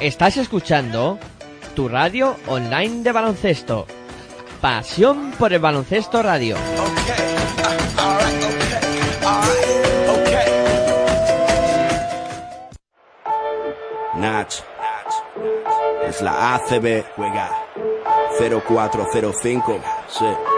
Estás escuchando tu radio online de baloncesto. Pasión por el baloncesto radio. Es la ACB. Juega 0405. Sí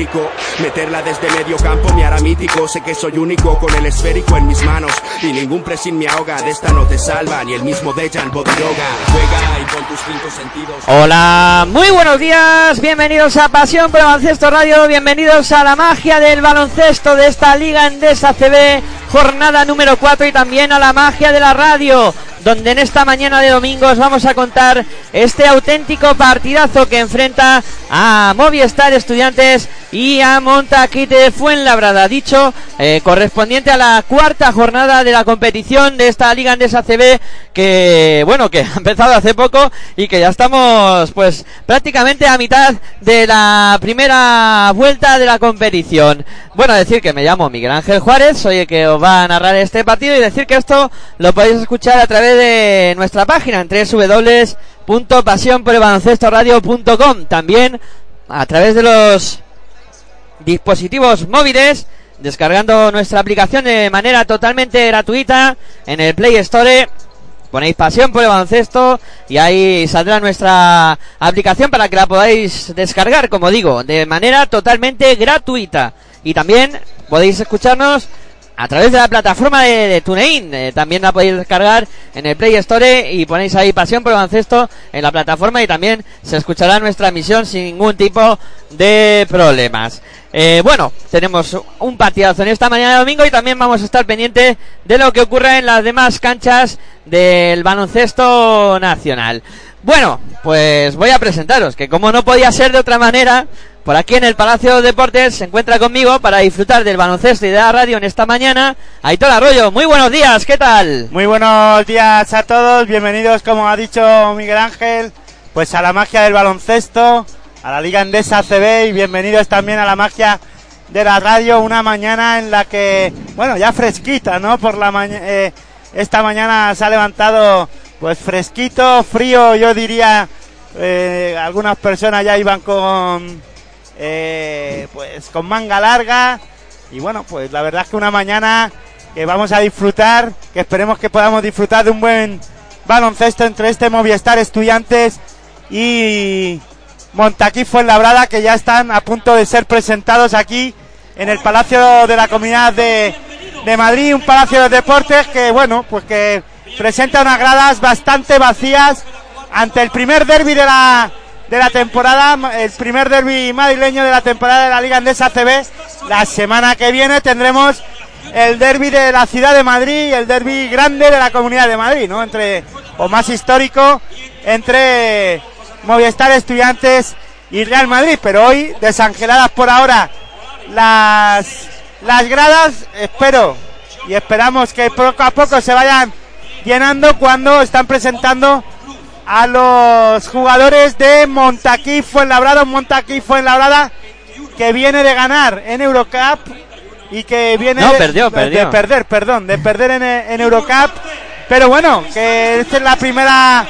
Meterla desde medio campo me hará mítico. Sé que soy único con el esférico en mis manos. Y ningún pressing me ahoga. De esta no te salva ni el mismo Dejan Bodiroga. Juega y con tus cinco sentidos. Hola, muy buenos días. Bienvenidos a Pasión por Baloncesto Radio. Bienvenidos a la magia del baloncesto de esta Liga Endesa CB. Jornada número 4 y también a la magia de la radio donde en esta mañana de domingo os vamos a contar este auténtico partidazo que enfrenta a Movistar Estudiantes y a Montaquite Fuenlabrada, dicho eh, correspondiente a la cuarta jornada de la competición de esta Liga Andesa CB que bueno que ha empezado hace poco y que ya estamos pues prácticamente a mitad de la primera vuelta de la competición. Bueno, decir que me llamo Miguel Ángel Juárez, soy el que os va a narrar este partido y decir que esto lo podéis escuchar a través de nuestra página en www.pasionporelbaloncestoradio.com también a través de los dispositivos móviles, descargando nuestra aplicación de manera totalmente gratuita en el Play Store. Ponéis pasión por el baloncesto y ahí saldrá nuestra aplicación para que la podáis descargar, como digo, de manera totalmente gratuita. Y también podéis escucharnos a través de la plataforma de, TuneIn. Eh, también la podéis descargar en el Play Store y ponéis ahí Pasión por el Baloncesto en la plataforma y también se escuchará nuestra emisión sin ningún tipo de problemas. Eh, bueno, tenemos un partidazo en esta mañana de domingo y también vamos a estar pendientes de lo que ocurra en las demás canchas del baloncesto nacional. Bueno, pues voy a presentaros que como no podía ser de otra manera, por aquí en el Palacio de Deportes se encuentra conmigo para disfrutar del baloncesto y de la radio en esta mañana. Aitor Arroyo, muy buenos días, ¿qué tal? Muy buenos días a todos, bienvenidos como ha dicho Miguel Ángel, pues a la magia del baloncesto, a la Liga Endesa CB y bienvenidos también a la magia de la radio, una mañana en la que, bueno, ya fresquita, ¿no? Por la mañana, eh, esta mañana se ha levantado pues fresquito, frío, yo diría, eh, algunas personas ya iban con eh, pues con manga larga. Y bueno, pues la verdad es que una mañana que vamos a disfrutar, que esperemos que podamos disfrutar de un buen baloncesto entre este Movistar Estudiantes y Montaquí Fuenlabrada, que ya están a punto de ser presentados aquí en el Palacio de la Comunidad de, de Madrid, un Palacio de Deportes que, bueno, pues que presenta unas gradas bastante vacías ante el primer derby de la de la temporada, el primer derby madrileño de la temporada de la Liga Andesa CB. La semana que viene tendremos el derby de la ciudad de Madrid el derby grande de la comunidad de Madrid, ¿no? Entre, o más histórico, entre Movistar Estudiantes y Real Madrid. Pero hoy, desangeladas por ahora las, las gradas, espero y esperamos que poco a poco se vayan llenando cuando están presentando a los jugadores de Montaquí Fuenlabrada, Montaquí Fuenlabrada que viene de ganar en Eurocup y que viene de, perder, perdón, de perder en, Eurocup, pero bueno, que esta es la primera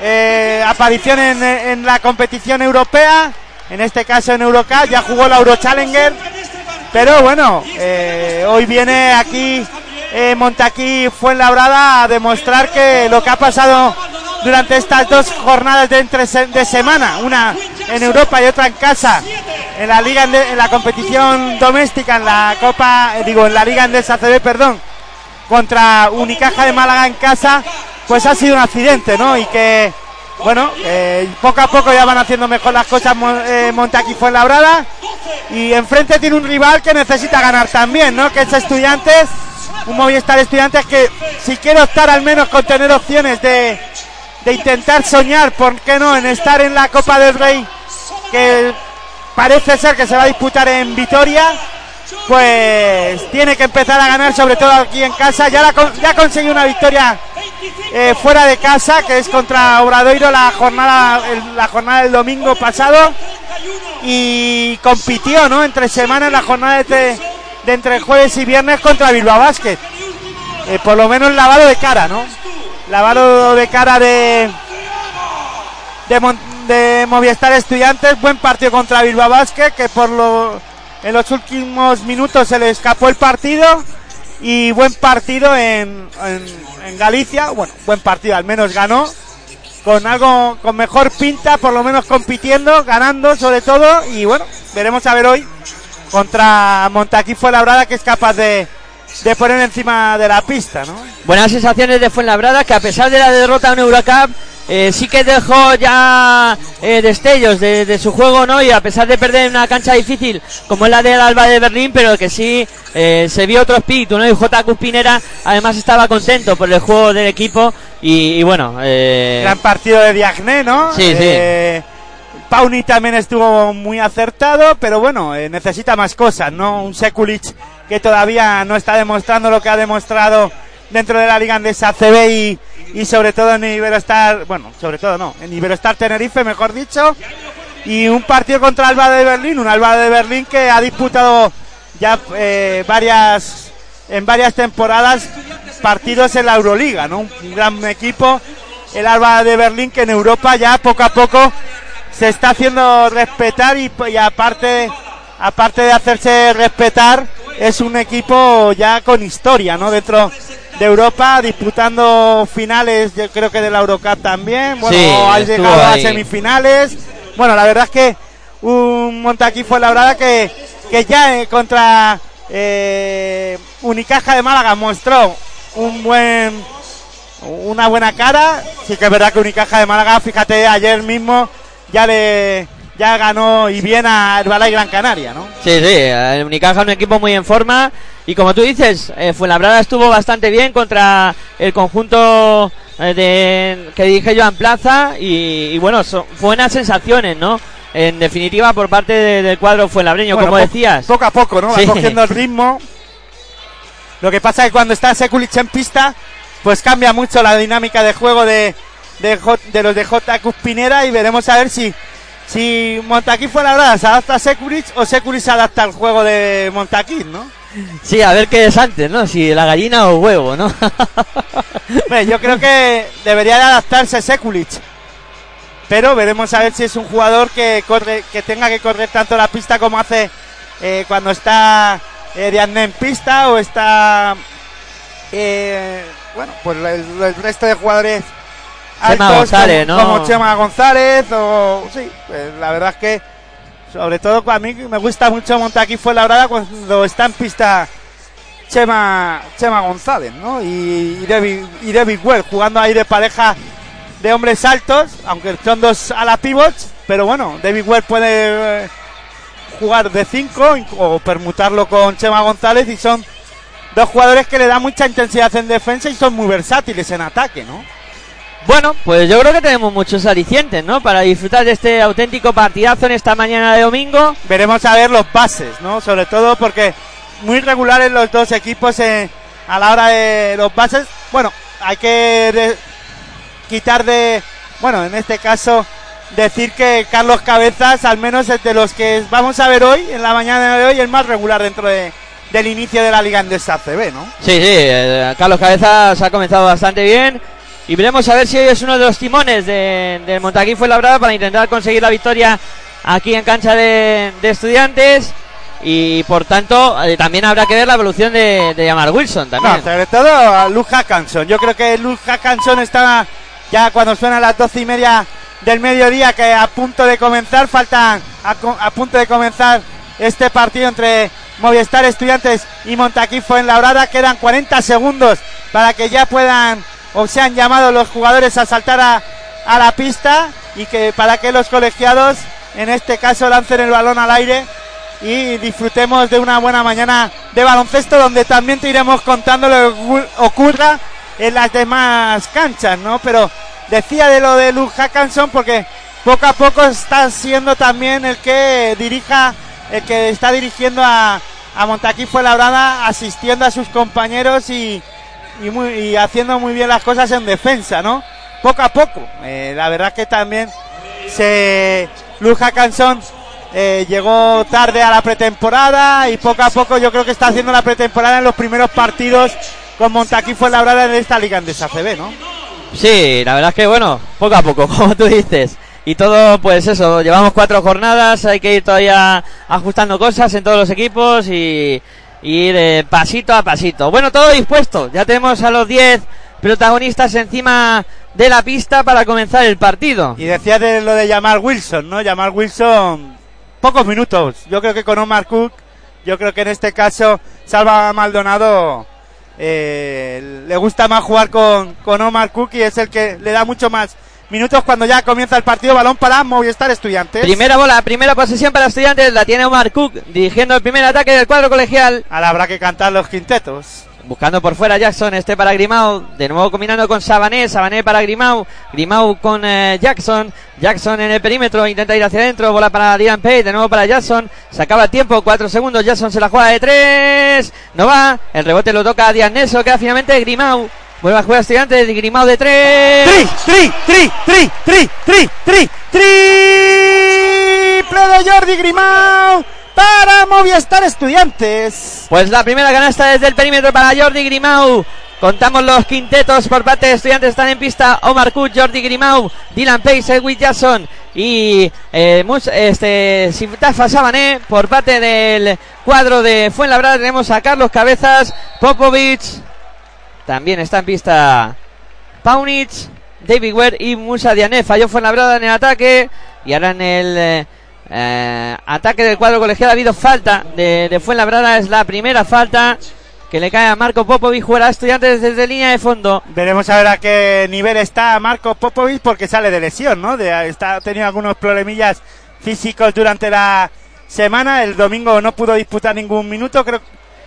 eh, aparición en, la competición europea, en este caso en Eurocup, ya jugó la Euro Challenger, pero bueno, eh, hoy viene aquí eh, Montaquí Fuenlabrada a demostrar que lo que ha pasado durante estas dos jornadas de, de semana, una en Europa y otra en casa, en la liga en la competición doméstica, en la Copa, eh, digo, en la Liga Andesa CB, perdón, contra Unicaja de Málaga en casa, pues ha sido un accidente, ¿no? Y que, bueno, eh, poco a poco ya van haciendo mejor las cosas eh, Montaquí Fuenlabrada. Y enfrente tiene un rival que necesita ganar también, ¿no? Que es Estudiantes, un Movistar Estudiantes que si quiere optar al menos con tener opciones de, de intentar soñar, ¿por qué no?, en estar en la Copa del Rey, que parece ser que se va a disputar en Vitoria, pues tiene que empezar a ganar, sobre todo aquí en casa. Ya, la, ya conseguido una victoria eh, fuera de casa, que es contra Obradoiro la jornada, la jornada del domingo pasado. Y compitió, ¿no? Entre semanas, la jornada de, entre jueves y viernes contra Bilbao Basket. Eh, por lo menos lavado de cara, ¿no? Lavado de cara de, de, de Movistar Estudiantes. Buen partido contra Bilbao Basket, que por lo en los últimos minutos se le escapó el partido y buen partido en, en, Galicia. Bueno, buen partido, al menos ganó. Con algo, con mejor pinta, por lo menos compitiendo, ganando sobre todo. Y bueno, veremos a ver hoy contra Montaquí Fuenlabrada que es capaz de, de poner encima de la pista, ¿no? Buenas sensaciones de Fuenlabrada que a pesar de la derrota en Eurocup eh, sí que dejó ya eh, destellos de, su juego, ¿no? Y a pesar de perder en una cancha difícil como es la del Alba de Berlín, pero que sí eh, se vio otro espíritu, ¿no? Y J. Cuspinera además estaba contento por el juego del equipo y, bueno... Gran partido de Diagne, ¿no? Sí, sí. Pauni también estuvo muy acertado, pero bueno, necesita más cosas, ¿no? Un Sekulic que todavía no está demostrando lo que ha demostrado dentro de la Liga Andesa CB y y sobre todo en Iberostar, bueno, sobre todo no, en Iberostar Tenerife, mejor dicho, y un partido contra Alba de Berlín, un Alba de Berlín que ha disputado ya eh, varias en varias temporadas partidos en la Euroliga, ¿no? Un gran equipo, el Alba de Berlín que en Europa ya poco a poco se está haciendo respetar y, y aparte aparte de hacerse respetar es un equipo ya con historia, ¿no? Dentro de Europa disputando finales, yo creo que de la Eurocup también. Bueno, ha llegado a semifinales. Bueno, la verdad es que un Montaquí fue la verdad que, que ya eh, contra eh, Unicaja de Málaga mostró un buen una buena cara. Sí que es verdad que Unicaja de Málaga, fíjate, ayer mismo ya le ya ganó y bien a Herbalay Gran Canaria, ¿no? Sí, sí, el Unicaja es un equipo muy en forma y como tú dices, eh, Fuenlabrada estuvo bastante bien contra el conjunto eh, de, que dirige Joan Plaza y, bueno, son buenas sensaciones, ¿no? En definitiva, por parte del cuadro Fuenlabreño, como decías. Poco a poco, ¿no? Va cogiendo el ritmo. Lo que pasa es que cuando está Sekulic en pista, pues cambia mucho la dinámica de juego de, de, de los de J. Cuspinera y veremos a ver si si Montaquí fue la verdad, se adapta a Securic o Securic se adapta al juego de Montaquí, ¿no? Sí, a ver qué es antes, ¿no? Si la gallina o huevo, ¿no? yo creo que debería de adaptarse Sekulic. Pero veremos a ver si es un jugador que corre, que tenga que correr tanto la pista como hace eh, cuando está eh, en pista o está eh, bueno, pues el resto de jugadores Chema González, como, ¿no? Como Chema González o sí, pues, la verdad es que sobre todo a mí me gusta mucho montar aquí fue la hora cuando está en pista Chema Chema González, ¿no? Y, y David y David Well jugando ahí de pareja de hombres altos, aunque son dos a la pivots, pero bueno, David Well puede eh, jugar de 5 o permutarlo con Chema González y son dos jugadores que le dan mucha intensidad en defensa y son muy versátiles en ataque, ¿no? Bueno, pues yo creo que tenemos muchos alicientes, ¿no? Para disfrutar de este auténtico partidazo en esta mañana de domingo. Veremos a ver los pases, ¿no? Sobre todo porque muy regulares los dos equipos a la hora de los pases. Bueno, hay que quitar de, bueno, en este caso decir que Carlos Cabezas, al menos es de los que vamos a ver hoy, en la mañana de hoy, el más regular dentro de, del inicio de la Liga Andesa CB, ¿no? Sí, sí, eh, Carlos Cabezas ha comenzado bastante bien y veremos a ver si hoy es uno de los timones del de Montaquí fue labrado para intentar conseguir la victoria aquí en cancha de, estudiantes. y por tanto eh, también habrá que ver la evolución de, de Jamal Wilson también. Sobre todo a Luke Hackanson. Yo creo que Luke Hackanson está ya cuando suena las doce y media del mediodía, que a punto de comenzar, faltan a, co- a punto de comenzar este partido entre Movistar Estudiantes y Montaquí Fuenlabrada. Quedan 40 segundos para que ya puedan o sean llamados los jugadores a saltar a, a la pista y que para que los colegiados en este caso lancen el balón al aire y disfrutemos de una buena mañana de baloncesto donde también te iremos contando lo que ocu- ocurra en las demás canchas, ¿no? Pero decía de lo de Luke Hackanson porque poco a poco está siendo también el que dirija, el que está dirigiendo a, a Montaquí Fuenlabrada, asistiendo a sus compañeros y, y, muy, y haciendo muy bien las cosas en defensa, ¿no? Poco a poco. Eh, la verdad que también se Luke Hackanson eh, llegó tarde a la pretemporada y poco a poco yo creo que está haciendo la pretemporada en los primeros partidos con Montaquí Fuenlabrada en esta Liga Andesa CB, ¿no? Sí, la verdad es que bueno, poco a poco, como tú dices. Y todo, pues eso, llevamos cuatro jornadas, hay que ir todavía ajustando cosas en todos los equipos y ir eh, pasito a pasito. Bueno, todo dispuesto, ya tenemos a los 10 protagonistas encima de la pista para comenzar el partido. Y decía de lo de Jamal Wilson, ¿no? Jamal Wilson, pocos minutos. Yo creo que con Omar Cook, yo creo que en este caso Salva Maldonado eh, le gusta más jugar con, con Omar Cook y es el que le da mucho más minutos cuando ya comienza el partido. Balón para Movistar Estudiantes. Primera bola, primera posesión para estudiantes, la tiene Omar Cook dirigiendo el primer ataque del cuadro colegial. Ahora habrá que cantar los quintetos. Buscando por fuera Jackson, este para Grimau, de nuevo combinando con Sabané, Sabané para Grimau, Grimau con eh, Jackson, Jackson en el perímetro, intenta ir hacia adentro, bola para Dylan Page, de nuevo para Jackson, se acaba el tiempo, cuatro segundos, Jackson se la juega de tres, no va, el rebote lo toca a Dian Neso, queda finalmente Grimau, vuelve a jugar estudiante, Grimau de tres. ¡Tri, tri, tri, tri, tri, tri, tri, triple de Jordi Grimau para Movistar Estudiantes! Pues la primera canasta desde el perímetro para Jordi Grimau. Contamos los quintetos por parte de estudiantes. Están en pista Omar Kut, Jordi Grimau, Dylan Pace, Edwin Jackson y eh, este, Siftafa Sabané. Por parte del cuadro de Fuenlabrada tenemos a Carlos Cabezas, Popovic. También está en pista Paunic, David Ware y Musa Diané. Falló Fuenlabrada en el ataque. Y ahora en el eh, eh, ataque del cuadro colegial ha habido falta de, de Fuenlabrada. Es la primera falta que le cae a Marco Popovic. Juega a estudiantes desde línea de fondo. Veremos a ver a qué nivel está Marco Popovic porque sale de lesión, ¿no? De, está, ha tenido algunos problemillas físicos durante la semana. El domingo no pudo disputar ningún minuto. Creo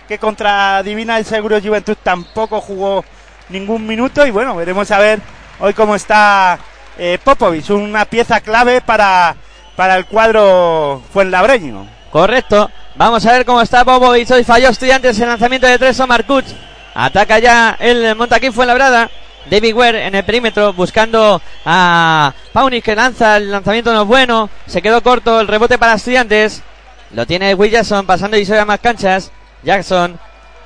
que contra Divina del Seguro Juventud tampoco jugó ningún minuto. Y bueno, veremos a ver hoy cómo está eh, Popovic. Una pieza clave para, para el cuadro fuenlabreño. Correcto. Vamos a ver cómo está Popovic. Hoy falló estudiantes en lanzamiento de tres. Omar Kut. Ataca ya el Montaquín Fuenlabrada. David Ware en el perímetro buscando a Paunis que lanza. El lanzamiento no es bueno. Se quedó corto. El rebote para estudiantes. Lo tiene Will Jackson pasando y se más canchas. Jackson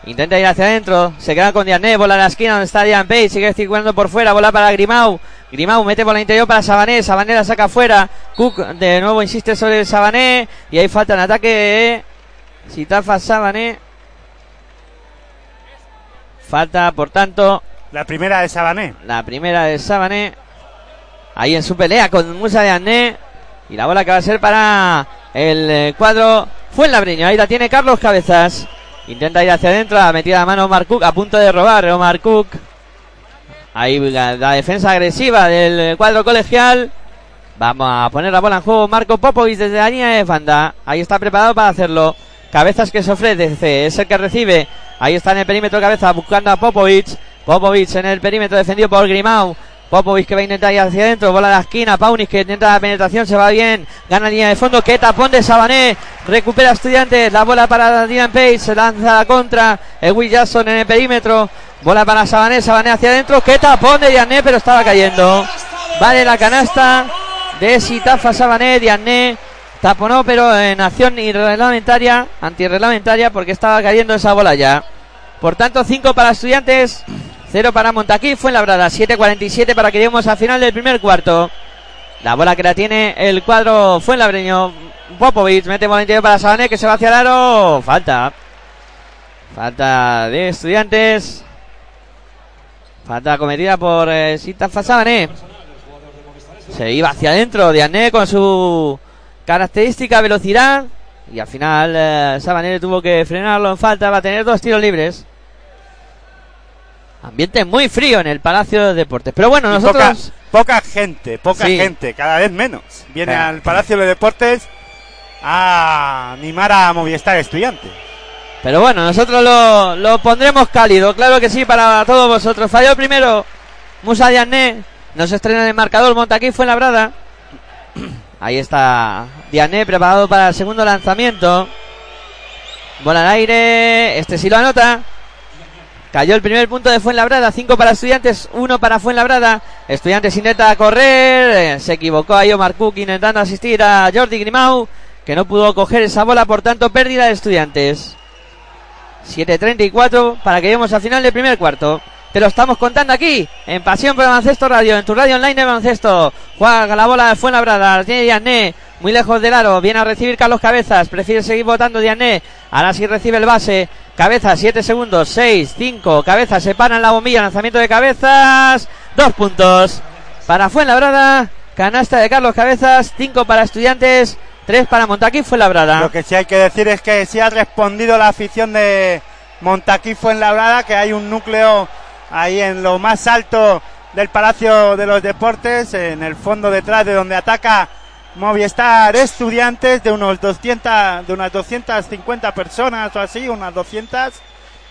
intenta ir hacia adentro. Se queda con Diané. Bola a la esquina donde está Dian Page. Sigue circulando por fuera. Bola para Grimau. Grimau mete por la interior para Sabané. Sabané la saca fuera. Cook de nuevo insiste sobre Sabané. Y ahí falta en ataque. Sitafa Sabané. Falta, por tanto, La primera de Sabané. la primera de Sabané. Ahí en su pelea con Musa de Ané. Y la bola que va a ser para el eh, cuadro Fuenlabreño. Ahí la tiene Carlos Cabezas. Intenta ir hacia adentro. Ha metido la mano Omar Cook. A punto de robar Omar Cook. Ahí la, la defensa agresiva del cuadro colegial. Vamos a poner la bola en juego. Marco Popovic desde la línea de banda. Ahí está preparado para hacerlo. Cabezas que se ofrece. Es el que recibe. Ahí está en el perímetro Cabeza buscando a Popovic. Popovic en el perímetro defendido por Grimau. Popovic que va a intentar ir hacia adentro, bola a la esquina, Paunis que intenta la penetración, se va bien, gana línea de fondo, que tapón de Sabané, recupera estudiantes, la bola para Dylan Page, se lanza a la contra, el Will Jackson en el perímetro, bola para Sabané, Sabané hacia adentro, que tapón de Diané, pero estaba cayendo. Vale la canasta de Sitafa Sabané, Diané, taponó pero en acción irreglamentaria, antirreglamentaria, porque estaba cayendo esa bola ya. Por tanto, 5 para estudiantes, 0 para Montaquí, fue labrada 7.47 para que lleguemos al final del primer cuarto. La bola que la tiene el cuadro fue labreño. Popovic. Mete movimiento para Sabané que se va hacia el aro. Falta. Falta de estudiantes. Falta cometida por eh, Sitafa Sabané. Se iba hacia adentro. Diané con su característica velocidad. Y al final eh, Sabané tuvo que frenarlo en falta. Va a tener dos tiros libres. Ambiente muy frío en el Palacio de Deportes. Pero bueno, Y nosotros. Poca, poca gente, poca Sí. gente, cada vez menos. Viene Claro. al Palacio de Deportes a animar a Movistar Estudiantes. Pero bueno, nosotros lo, lo pondremos cálido, claro que sí, para todos vosotros. Falló primero Musa Diané, nos estrena en el marcador Montaquí fue labrada. Ahí está Diané preparado para el segundo lanzamiento. Bola al aire, este sí lo anota. Cayó el primer punto de Fuenlabrada, 5 para Estudiantes, 1 para Fuenlabrada. Estudiantes intenta correr, eh, se equivocó ahí Omar Cook intentando asistir a Jordi Grimau, que no pudo coger esa bola, por tanto pérdida de Estudiantes. 7.34 para que lleguemos al final del primer cuarto. Te lo estamos contando aquí, en Pasión por el Baloncesto Radio, en tu radio online de baloncesto. Juega la bola de Fuenlabrada, la tiene Diané, muy lejos del aro, viene a recibir Carlos Cabezas, prefiere seguir votando Diané, ahora sí recibe el base. Cabezas, 7 segundos, 6, 5, Cabezas se para en la bombilla, lanzamiento de Cabezas, dos puntos. Para Fuenlabrada, canasta de Carlos Cabezas, 5 para Estudiantes, 3 para Montaquí Fuenlabrada. Lo que sí hay que decir es que sí ha respondido la afición de Montaquí Fuenlabrada, que hay un núcleo ahí en lo más alto del Palacio de los Deportes, en el fondo detrás de donde ataca Movistar Estudiantes, de unos 200, de unas 250 personas o así, unas 200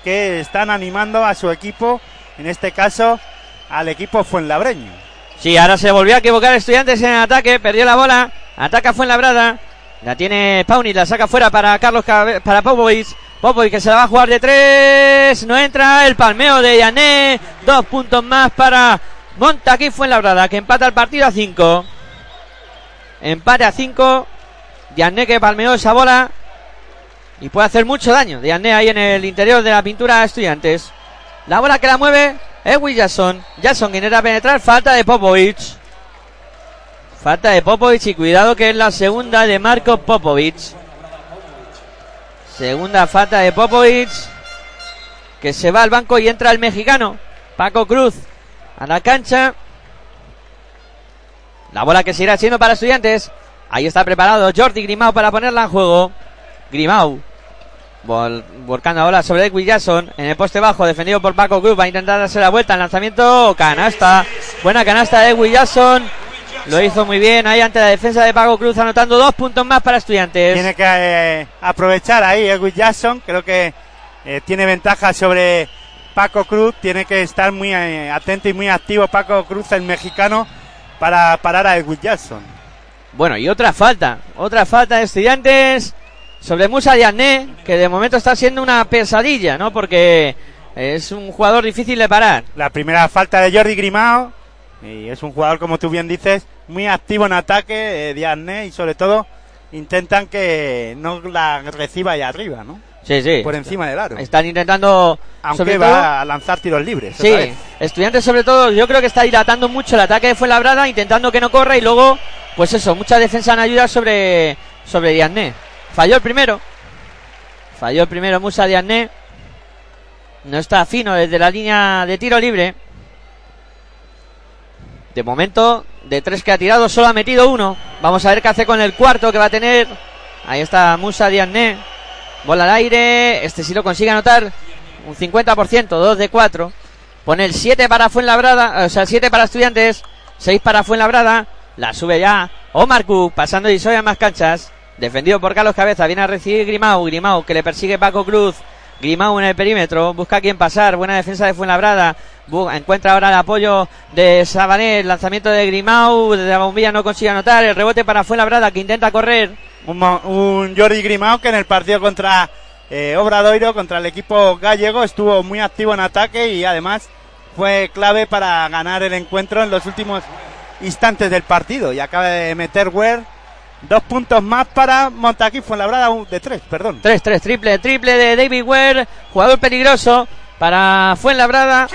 que están animando a su equipo, en este caso al equipo Fuenlabreño. Sí, ahora se volvió a equivocar Estudiantes en ataque, perdió la bola, ataca Fuenlabrada, la tiene Pauni, la saca fuera para Carlos Cabe- para Popovic, Popovic que se la va a jugar de tres, no entra, el palmeo de Yané, dos puntos más para Montaquí Fuenlabrada, que empata el partido a cinco. Empate a cinco, Yané que palmeó esa bola y puede hacer mucho daño, Yané ahí en el interior de la pintura a Estudiantes. La bola que la mueve es Will Jackson. Jackson que intenta penetrar. Falta de Popovic. Falta de Popovic y cuidado que es la segunda de Marco Popovic. Segunda falta de Popovic. Que se va al banco y entra el mexicano. Paco Cruz a la cancha. La bola que seguirá siendo para estudiantes. Ahí está preparado Jordi Grimau para ponerla en juego. Grimau Vol- volcando ahora sobre Edwin Jackson en el poste bajo, defendido por Paco Cruz. Va a intentar darse la vuelta. El lanzamiento, canasta. Buena canasta de Edwin Jackson. Lo hizo muy bien ahí ante la defensa de Paco Cruz, anotando dos puntos más para estudiantes. Tiene que eh, aprovechar ahí Edwin Jackson. Creo que eh, tiene ventaja sobre Paco Cruz. Tiene que estar muy eh, atento y muy activo Paco Cruz, el mexicano, para parar a Edwin Jackson. Bueno, y otra falta. Otra falta de estudiantes sobre Musa Diané, que de momento está siendo una pesadilla, ¿no? Porque es un jugador difícil de parar. La primera falta de Jordi Grimao. Y es un jugador, como tú bien dices, muy activo en ataque, eh, Diagne, y sobre todo intentan que no la reciba allá arriba, ¿no? Sí, sí. Por encima del aro. Están intentando. Aunque sobre va todo- a lanzar tiros libres. Sí, otra vez. estudiantes sobre todo, yo creo que está dilatando mucho el ataque de Fuenlabrada, intentando que no corra y luego, pues eso, mucha defensa en ayuda sobre, sobre. Falló el primero. Falló el primero Musa Diané. No está fino desde la línea de tiro libre. De momento, de tres que ha tirado, solo ha metido uno. Vamos a ver qué hace con el cuarto que va a tener. Ahí está Musa Diané. Bola al aire. Este sí lo consigue anotar. Un 50%, 2 de 4. Pone el 7 para Fuenlabrada, o sea, 7 para Estudiantes, 6 para Fuenlabrada. La sube ya Omar Cook, pasando y a más canchas. Defendido por Carlos Cabeza, viene a recibir Grimau, Grimau que le persigue Paco Cruz. Grimau en el perímetro, busca a quien pasar, buena defensa de Fuenlabrada. Encuentra ahora el apoyo de Sabané, el lanzamiento de Grimau, de la bombilla no consigue anotar, el rebote para Fuenlabrada que intenta correr. Un, un Jordi Grimao que en el partido contra eh, Obradoiro, contra el equipo gallego, estuvo muy activo en ataque y además fue clave para ganar el encuentro en los últimos instantes del partido. Y acaba de meter Ware dos puntos más para Montaquí Fuenlabrada de tres, perdón. 3-3, triple, triple de David Ware, jugador peligroso para Fuenlabrada.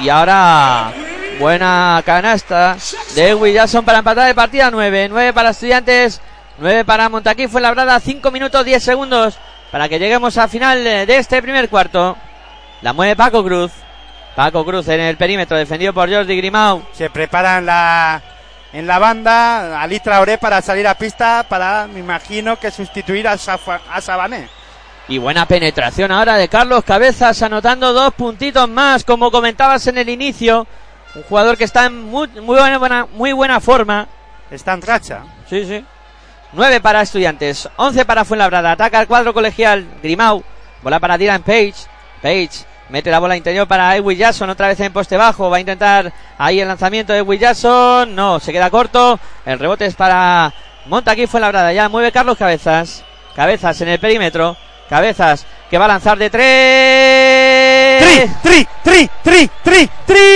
Y ahora buena canasta de Edwin para empatar el partido a 9. 9 para estudiantes, 9 para Montaquí fue labrada, 5 minutos 10 segundos para que lleguemos al final de este primer cuarto. La mueve Paco Cruz. Paco Cruz en el perímetro, defendido por Jordi Grimau. Se prepara en la, en la banda Ali Traoré para salir a pista para, me imagino, que sustituir a Sabané. Y buena penetración ahora de Carlos Cabezas, anotando dos puntitos más, como comentabas en el inicio. Un jugador que está en muy, muy buena, muy buena forma. Está en racha. Sí, sí. 9 para Estudiantes, 11 para Fuenlabrada. Ataca el cuadro colegial Grimau. Bola para Dylan Page. Page mete la bola interior para Edwin Jackson. Otra vez en poste bajo. Va a intentar ahí el lanzamiento de Edwin Jackson. No, se queda corto. El rebote es para Montaquí Fuenlabrada. Ya mueve Carlos Cabezas. Cabezas en el perímetro. Cabezas que va a lanzar de tres. Tri, tri, tri, tri, tri, tri.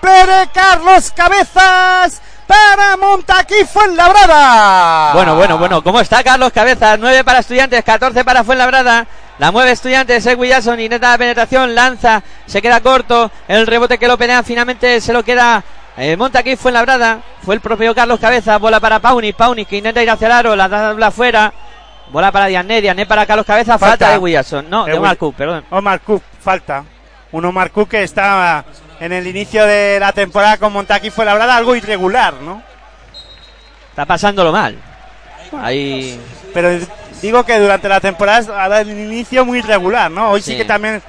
Pere Carlos Cabezas para Montaquí Fuenlabrada. Bueno, bueno, bueno. ¿Cómo está Carlos Cabezas? 9 para Estudiantes, 14 para Fuenlabrada. La mueve Estudiantes, Edwin Jackson intenta la penetración, lanza, se queda corto. El rebote que lo pelea finalmente se lo queda eh, Montaquí Fuenlabrada. Fue el propio Carlos Cabezas. Bola para Pauni, Pauni que intenta ir hacia el aro, la da afuera. Bola para Diané, Diané para Carlos Cabezas. Falta, Falta. de Jackson. No, de Omar Cook, perdón. Omar Cook, falta. Un Omar Cook que está en el inicio de la temporada con Montaquí Fuenlabrada, algo irregular, ¿no? Está pasándolo mal. Ahí. Pero digo que durante la temporada ha dado el inicio muy irregular, ¿no? Hoy sí, Sí. que también,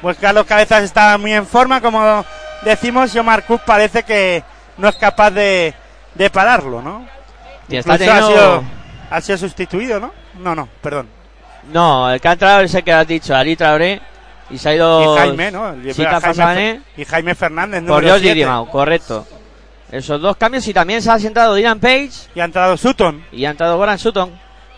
pues Carlos Cabezas está muy en forma, como decimos, y Omar Cook parece que no es capaz de, de pararlo, ¿no? y está Incluso ha, teniendo- sido, ha sido sustituido, ¿no? No, no, perdón. No, el que ha entrado es el que has dicho, Ali Traoré. Y se ha ido. Y Jaime, ¿no? Sí, Jaime y Jaime Fernández, Por siete. Grimau, correcto. Esos dos cambios y también se ha sentado Dylan Page Y ha entrado Sutton. y ha entrado Goran Sutton.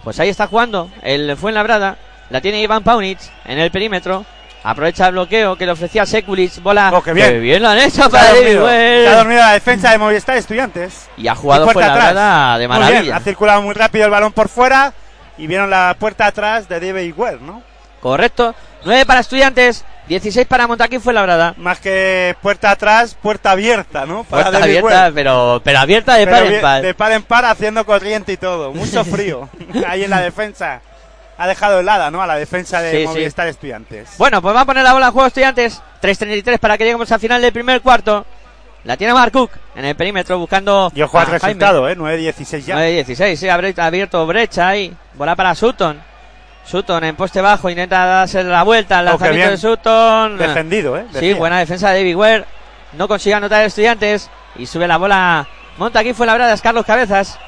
Pues ahí está jugando el Fuenlabrada. La tiene Iván Paunic en el perímetro. Aprovecha el bloqueo que le ofrecía Sekulic. Bola. Oh, qué bien. lo han hecho para David se ha dormido la defensa de Movistar Estudiantes. Y ha jugado Y Fuenlabrada de Muy bien, maravilla. ha circulado muy rápido el balón por fuera y vieron la puerta atrás de David Well, ¿no? Correcto. 9 para Estudiantes. 16 para Montaquín Fuenlabrada. Más que puerta atrás, puerta abierta, ¿no? Para Puerta David abierta, pero, pero abierta de Pero par en par. de par en par haciendo corriente y todo. Mucho frío ahí en la defensa. Ha dejado helada, ¿no? A la defensa de Sí, Estudiantes. Bueno, pues va a poner la bola en juego estudiantes. 3.33 para que lleguemos al final del primer cuarto. La tiene Mark Cook en el perímetro buscando. Y ojo al Jaime. resultado, ¿eh? 9-16 ya. 9-16, sí, ha abierto brecha ahí. Bola para Sutton. Sutton en poste bajo, intenta darse la vuelta. El Oh, lanzamiento bien. de Sutton. Defendido, ¿eh? Sí, buena defensa de David Ware. No consigue anotar estudiantes. Y sube la bola. Monta aquí fue la es Carlos Cabezas.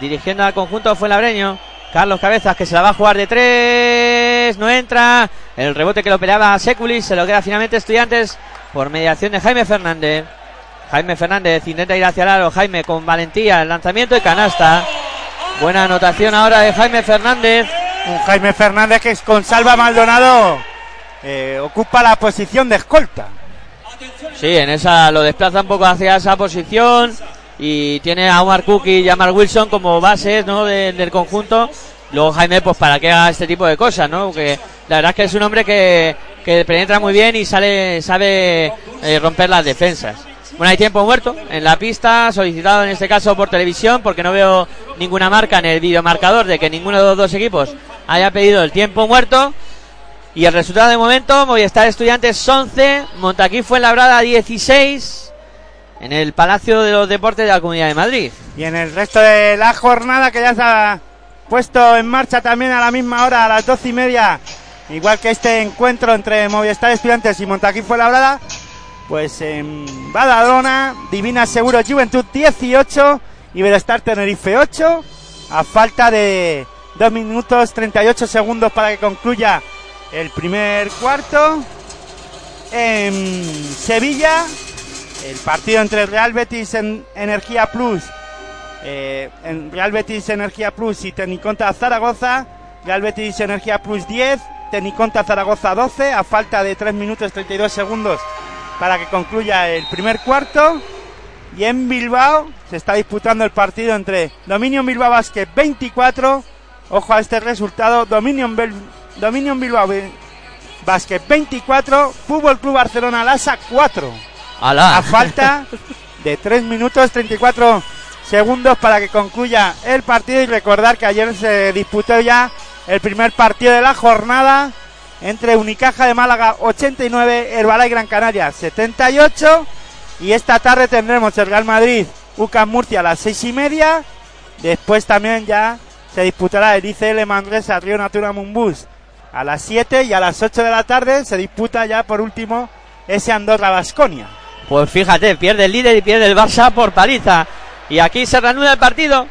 Dirigiendo al conjunto fue labreño. Carlos Cabezas que se la va a jugar de tres. No entra. El rebote que lo peleaba Sekulis. Se lo queda finalmente estudiantes. Por mediación de Jaime Fernández. Jaime Fernández intenta ir hacia el aro. Jaime con valentía. El lanzamiento de canasta. Buena anotación ahora de Jaime Fernández. Un Jaime Fernández que es con Salva Maldonado eh, ocupa la posición de escolta. Sí, en esa lo desplaza un poco hacia esa posición y tiene a Omar Cook y a Mark Wilson como bases ¿no? de- del conjunto. Luego Jaime, pues para que haga este tipo de cosas, ¿no? Que la verdad es que es un hombre que, que penetra muy bien y sale sabe eh, romper las defensas. Bueno, hay tiempo muerto en la pista, solicitado en este caso por televisión, porque no veo ninguna marca en el videomarcador de que ninguno de los dos equipos haya pedido el tiempo muerto. Y el resultado de momento, Movistar Estudiantes 11, Montaquí fue labrada 16 en el Palacio de los Deportes de la Comunidad de Madrid. Y en el resto de la jornada que ya se ha puesto en marcha también a la misma hora, a las doce y media, igual que este encuentro entre Movistar Estudiantes y Montaquí Fuenlabrada, pues en Badalona, Divina Seguro Juventud 18, Iberostar Tenerife 8, a falta de 2 minutos 38 segundos para que concluya el primer cuarto. En Sevilla, el partido entre Real Betis en Energía Plus eh, en Real Betis Energía Plus y Tecniconta Zaragoza. Real Betis Energía Plus 10, Tecniconta Zaragoza 12, a falta de 3 minutos 32 segundos para que concluya el primer cuarto. Y en Bilbao se está disputando el partido entre Dominion Bilbao Basket 24, ojo a este resultado, Dominion, Bel- Dominion Bilbao Basket 24, Fútbol Club Barcelona Lasa 4 ¡Hala! a falta de 3 minutos 34 segundos para que concluya el partido y recordar que ayer se disputó ya el primer partido de la jornada entre Unicaja de Málaga 89, Herbalife Gran Canaria 78 y esta tarde tendremos el Real Madrid UCAM Murcia a las seis y media. Después también ya se disputará el ICL Manresa Río Natura Mumbus a las 7 y a las 8 de la tarde se disputa ya por último ese Andorra Basconia. Pues fíjate, pierde el líder y pierde el Barça por paliza. Y aquí se reanuda el partido.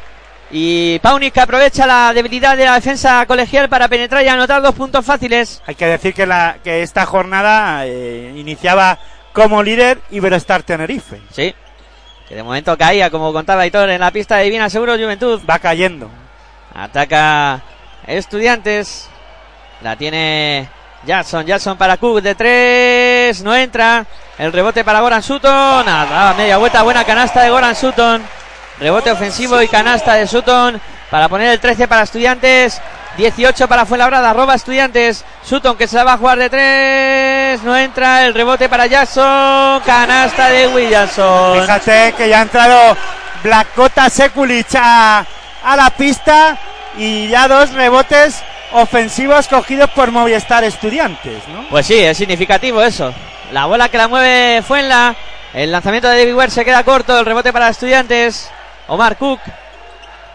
Y Paunis que aprovecha la debilidad de la defensa colegial para penetrar y anotar dos puntos fáciles. Hay que decir que, la, que esta jornada eh, iniciaba como líder Iberostar Tenerife. Sí. Que de momento caía, como contaba Aitor, en la pista de Divina Seguro Juventud. Va cayendo. Ataca Estudiantes. La tiene Jackson. Jackson para Cook de tres. No entra. El rebote para Goran Sutton. Nada, media vuelta. Buena canasta de Goran Sutton. Rebote ofensivo y canasta de Sutton para poner el 13 para Estudiantes. 18 para Fuenlabrada, roba Estudiantes. Sutton que se la va a jugar de tres. No entra. El rebote para Jackson. Canasta de Williamson. Fíjate que ya ha entrado Blackota Sekulic a, a la pista y ya dos rebotes ofensivos cogidos por Movistar Estudiantes, ¿no? Pues sí, es significativo eso. La bola que la mueve Fuenla. El lanzamiento de David Ware se queda corto. El rebote para Estudiantes. Omar Cook.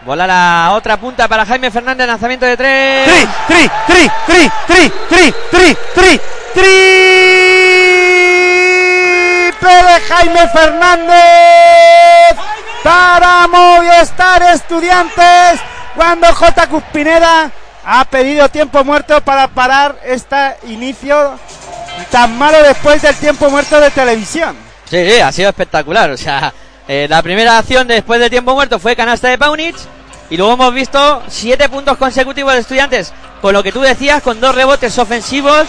Bola la otra punta para Jaime Fernández. Lanzamiento de tres. Tri, tri, tri, tri, tri, tri, tri, tri, triple de Jaime Fernández para Movistar Estudiantes cuando J. Cuspineda ha pedido tiempo muerto para parar este inicio tan malo después del tiempo muerto de televisión. Sí, sí, ha sido espectacular. O sea, eh, la primera acción después del tiempo muerto fue canasta de Paunich. Y luego hemos visto siete puntos consecutivos de estudiantes. Con lo que tú decías, con dos rebotes ofensivos.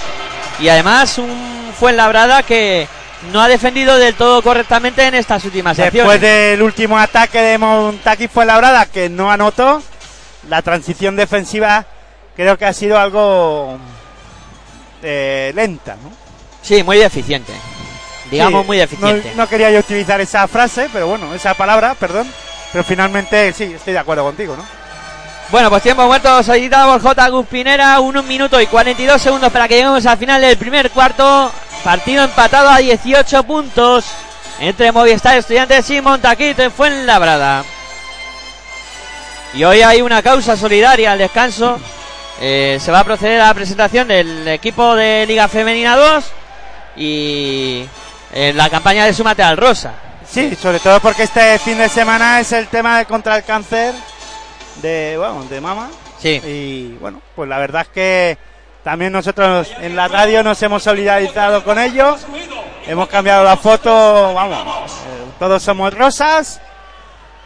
Y además un Fuenlabrada que no ha defendido del todo correctamente en estas últimas Después acciones. del último ataque de Montaki fue labrada que no anotó, la transición defensiva creo que ha sido algo eh, lenta, ¿no? Sí, muy deficiente. Digamos Sí, muy deficiente. No, no quería yo utilizar esa frase, pero bueno, esa palabra, perdón. Pero finalmente sí, estoy de acuerdo contigo, ¿no? Bueno, pues tiempo muerto solicitado por J. Guspinera, un minuto y 42 segundos para que lleguemos al final del primer cuarto. Partido empatado a 18 puntos entre Movistar Estudiantes y Montaquito en Fuenlabrada. Y hoy hay una causa solidaria al descanso. Eh, se va a proceder a la presentación del equipo de Liga Femenina 2 y en la campaña de Súmate al Rosa. Sí, sobre todo porque este fin de semana es el tema de contra el cáncer de, bueno, de mama. Sí. Y bueno, pues la verdad es que también nosotros en la radio nos hemos solidarizado con ellos. Hemos cambiado la foto, vamos, eh, todos somos rosas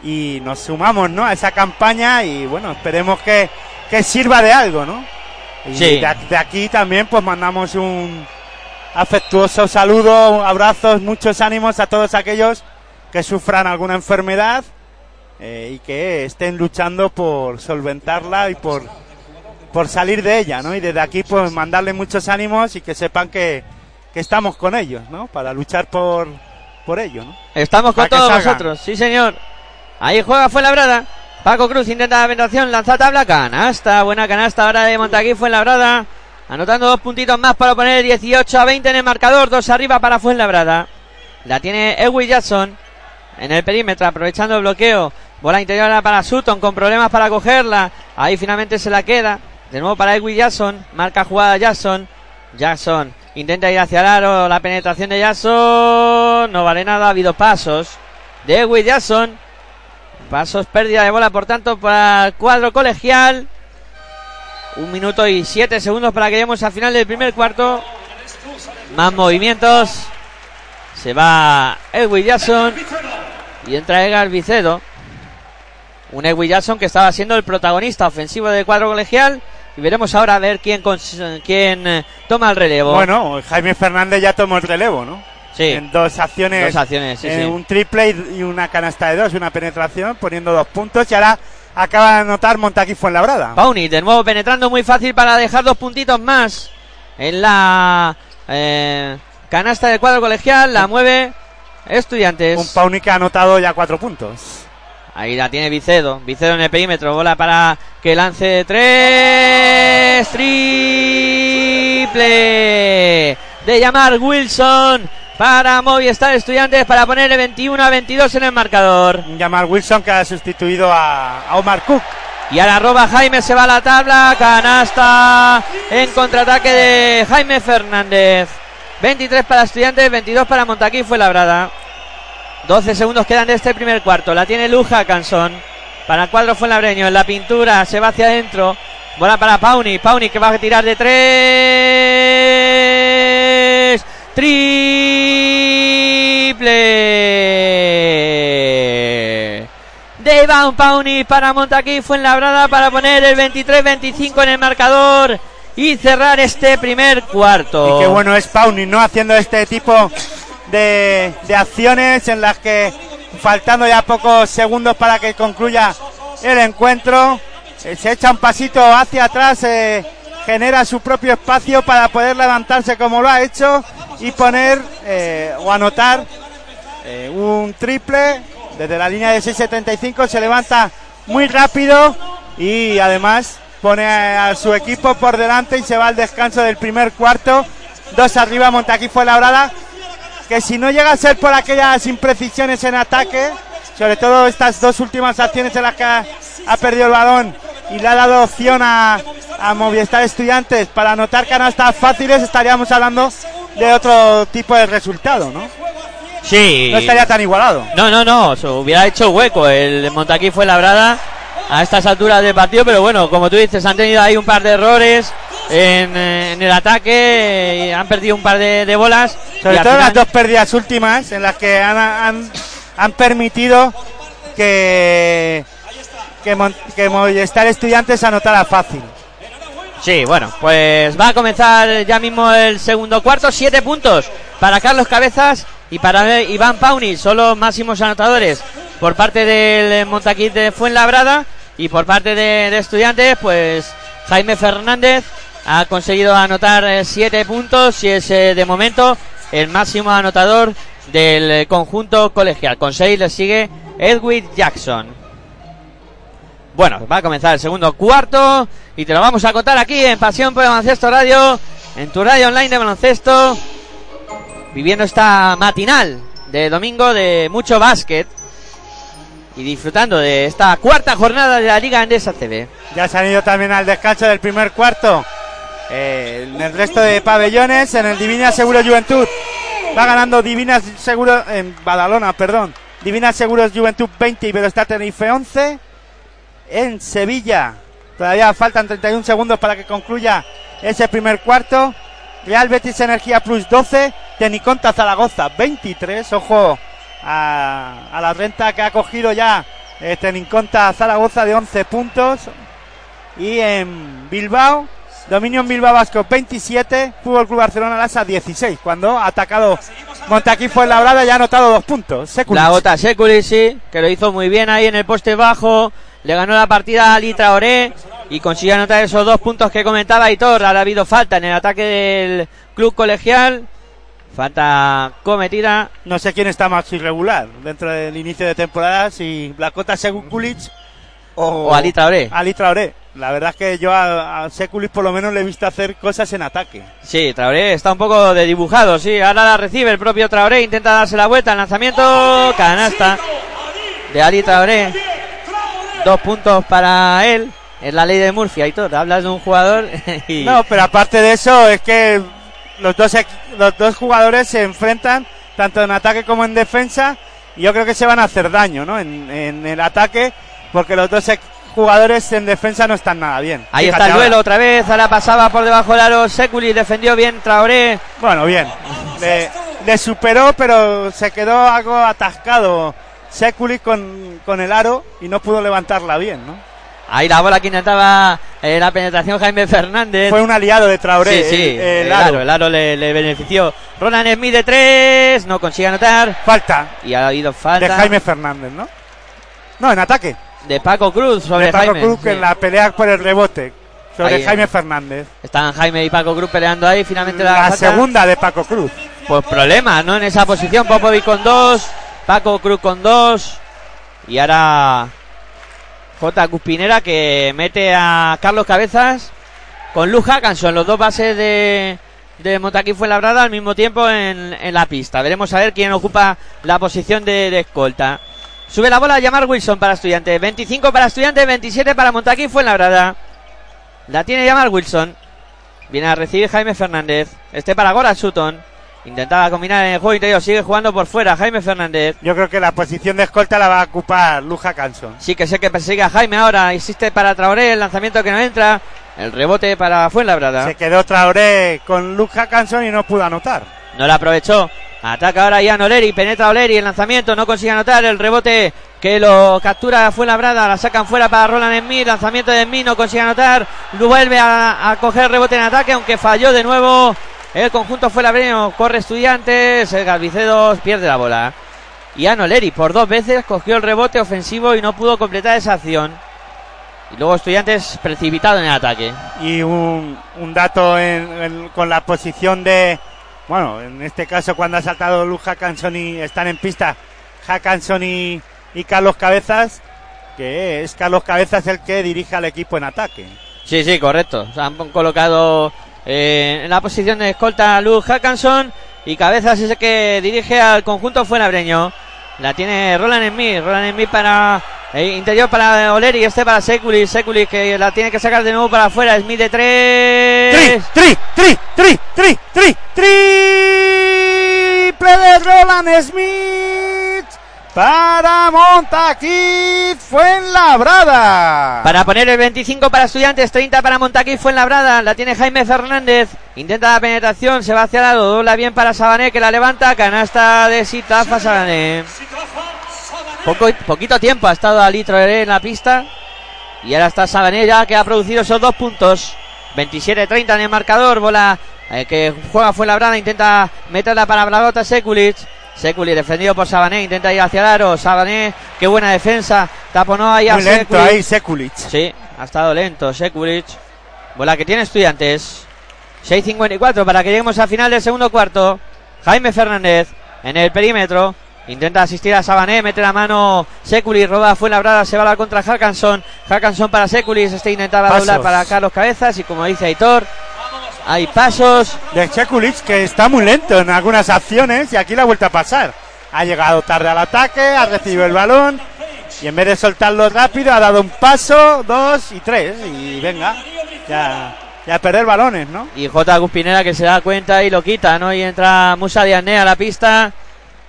y nos sumamos, ¿no? A esa campaña y bueno, esperemos que, que sirva de algo, ¿no? Y Sí. de, de aquí también pues mandamos un afectuoso saludo, abrazos, muchos ánimos a todos aquellos que sufran alguna enfermedad eh, y que estén luchando por solventarla y por, por salir de ella, ¿no? Y desde aquí pues mandarle muchos ánimos y que sepan que, que estamos con ellos, ¿no? Para luchar por, por ello, ¿no? Estamos con Para todos vosotros, sí señor. Ahí juega Fuenlabrada. Paco Cruz intenta la penetración, lanza tabla, canasta, buena canasta ahora de Montaquí Fuenlabrada. Anotando dos puntitos más para poner 18 a 20 en el marcador, dos arriba para Fuenlabrada. La tiene Edwin Jackson en el perímetro, aprovechando el bloqueo. Bola interior para Sutton con problemas para cogerla. Ahí finalmente se la queda. De nuevo para Edwin Jackson. Marca jugada Jackson. Jackson intenta ir hacia el aro. La penetración de Jackson. No vale nada. Ha habido pasos de Edwin Jackson. Pasos, pérdida de bola, por tanto, para el cuadro colegial. Un minuto y siete segundos para que lleguemos al final del primer cuarto. Más movimientos. Se va Edwin Jackson. Y entra Edgar Vicedo. Un Edwin Jackson que estaba siendo el protagonista ofensivo del cuadro colegial. Y veremos ahora a ver quién, quién eh, toma el relevo. Bueno, Jaime Fernández ya tomó el relevo, ¿no? sí, En dos acciones. dos acciones. Sí, sí. Un triple y y una canasta de dos, una penetración, poniendo dos puntos. Y ahora acaba de anotar Montaquí Fuenlabrada. Pauni de nuevo penetrando muy fácil para dejar dos puntitos más en la eh, canasta del cuadro colegial. La mueve Estudiantes. Un Pauni que ha anotado ya cuatro puntos. Ahí la tiene Vicedo. Vicedo en el perímetro. Bola para que lance tres. Triple de llamar Wilson para Movistar Estudiantes para ponerle 21 a 22 en el marcador. Llamar Wilson que ha sustituido a, a Omar Cook. Y ahora roba Jaime, se va a la tabla. Canasta en contraataque de Jaime Fernández. 23 para Estudiantes, 22 para Montaquí fue labrada. 12 segundos quedan de este primer cuarto. La tiene Luja Cansón. Para el cuadro fue labreño. En la pintura se va hacia adentro. Bola para Pauni. Pauni que va a tirar de tres. Triple. De Iván Pauni para Montaquí fue labrada para poner el 23-25 en el marcador y cerrar este primer cuarto. Y qué bueno es Pauni, ¿no? Haciendo este tipo de, de acciones en las que faltando ya pocos segundos para que concluya el encuentro, eh, se echa un pasito hacia atrás, eh, genera su propio espacio para poder levantarse como lo ha hecho y poner eh, o anotar eh, un triple desde la línea de 6.75, se levanta muy rápido y además pone a, su equipo por delante y se va al descanso del primer cuarto. Dos arriba, Montaquí fue labrada que si no llega a ser por aquellas imprecisiones en ataque, sobre todo estas dos últimas acciones en las que ha perdido el balón y le ha dado opción a, a Movistar Estudiantes para anotar canastas fáciles, estaríamos hablando de otro tipo de resultado, ¿no? Sí. No estaría tan igualado. No, no, no, se hubiera hecho hueco. El Montaquí fue labrada a estas alturas del partido, pero bueno, como tú dices, han tenido ahí un par de errores en, eh, en el ataque, eh, han perdido un par de, de bolas. Sobre y todo final- las dos pérdidas últimas en las que han, han, han permitido que, que, Mon- que Movistar Estudiantes anotara fácil. Sí, bueno, pues va a comenzar ya mismo el segundo cuarto. Siete puntos para Carlos Cabezas y para Iván Pauni. Son los máximos anotadores por parte del Montaquí de Fuenlabrada y por parte de, de Estudiantes, pues Jaime Fernández ha conseguido anotar eh, siete puntos y es eh, de momento el máximo anotador del conjunto colegial. Con seis le sigue Edwin Jackson. Bueno, va a comenzar el segundo cuarto y te lo vamos a contar aquí en Pasión por el Baloncesto Radio, en tu radio online de baloncesto, viviendo esta matinal de domingo de mucho básquet y disfrutando de esta cuarta jornada de la Liga Endesa CB. Ya se han ido también al descanso del primer cuarto. Eh, en el resto de pabellones, en el Divina Seguro Juventud, va ganando Divina Seguro, en Badalona, perdón. Divina Seguros Juventud 20 y Velostar Tenerife 11. En Sevilla, todavía faltan 31 segundos para que concluya ese primer cuarto. Real Betis Energía Plus 12, Teniconta Zaragoza 23. Ojo a, la renta que ha cogido ya eh, Teniconta Zaragoza de 11 puntos. Y en Bilbao, Dominion Bilbao Vasco 27, Fútbol Club Barcelona Lasa 16. Cuando ha atacado Montaquí fue labrada y ha anotado dos puntos. La gota Sekulic, sí, que lo hizo muy bien ahí en el poste bajo. Le ganó la partida a Ali Traoré y consiguió anotar esos dos puntos que comentaba Hitor. Ha habido falta en el ataque del club colegial. Falta cometida. No sé quién está más irregular dentro del inicio de temporada, si Blacota Sekulic o, O Ali Traoré. Ali Traoré. La verdad es que yo a, a Sekulic por lo menos le he visto hacer cosas en ataque. Sí, Traoré está un poco de dibujado, sí. Ahora la recibe el propio Traoré, intenta darse la vuelta. El lanzamiento, canasta de Ali Traoré. Dos puntos para él. Es la ley de Murphy, y todo. Hablas de un jugador y... No, pero aparte de eso, es que los dos, los dos jugadores se enfrentan tanto en ataque como en defensa. Y yo creo que se van a hacer daño, ¿no? En, en el ataque, porque los dos jugadores en defensa no están nada bien. Ahí Fíjate está el ahora. duelo otra vez. Ahora pasaba por debajo del aro Seculi. Defendió bien Traoré. Bueno, bien. Le, le superó, pero se quedó algo atascado Sekulic con, con el aro y no pudo levantarla bien, ¿no? Ahí la bola que intentaba eh, la penetración Jaime Fernández. Fue un aliado de Traoré. sí, sí, el, el el aro. aro, el aro le, le benefició. Ronan Smith de tres. No consigue anotar. Falta Y ha habido de falta Jaime Fernández, ¿no? No, en ataque. de Paco Cruz sobre de Paco Jaime. Cruz sí. en la pelea por el rebote sobre Ahí, Jaime eh. Fernández. Están Jaime y Paco Cruz peleando ahí. Finalmente la, La falta. segunda de Paco Cruz. Pues problemas, ¿no? En esa posición. Popovic con dos. Paco Cruz con dos. Y ahora J. Cuspinera que mete a Carlos Cabezas con Luz Hackanson, los dos bases de, de Montaquí Fuenlabrada al mismo tiempo en, la pista. Veremos a ver quién ocupa la posición de, de escolta. Sube la bola a llamar Wilson para estudiantes. 25 para estudiantes, 27 para Montaquí Fuenlabrada. La tiene llamar Wilson. Viene a recibir Jaime Fernández. Este para Goran Sutton. Intentaba combinar en el juego interior. Sigue jugando por fuera Jaime Fernández. Yo creo que la posición de escolta la va a ocupar Luja Canson. Sí que sé que persigue a Jaime ahora. Insiste para Traoré. El lanzamiento que no entra. El rebote para Fuenlabrada. Se quedó Traoré con Luja Canson y no pudo anotar. No la aprovechó. Ataca ahora Ian Oleri. Penetra Oleri. El lanzamiento no consigue anotar. El rebote que lo captura Fuenlabrada. La sacan fuera para Roland Smith. Lanzamiento de Smith no consigue anotar. Vuelve a, a coger el rebote en ataque. Aunque falló de nuevo. El conjunto fue Labreño, corre Estudiantes, el Galvicedos pierde la bola. Y Anoleri por dos veces cogió el rebote ofensivo y no pudo completar esa acción. Y luego Estudiantes precipitado en el ataque. Y un, un dato en- en- con la posición de, bueno, en este caso cuando ha saltado Luz Hackanson y están en pista Hackanson y, y Carlos Cabezas, que es Carlos Cabezas el que dirige al equipo en ataque. Sí, sí, correcto. Se han colocado eh, en la posición de escolta Luz Hackanson y Cabezas es el que dirige al conjunto Fuenabreño. La tiene Roland Smith, Roland Smith para eh, interior para Oleri, este para Sekulis, Sekulis que la tiene que sacar de nuevo para afuera, Smith de tres. ¡Tri, tri, tri, tri, tri, tri! Triple de Roland Smith para Montaquit Fuenlabrada. Para poner el 25 para Estudiantes, 30 para Montaquí Fuenlabrada. La tiene Jaime Fernández. Intenta la penetración, se va hacia el lado. Dobla bien para Sabané que la levanta. Canasta de Sitafa Sabané. Poco, poquito tiempo ha estado Ali Traoré en la pista. Y ahora está Sabané ya que ha producido esos dos puntos. 27-30 en el marcador. Bola eh, que juega Fuenlabrada. Intenta meterla para Blagota Sekulic. Sekulic defendido por Sabané. Intenta ir hacia el aro. Sabané, qué buena defensa. Taponó ahí a Muy lento Sekulic. ahí Sekulic. Sí, ha estado lento Sekulic. Bola que tiene estudiantes. 6.54 para que lleguemos al final del segundo cuarto. Jaime Fernández en el perímetro. Intenta asistir a Sabané, mete la mano Sekulic, roba fue labrada, se va a la contra Hackanson. Hackanson para Sekulic, este intentaba Pasos. doblar para Carlos Cabezas y como dice Aitor, hay pasos. de Sekulic que está muy lento en algunas acciones y aquí la ha vuelto a pasar. Ha llegado tarde al ataque, ha recibido el balón y en vez de soltarlo rápido ha dado un paso, dos y tres y venga, ya, ya a perder balones, ¿no? Y J. Guspinera que se da cuenta y lo quita, ¿no? Y entra Musa Diané a la pista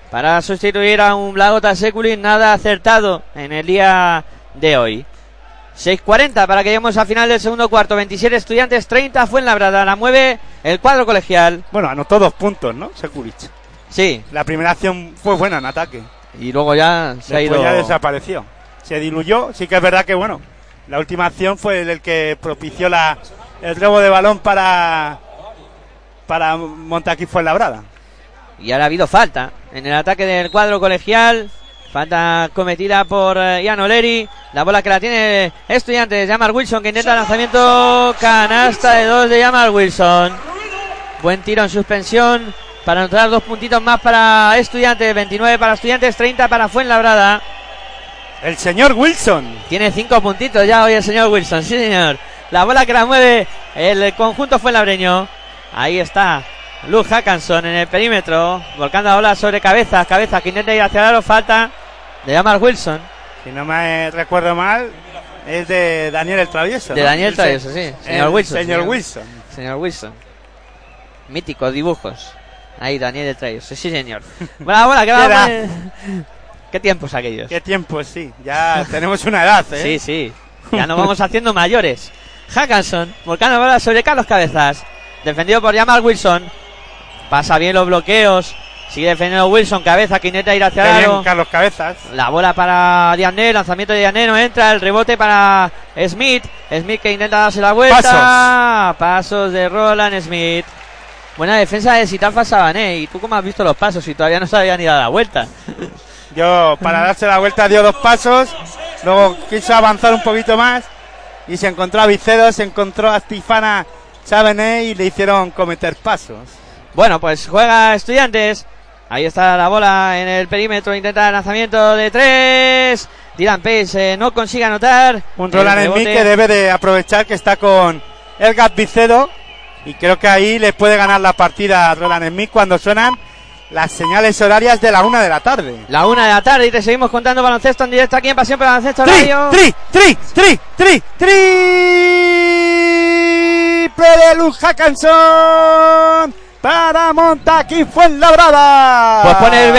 para sustituir a un Blagota Sekulic nada acertado en el día de hoy. 6.40 para que lleguemos al final del segundo cuarto. 27 estudiantes, 30 fue en la La mueve el cuadro colegial. Bueno, anotó dos puntos, ¿no? Sekulic. Sí, La primera acción fue buena en ataque. y luego ya se ha Después ido. ya desapareció. Se diluyó. Sí que es verdad que, bueno, la última acción fue el que propició la, el robo de balón para, para Montaquí Fuenlabrada. Y ahora ha habido falta en el ataque del cuadro colegial. Falta cometida por eh, Ian Oleri. La bola que la tiene Estudiantes. Jamal Wilson que intenta lanzamiento. Canasta de dos de Jamal Wilson. Buen tiro en suspensión. Para anotar dos puntitos más para Estudiantes. 29 para Estudiantes, 30 para Fuenlabrada. El señor Wilson. Tiene cinco puntitos ya hoy el señor Wilson. Sí, señor. La bola que la mueve el conjunto Fuenlabreño. Ahí está. Luz Hackanson en el perímetro. Volcando la bola sobre cabeza. Cabeza que intenta ir hacia el aro. Falta de Jamal Wilson. Si no me recuerdo mal, es de Daniel el Travieso. De ¿no? Daniel El Travieso, sí. Señor el Wilson, Señor señor. Wilson. Señor Wilson. Míticos dibujos. Ahí, Daniel de Trayos. Sí, señor. Bola que ¿Qué va. edad? muy- ¿Qué tiempos aquellos? Qué tiempo, sí. Ya tenemos una edad, ¿eh? Sí, sí. Ya nos vamos haciendo mayores. Hackanson, volcando la bola sobre Carlos Cabezas. Defendido por Jamal Wilson. Pasa bien los bloqueos. Sigue defendiendo Wilson. Cabeza que intenta ir hacia el aro. Carlos Cabezas. La bola para Diané. Lanzamiento de Diané. No entra. El rebote para Smith. Smith que intenta darse la vuelta. Pasos, de Roland Smith. Buena defensa de Sitafa Sabané. ¿Y tú cómo has visto los pasos? Si todavía no se había ni dado la vuelta. Yo, para darse la vuelta, dio dos pasos. Luego quiso avanzar un poquito más. Y se encontró a Vicedo, se encontró a Stifana Chavené y le hicieron cometer pasos. Bueno, pues juega Estudiantes. Ahí está la bola en el perímetro. Intenta el lanzamiento de tres. Dylan Pace eh, no consigue anotar. Un Roland Smith rebote- que debe de aprovechar que está con Elgar Vicedo y creo que ahí le puede ganar la partida a Roland Smith cuando suenan las señales horarias de la una de la tarde. La una de la tarde y te seguimos contando baloncesto en directo aquí en Pasión por Baloncesto Tri, Radio. tri, tri, tri, tri, triple de Luz Hackanson para Montaquí Fuenlabrada. Pues pone el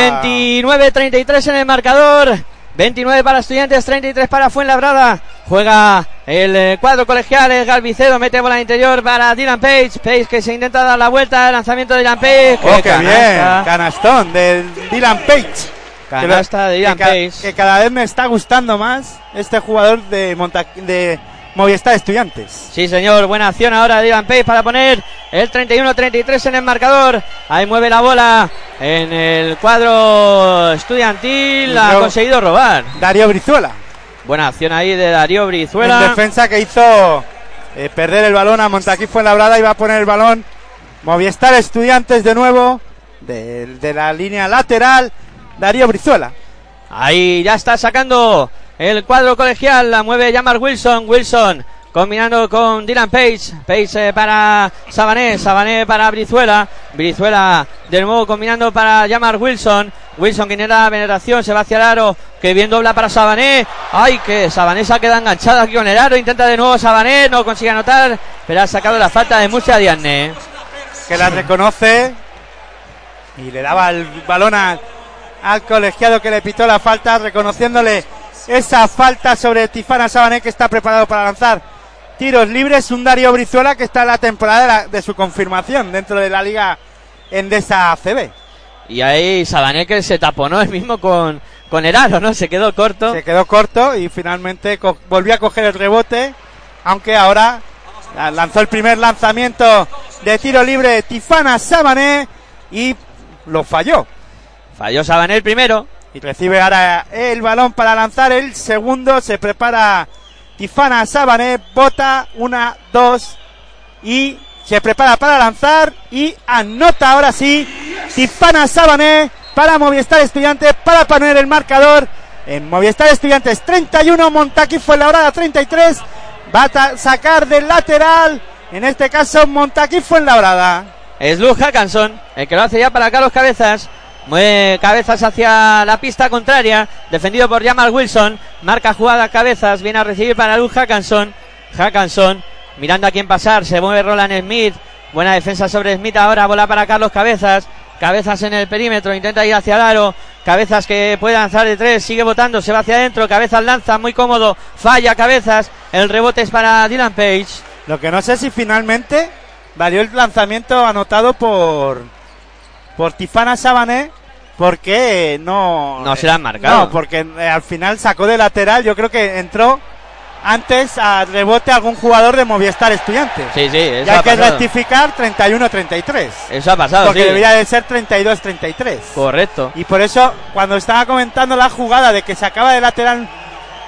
29-33 en el marcador. 29 para Estudiantes, 33 para Fuenlabrada. Juega el eh, cuadro colegial, el Galvicedo mete bola interior para Dylan Page. Page que se intenta dar la vuelta, lanzamiento de Dylan Page. Oh, qué canasta. bien, canastón del Dylan Page. Canasta de Dylan que, ca- Page. que cada vez me está gustando más este jugador de, Monta de Movistar Estudiantes. Sí, señor, buena acción ahora de Dylan Page para poner el 31-33 en el marcador. Ahí mueve la bola en el cuadro estudiantil. Ha conseguido robar. Darío Brizuela. Buena acción ahí de Darío En Brizuela. defensa que hizo eh, perder el balón a Montaquí Fuenlabrada y va a poner el balón Movistar Estudiantes de nuevo de, de la línea lateral Darío Brizuela. Ahí ya está sacando el cuadro colegial. La mueve Jamar Wilson. Wilson combinando con Dylan Page. Page eh, para Sabané. Sabané para Brizuela. Brizuela de nuevo combinando para Jamar Wilson. Wilson que la penetración. Se va hacia el aro. Que bien dobla para Sabané. Ay, que Sabané se ha quedado enganchado aquí con el aro. Intenta de nuevo Sabané. No consigue anotar. Pero ha sacado la falta de Mucha Diane. que la reconoce y le daba el balón al, al colegiado que le pitó la falta, reconociéndole esa falta sobre Tifana Sabané que está preparado para lanzar tiros libres. Un Darío Brizuela que está en la temporada de, la- de su confirmación dentro de la liga Endesa ACB. Y ahí Sabané que se taponó el mismo con, con el aro, ¿no? Se quedó corto. Se quedó corto y finalmente volvió a coger el rebote, aunque ahora ah, lanzó el primer lanzamiento de tiro libre Tifana Sabané y lo falló. Falló Sabané el primero. Recibe ahora el balón para lanzar el segundo. Se prepara Tifana Sabané. Bota una, dos. Y se prepara para lanzar. Y anota ahora sí. Tifana Sabané para Movistar Estudiantes. Para poner el marcador. En Movistar Estudiantes 31. Montaquí fue la hora 33. Va a sacar del lateral. En este caso Montaquí fue en la. Es Luz Hackanson, el que lo hace ya para Carlos Cabezas. Mueve Cabezas hacia la pista contraria. Defendido por Jamal Wilson. Marca jugada Cabezas. Viene a recibir para Luz Hackanson. Hackanson mirando a quién pasar. Se mueve Roland Smith. Buena defensa sobre Smith ahora. Bola para Carlos Cabezas. Cabezas en el perímetro. Intenta ir hacia el aro. Cabezas que puede lanzar de tres. Sigue votando. Se va hacia adentro. Cabezas lanza. Muy cómodo. Falla Cabezas. El rebote es para Dylan Page. Lo que no sé si finalmente valió el lanzamiento anotado por por Tifana Sabané porque no No se la han marcado. No, porque eh, al final sacó de lateral, yo creo que entró antes a rebote algún jugador de Movistar Estudiantes. Sí, sí. Eso y hay ha que pasado. rectificar 31-33. Eso ha pasado. Porque sí. debería de ser 32-33. Correcto. Y por eso, cuando estaba comentando la jugada de que se acaba de lateral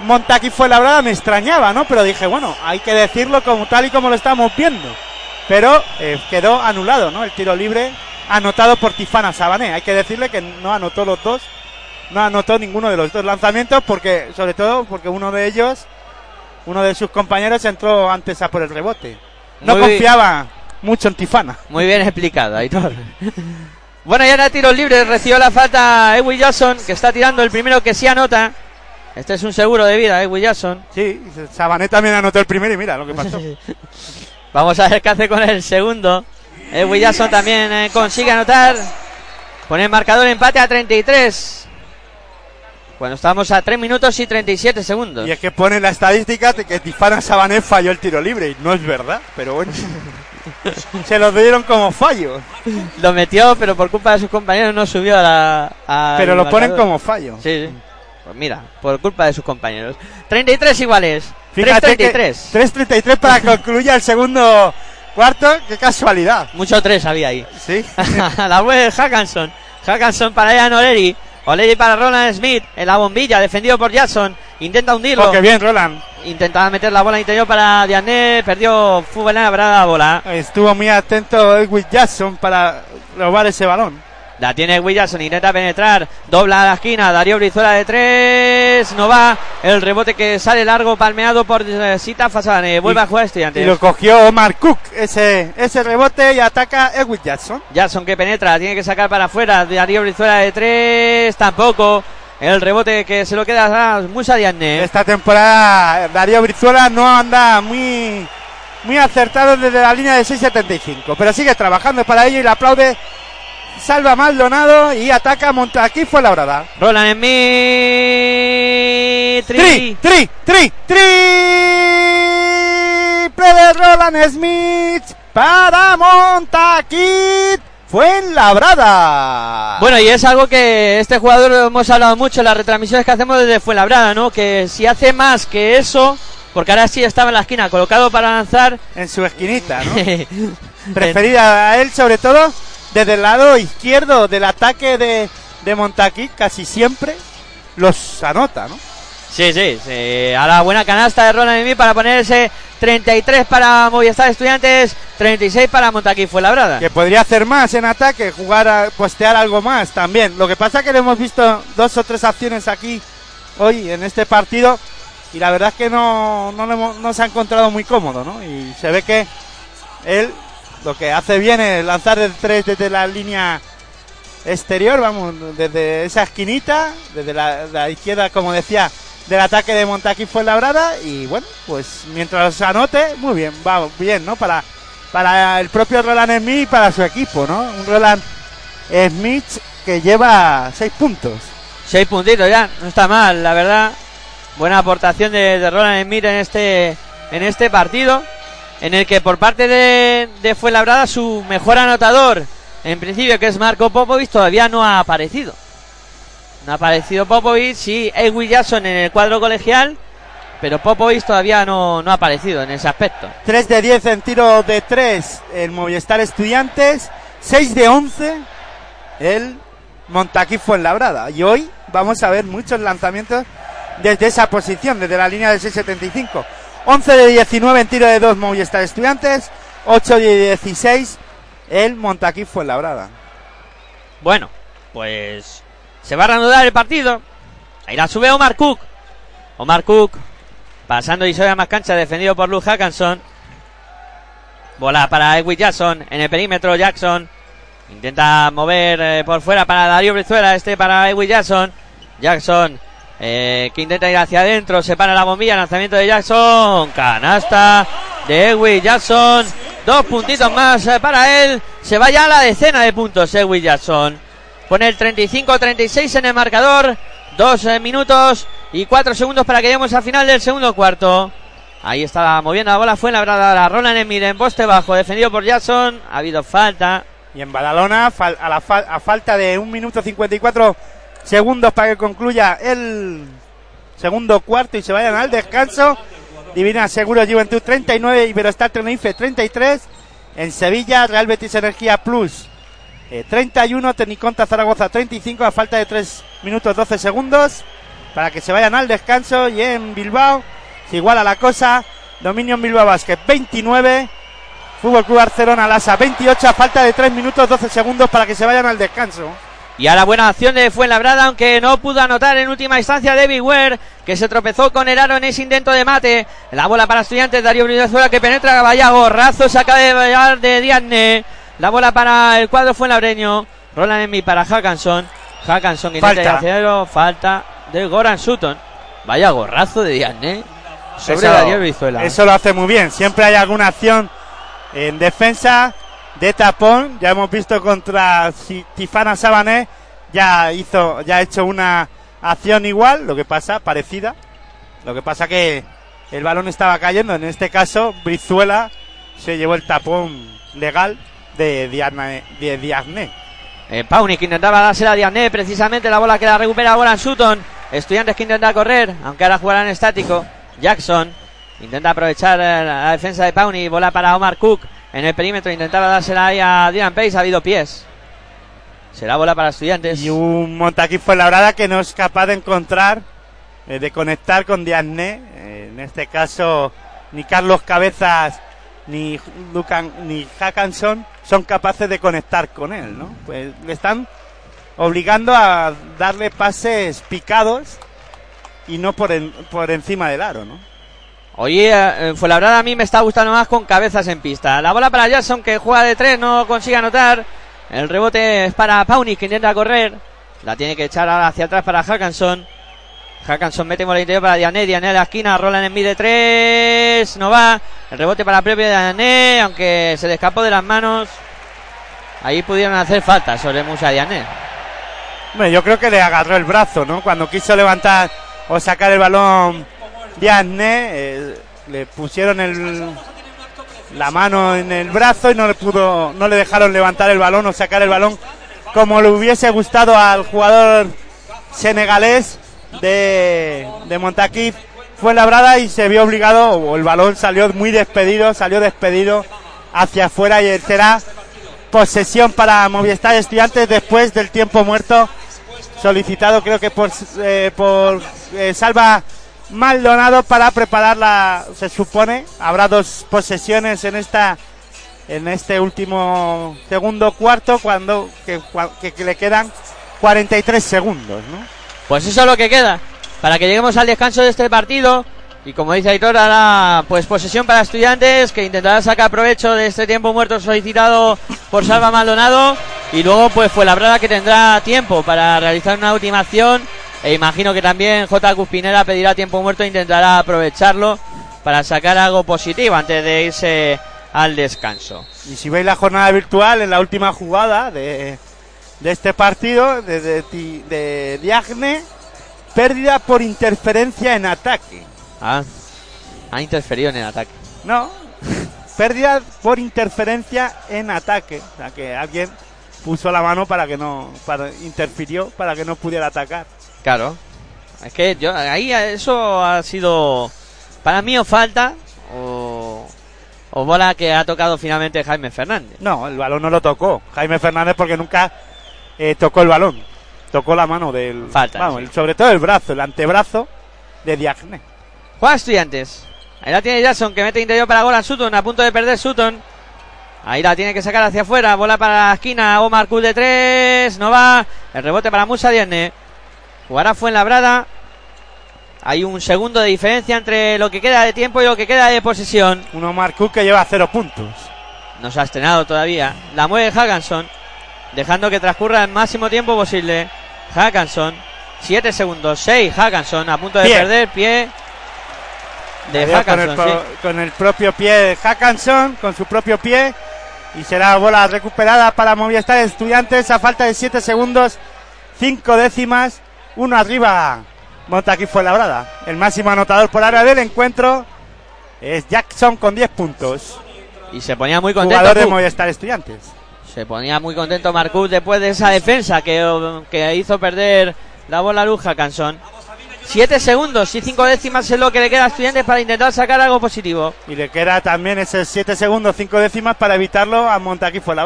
Montaquí fue labrada, me extrañaba, ¿no? Pero dije, bueno, hay que decirlo como tal y como lo estamos viendo. Pero eh, quedó anulado, ¿no? El tiro libre anotado por Tifana Sabané. Hay que decirle que no anotó los dos, no anotó ninguno de los dos lanzamientos, porque, sobre todo, porque uno de ellos, uno de sus compañeros entró antes a por el rebote. No Muy- confiaba mucho en Tifana. Muy bien explicado, Aitor. bueno, ya el tiro libre recibió la falta Edwin Jackson, que está tirando el primero que sí anota. Este es un seguro de vida, Edwin Jackson. Sí, Sabané también anotó el primero y mira lo que pasó. Vamos a ver qué hace con el segundo. Edwin Jackson también eh, consigue anotar. Pone el marcador empate a 33. Cuando estamos a 3 minutos y 37 segundos. Y es que pone la estadística de que Tifana Sabané falló el tiro libre. Y no es verdad, pero bueno. Se lo dieron como fallo. Lo metió, pero por culpa de sus compañeros no subió a la. Pero lo ponen como fallo. Sí, sí. Pues mira, por culpa de sus compañeros. 33 iguales. Fíjate que 3-33. 3.33 para que concluya el segundo cuarto. Qué casualidad. Mucho 3 había ahí. Sí. la web de Hackanson. Hackanson para Ian Oleri. Oleri para Roland Smith. En la bombilla, defendido por Jackson. Intenta hundirlo. Porque bien, Roland. Intentaba meter la bola interior para Diané. Perdió fútbol en la bola. Estuvo muy atento Edwin Jackson para robar ese balón. La tiene Williamson, intenta penetrar, dobla a la esquina, Darío Brizuela de tres, no va, el rebote que sale largo, palmeado por eh, Sita Fasane, vuelve Y- a jugar estudiante. Y lo cogió Omar Cook, ese, ese rebote y ataca Edwin Jackson. Jackson que penetra, tiene que sacar para afuera, Darío Brizuela de tres, tampoco, el rebote que se lo queda a Musa Diagne. Esta temporada Darío Brizuela no anda muy, muy acertado desde la línea de 6.75, pero sigue trabajando para ello y le aplaude Salva Maldonado y ataca Montaquí fue la brada. Roland mi Tri, tri, tri, triple de Roland Smith para Montaquit Fuenlabrada. Bueno, y es algo que este jugador hemos hablado mucho en las retransmisiones que hacemos desde Fuenlabrada, ¿no? Que si hace más que eso, porque ahora sí estaba en la esquina colocado para lanzar, en su esquinita, ¿no? Preferida a él, sobre todo desde el lado izquierdo del ataque de, de Montaquí, casi siempre los anota, ¿no? Sí, sí, sí. A la buena canasta de Roland Emi para poner ese 33 para Movistar Estudiantes, 36 para Montaquí Fuenlabrada. Que podría hacer más en ataque, jugar, a, postear algo más también. Lo que pasa es que le hemos visto dos o tres acciones aquí hoy en este partido y la verdad es que no, no, le hemos- no se ha encontrado muy cómodo, ¿no? Y se ve que él lo que hace bien es lanzar de tres desde la línea exterior, vamos, desde esa esquinita, desde la, izquierda, como decía, del ataque de Montaquí Fuenlabrada y bueno, pues mientras anote, muy bien, va bien, ¿no? Para, para el propio Roland Smith y para su equipo, ¿no? Un Roland Smith que lleva seis puntos. Seis puntitos ya, no está mal, la verdad. Buena aportación de, de Roland Smith en este, en este partido, en el que por parte de, de Fuenlabrada su mejor anotador, en principio que es Marco Popovic, todavía no ha aparecido. No ha aparecido Popovic, sí, Edwin Jackson en el cuadro colegial, pero Popovic todavía no, no ha aparecido en ese aspecto. 3 de 10 en tiro de 3 el Movistar Estudiantes, 6 de 11 el Montaquí Fuenlabrada. Y hoy vamos a ver muchos lanzamientos desde esa posición, desde la línea del 675. 11 de 19 en tiro de 2 Movistar Estudiantes, 8 de 16 el Montaquí Fuenlabrada. Bueno, pues se va a reanudar el partido. Ahí la sube Omar Cook. Omar Cook pasando y sobre más cancha, defendido por Luke Hackanson. Bola para Edwin Jackson en el perímetro. Jackson intenta mover eh, por fuera para Darío Brizuela. Este para Edwin Jackson. Jackson eh, que intenta ir hacia adentro. Se para la bombilla. Lanzamiento de Jackson. Canasta de Edwin Jackson. Dos puntitos más eh, para él. Se va ya a la decena de puntos Edwin Jackson. Pone el 35-36 en el marcador. Dos minutos y cuatro segundos para que lleguemos al final del segundo cuarto. Ahí está moviendo la bola. Fue la brada la Roland Emir en poste bajo. Defendido por Jackson. Ha habido falta. Y en Badalona, a, la a falta de 1 minuto 54 segundos para que concluya el segundo cuarto y se vayan al descanso. Divina Seguro Juventud 39, Iberostar Tenerife 33. En Sevilla, Real Betis Energía Plus eh, 31, Tecniconta Zaragoza 35, a falta de 3 minutos 12 segundos para que se vayan al descanso. Y en Bilbao se iguala la cosa. Dominio Bilbao Basket 29. Fútbol Club Barcelona Lasa 28 a falta de 3 minutos 12 segundos para que se vayan al descanso. Y a la buena acción de Fuenlabrada, aunque no pudo anotar en última instancia David Ware, que se tropezó con el aro en ese intento de mate. La bola para estudiantes, Darío Brizuela que penetra, vaya gorrazo, se acaba de vallar de Diane. La bola para el cuadro Fuenlabreño. Roland Emmy para Hackanson. Hackanson que Falta. adentro. falta de Goran Sutton. Vaya gorrazo de Diane sobre Eso- Darío Brizuela. Eso lo hace muy bien. Siempre hay alguna acción en defensa de tapón. Ya hemos visto contra Tifana Sabané. Ya hizo, ya ha hecho una acción igual, lo que pasa, parecida. Lo que pasa que el balón estaba cayendo. En este caso, Brizuela se llevó el tapón legal de Diane. De. Eh, Pauni que intentaba dársela a Diané, precisamente la bola que la recupera ahora en Sutton. Estudiantes que intenta correr, aunque ahora jugarán estático. Jackson intenta aprovechar eh, la defensa de Pauni, bola para Omar Cook en el perímetro, intentaba dársela ahí a Dylan Pace, ha habido pies. Será bola para estudiantes. Y un Montaquí fue labrada que no es capaz de encontrar, eh, de conectar con Diagne. Eh, en este caso, ni Carlos Cabezas ni Lucan, ni Hackanson son capaces de conectar con él, ¿no? Pues le están obligando a darle pases picados y no por, en- por encima del aro, ¿no? Oye, eh, Fuenlabrada a mí me está gustando más con cabezas en pista. La bola para Jackson que juega de tres, no consigue anotar. El rebote es para Paunis que intenta correr. La tiene que echar hacia atrás para Hackanson. Hackanson mete por interior para Diané. Diané a la esquina. Roland en mid de tres. No va. El rebote para propio Diané. Aunque se le escapó de las manos. Ahí pudieron hacer falta sobre Musa Diané. Yo creo que le agarró el brazo, ¿no? Cuando quiso levantar o sacar el balón Diasne, eh, le pusieron el, la mano en el brazo y no le pudo, no le dejaron levantar el balón o sacar el balón como le hubiese gustado al jugador senegalés de, de Montaquí. Fue labrada y se vio obligado, o el balón salió muy despedido, salió despedido hacia afuera y será posesión para Movistar Estudiantes después del tiempo muerto solicitado creo que por, eh, por eh, Salva Maldonado para preparar la se supone habrá dos posesiones en esta en este último segundo cuarto cuando que, que- que le quedan 43 segundos ¿no? Pues eso es lo que queda. Para que lleguemos al descanso de este partido. Y como dice Aitor, ahora pues posesión para estudiantes que intentará sacar provecho de este tiempo muerto solicitado por Salva Maldonado. Y luego pues fue la brada que tendrá tiempo para realizar una última acción. E imagino que también J. Cuspinera pedirá tiempo muerto e intentará aprovecharlo para sacar algo positivo antes de irse al descanso. y si veis la jornada virtual en la última jugada de, de este partido de, de, Diagne pérdida por interferencia en ataque Ah, ha interferido en el ataque. No, pérdida por interferencia en ataque. O sea que alguien puso la mano para que no, para interfirió para que no pudiera atacar. Claro. Es que yo ahí eso ha sido para mí o falta o, o bola que ha tocado finalmente Jaime Fernández. No, el balón no lo tocó. Jaime Fernández porque nunca eh, tocó el balón. Tocó la mano del. Falta, Vamos, sí. el- sobre todo el brazo, el antebrazo de Diagne. Juan Estudiantes. Ahí la tiene Jackson que mete interior para Goran Sutton a punto de perder Sutton. Ahí la tiene que sacar hacia afuera. Bola para la esquina. Omar Kuz de tres. No va. El rebote para Musa Dierne. Jugará Fuenlabrada. Hay un segundo de diferencia entre lo que queda de tiempo y lo que queda de posesión. Uno Marcus que lleva cero puntos. No se ha estrenado todavía. La mueve Hackanson. Dejando que transcurra el máximo tiempo posible. Hackanson. 7 segundos. 6. Hackanson. A punto de Pie. perder. Pie. De dio con, el Hackanson. sí. con el propio pie de Hackanson, con su propio pie. Y será bola recuperada para Movistar Estudiantes a falta de 7 segundos, 5 décimas, uno arriba. Montaquí fue labrada. El máximo anotador por área del encuentro es Jackson con 10 puntos. Y se ponía muy contento. Jugador de. Movistar Estudiantes. Se ponía muy contento Marcus después de esa defensa que, que hizo perder la bola a Luz Hackanson. 7 segundos y 5 décimas es lo que le queda a Estudiantes para intentar sacar algo positivo. Y le queda también esos 7 segundos, 5 décimas para evitarlo a Montaquí fue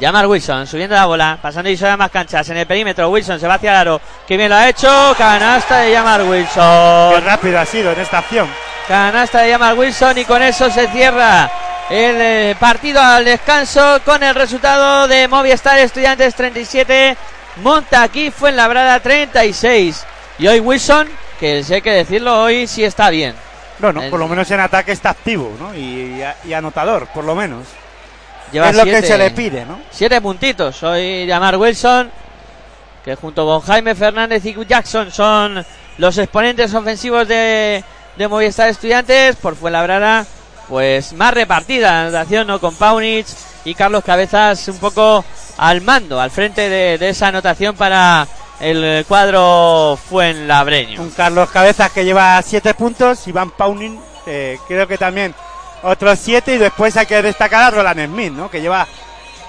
labrada. Llama Wilson, subiendo la bola, pasando y sobre más canchas en el perímetro. Wilson se va hacia el aro. Que bien lo ha hecho. Canasta de Llamar Qué Wilson. rápido ha sido en esta acción. Canasta de Llamar Wilson y con eso se cierra el eh, partido al descanso con el resultado de Movistar Estudiantes 37, Montaquí Fuenlabrada 36. Y hoy Wilson, que sé que decirlo hoy sí está bien. Bueno, El- por lo menos en ataque está activo, ¿no? Y, y anotador, por lo menos. Lleva es lo siete- que se le pide, ¿no? Siete puntitos. Hoy Llamar Wilson, que junto con Jaime Fernández y Jackson son los exponentes ofensivos de, de Movistar Estudiantes. Por Fuenlabrada, pues más repartida la anotación, ¿no? Con Paunich y Carlos Cabezas un poco al mando, al frente de, de esa anotación para el cuadro Fuenlabreño. Un Carlos Cabezas que lleva 7 puntos, Iván Paunin eh, creo que también otros 7 y después hay que destacar a Roland Smith, ¿no? Que lleva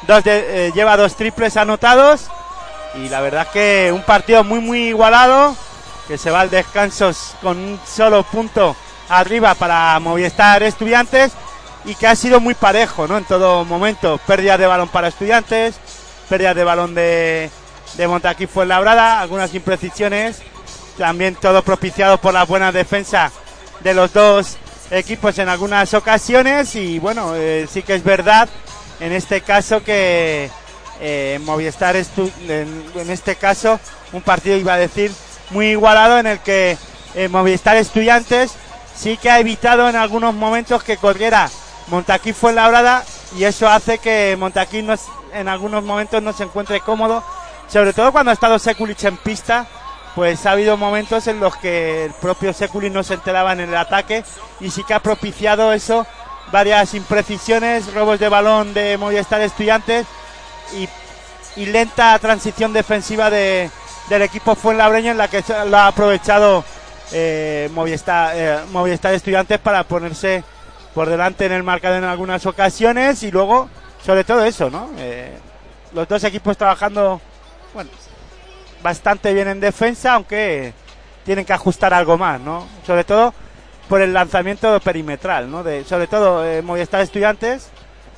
dos, eh, lleva dos triples anotados y la verdad es que un partido muy muy igualado que se va al descanso con un solo punto arriba para Movistar Estudiantes y que ha sido muy parejo, ¿no? En todo momento, pérdidas de balón para Estudiantes, pérdidas de balón de, de Montaquí Fuenlabrada, algunas imprecisiones, también todo propiciado por la buena defensa de los dos equipos en algunas ocasiones y bueno, eh, sí que es verdad en este caso que eh, Movistar Estu- en, este caso un partido iba a decir muy igualado en el que eh, Movistar Estudiantes sí que ha evitado en algunos momentos que corriera Montaquí Fuenlabrada y eso hace que Montaquí no es- en algunos momentos no se encuentre cómodo, sobre todo cuando ha estado Sekulic en pista, pues ha habido momentos en los que el propio Sekulic no se enteraba en el ataque y sí que ha propiciado eso, varias imprecisiones, robos de balón de Movistar Estudiantes y, y lenta transición defensiva de, del equipo Fuenlabreño en la que lo ha aprovechado eh, Movistar, eh, Movistar Estudiantes para ponerse por delante en el marcador en algunas ocasiones y luego, sobre todo eso, ¿no? Eh, los dos equipos trabajando, bastante bien en defensa, aunque tienen que ajustar algo más, ¿no? Sobre todo por el lanzamiento perimetral, ¿no? De, sobre todo eh, Movistar Estudiantes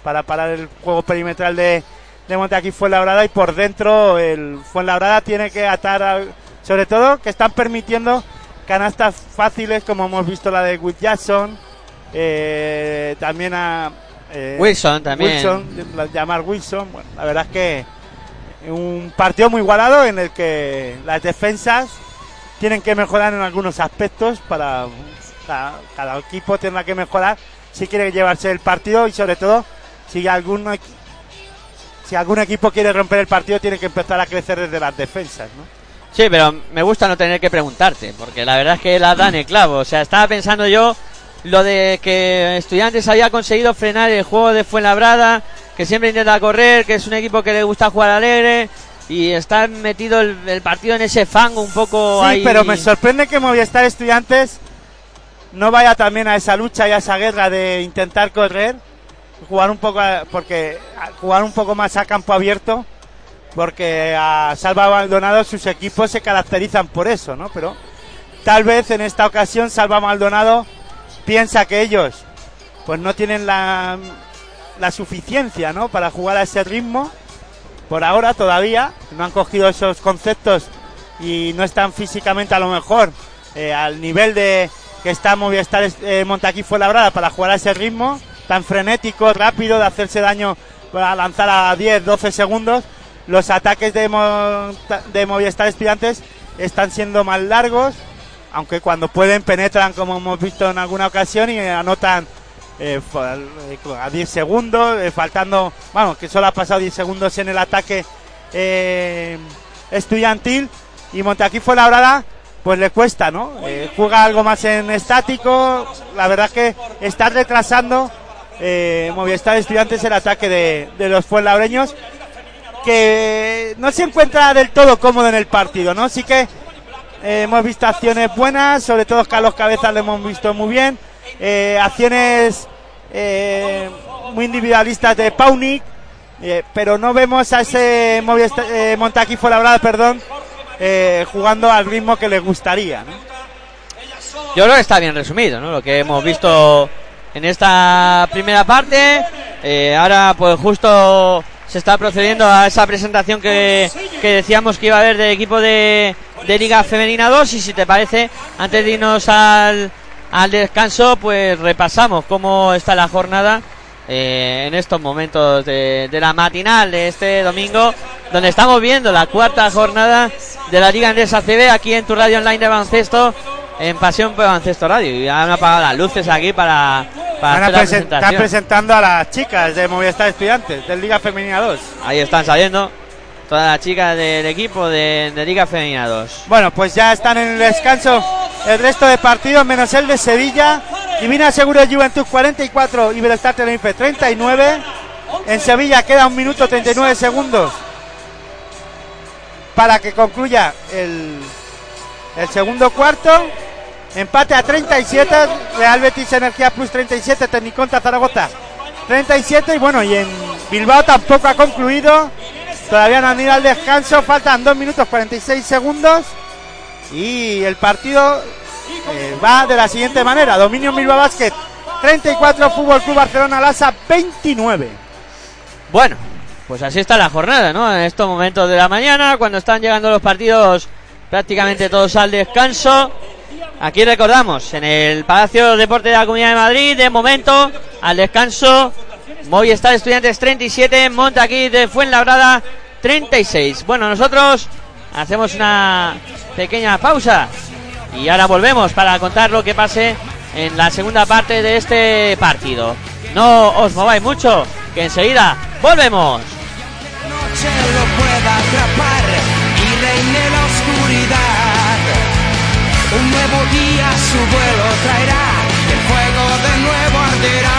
para parar el juego perimetral de, de Monteaquí Fuenlabrada y por dentro el Fuenlabrada tiene que atar, sobre todo que están permitiendo canastas fáciles como hemos visto la de Will Jackson, eh, también a eh, Wilson también. Wilson, la- llamar Wilson, bueno, la verdad es que un partido muy igualado en el que las defensas tienen que mejorar en algunos aspectos para cada, equipo tendrá que mejorar si quiere llevarse el partido y sobre todo si algún si algún equipo quiere romper el partido tiene que empezar a crecer desde las defensas, ¿no? Sí, pero me gusta no tener que preguntarte, porque la verdad es que la dan el clavo. O sea, estaba pensando yo lo de que Estudiantes había conseguido frenar el juego de Fuenlabrada, que siempre intenta correr, que es un equipo que le gusta jugar alegre y está metido el, el partido en ese fango un poco Sí, ahí. pero me sorprende que Movistar Estudiantes no vaya también a esa lucha y a esa guerra de intentar correr, jugar un poco, a- porque jugar un poco más a campo abierto, porque a Salva Maldonado sus equipos se caracterizan por eso, ¿no? Pero tal vez en esta ocasión Salva Maldonado piensa que ellos pues no tienen la, la suficiencia, ¿no? Para jugar a ese ritmo. Por ahora todavía no han cogido esos conceptos y no están físicamente a lo mejor eh, al nivel de que está Movistar eh, Montaquí Fuenlabrada para jugar a ese ritmo tan frenético, rápido, de hacerse daño para lanzar a 10, 12 segundos. Los ataques de, de Movistar Estudiantes están siendo más largos, aunque cuando pueden penetran como hemos visto en alguna ocasión y anotan eh, eh, a 10 segundos, eh, faltando, vamos, que solo ha pasado 10 segundos en el ataque estudiantil y Monteaquí fue labrada, pues le cuesta, ¿no? Juega algo más en estático, la verdad que está retrasando Movistar Estudiantes el ataque de, de los fuenlabreños que no se encuentra del todo cómodo en el partido, ¿no? Sí que hemos visto acciones buenas, sobre todo Carlos Cabezas lo hemos visto muy bien. Eh, acciones eh, muy individualistas de Paunik, eh, pero no vemos a ese eh, Montaquí Fuenlabrada, perdón, eh, jugando al ritmo que le gustaría. ¿no? Yo creo que está bien resumido, ¿no? Lo que hemos visto en esta primera parte. Eh, ahora, pues justo se está procediendo a esa presentación que, que decíamos que iba a haber del equipo de, de Liga Femenina 2. Y si te parece, antes de irnos al, al descanso, pues repasamos cómo está la jornada eh, en estos momentos de, de la matinal de este domingo, donde estamos viendo la cuarta jornada de la Liga Andesa CB aquí en tu radio online de baloncesto en Pasión por Baloncesto Radio. Y han apagado las luces aquí para, para hacer la presen- están presentando a las chicas de Movistar Estudiantes, de Liga Femenina 2. Ahí están saliendo todas las chicas del equipo de, Liga Femenina 2. Bueno, pues ya están en el descanso el resto de partidos, menos el de Sevilla. Divina Seguro Juventud 44, Iberostar Tenerife 39. En Sevilla queda un minuto 39 segundos para que concluya el, el segundo cuarto. Empate a 37, Real Betis Energía Plus 37, Tecniconta Zaragoza 37. Y bueno, y en Bilbao tampoco ha concluido. Todavía no han ido al descanso, faltan 2 minutos 46 segundos. Y el partido eh, va de la siguiente manera: Dominio Bilbao Basket 34, Fútbol Club Barcelona Lasa 29. Bueno, pues así está la jornada, ¿no? En estos momentos de la mañana, cuando están llegando los partidos prácticamente todos al descanso. Aquí recordamos, en el Palacio de Deporte de la Comunidad de Madrid, de momento, al descanso, Movistar Estudiantes 37, Montaquí de Fuenlabrada 36. Bueno, nosotros hacemos una pequeña pausa y ahora volvemos para contar lo que pase en la segunda parte de este partido. No os mováis mucho, que enseguida volvemos. Un nuevo día su vuelo traerá, el fuego de nuevo arderá.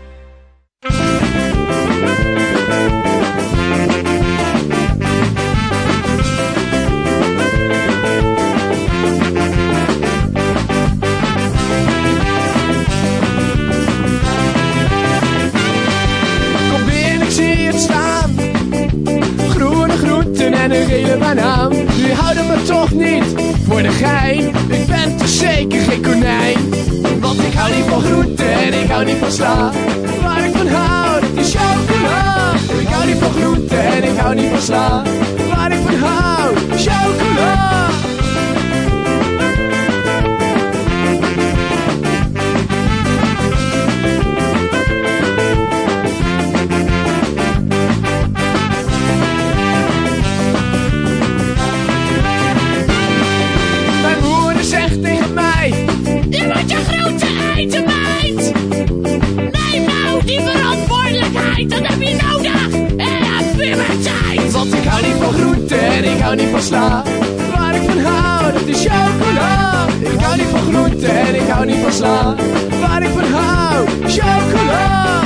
Regardez pas cela, waar ik van houd, is chocola. Regardez pas groente en ik hou niet van sla, waar ik van houd, chocola. Ik hou niet van groente en ik hou niet van sla. Waar ik van hou, is chocola. Ik hou niet van groente en ik hou niet van sla. Waar ik van hou, chocola.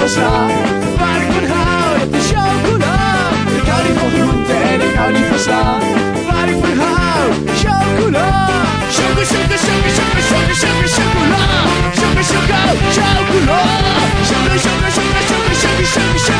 חזר, ואני חזר, את השם כולם, וכאן היא פחותן, וכאן היא חזר, ואני חזר, שם כולם, שם ושם ושם ושם ושם ושם ושם כולם, שם ושם גם, שם כולם, שם ושם ושם ושם ושם ושם ושם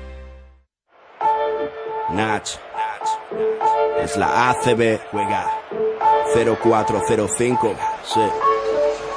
Nach. Es la ACB. Juega 0405. Sí.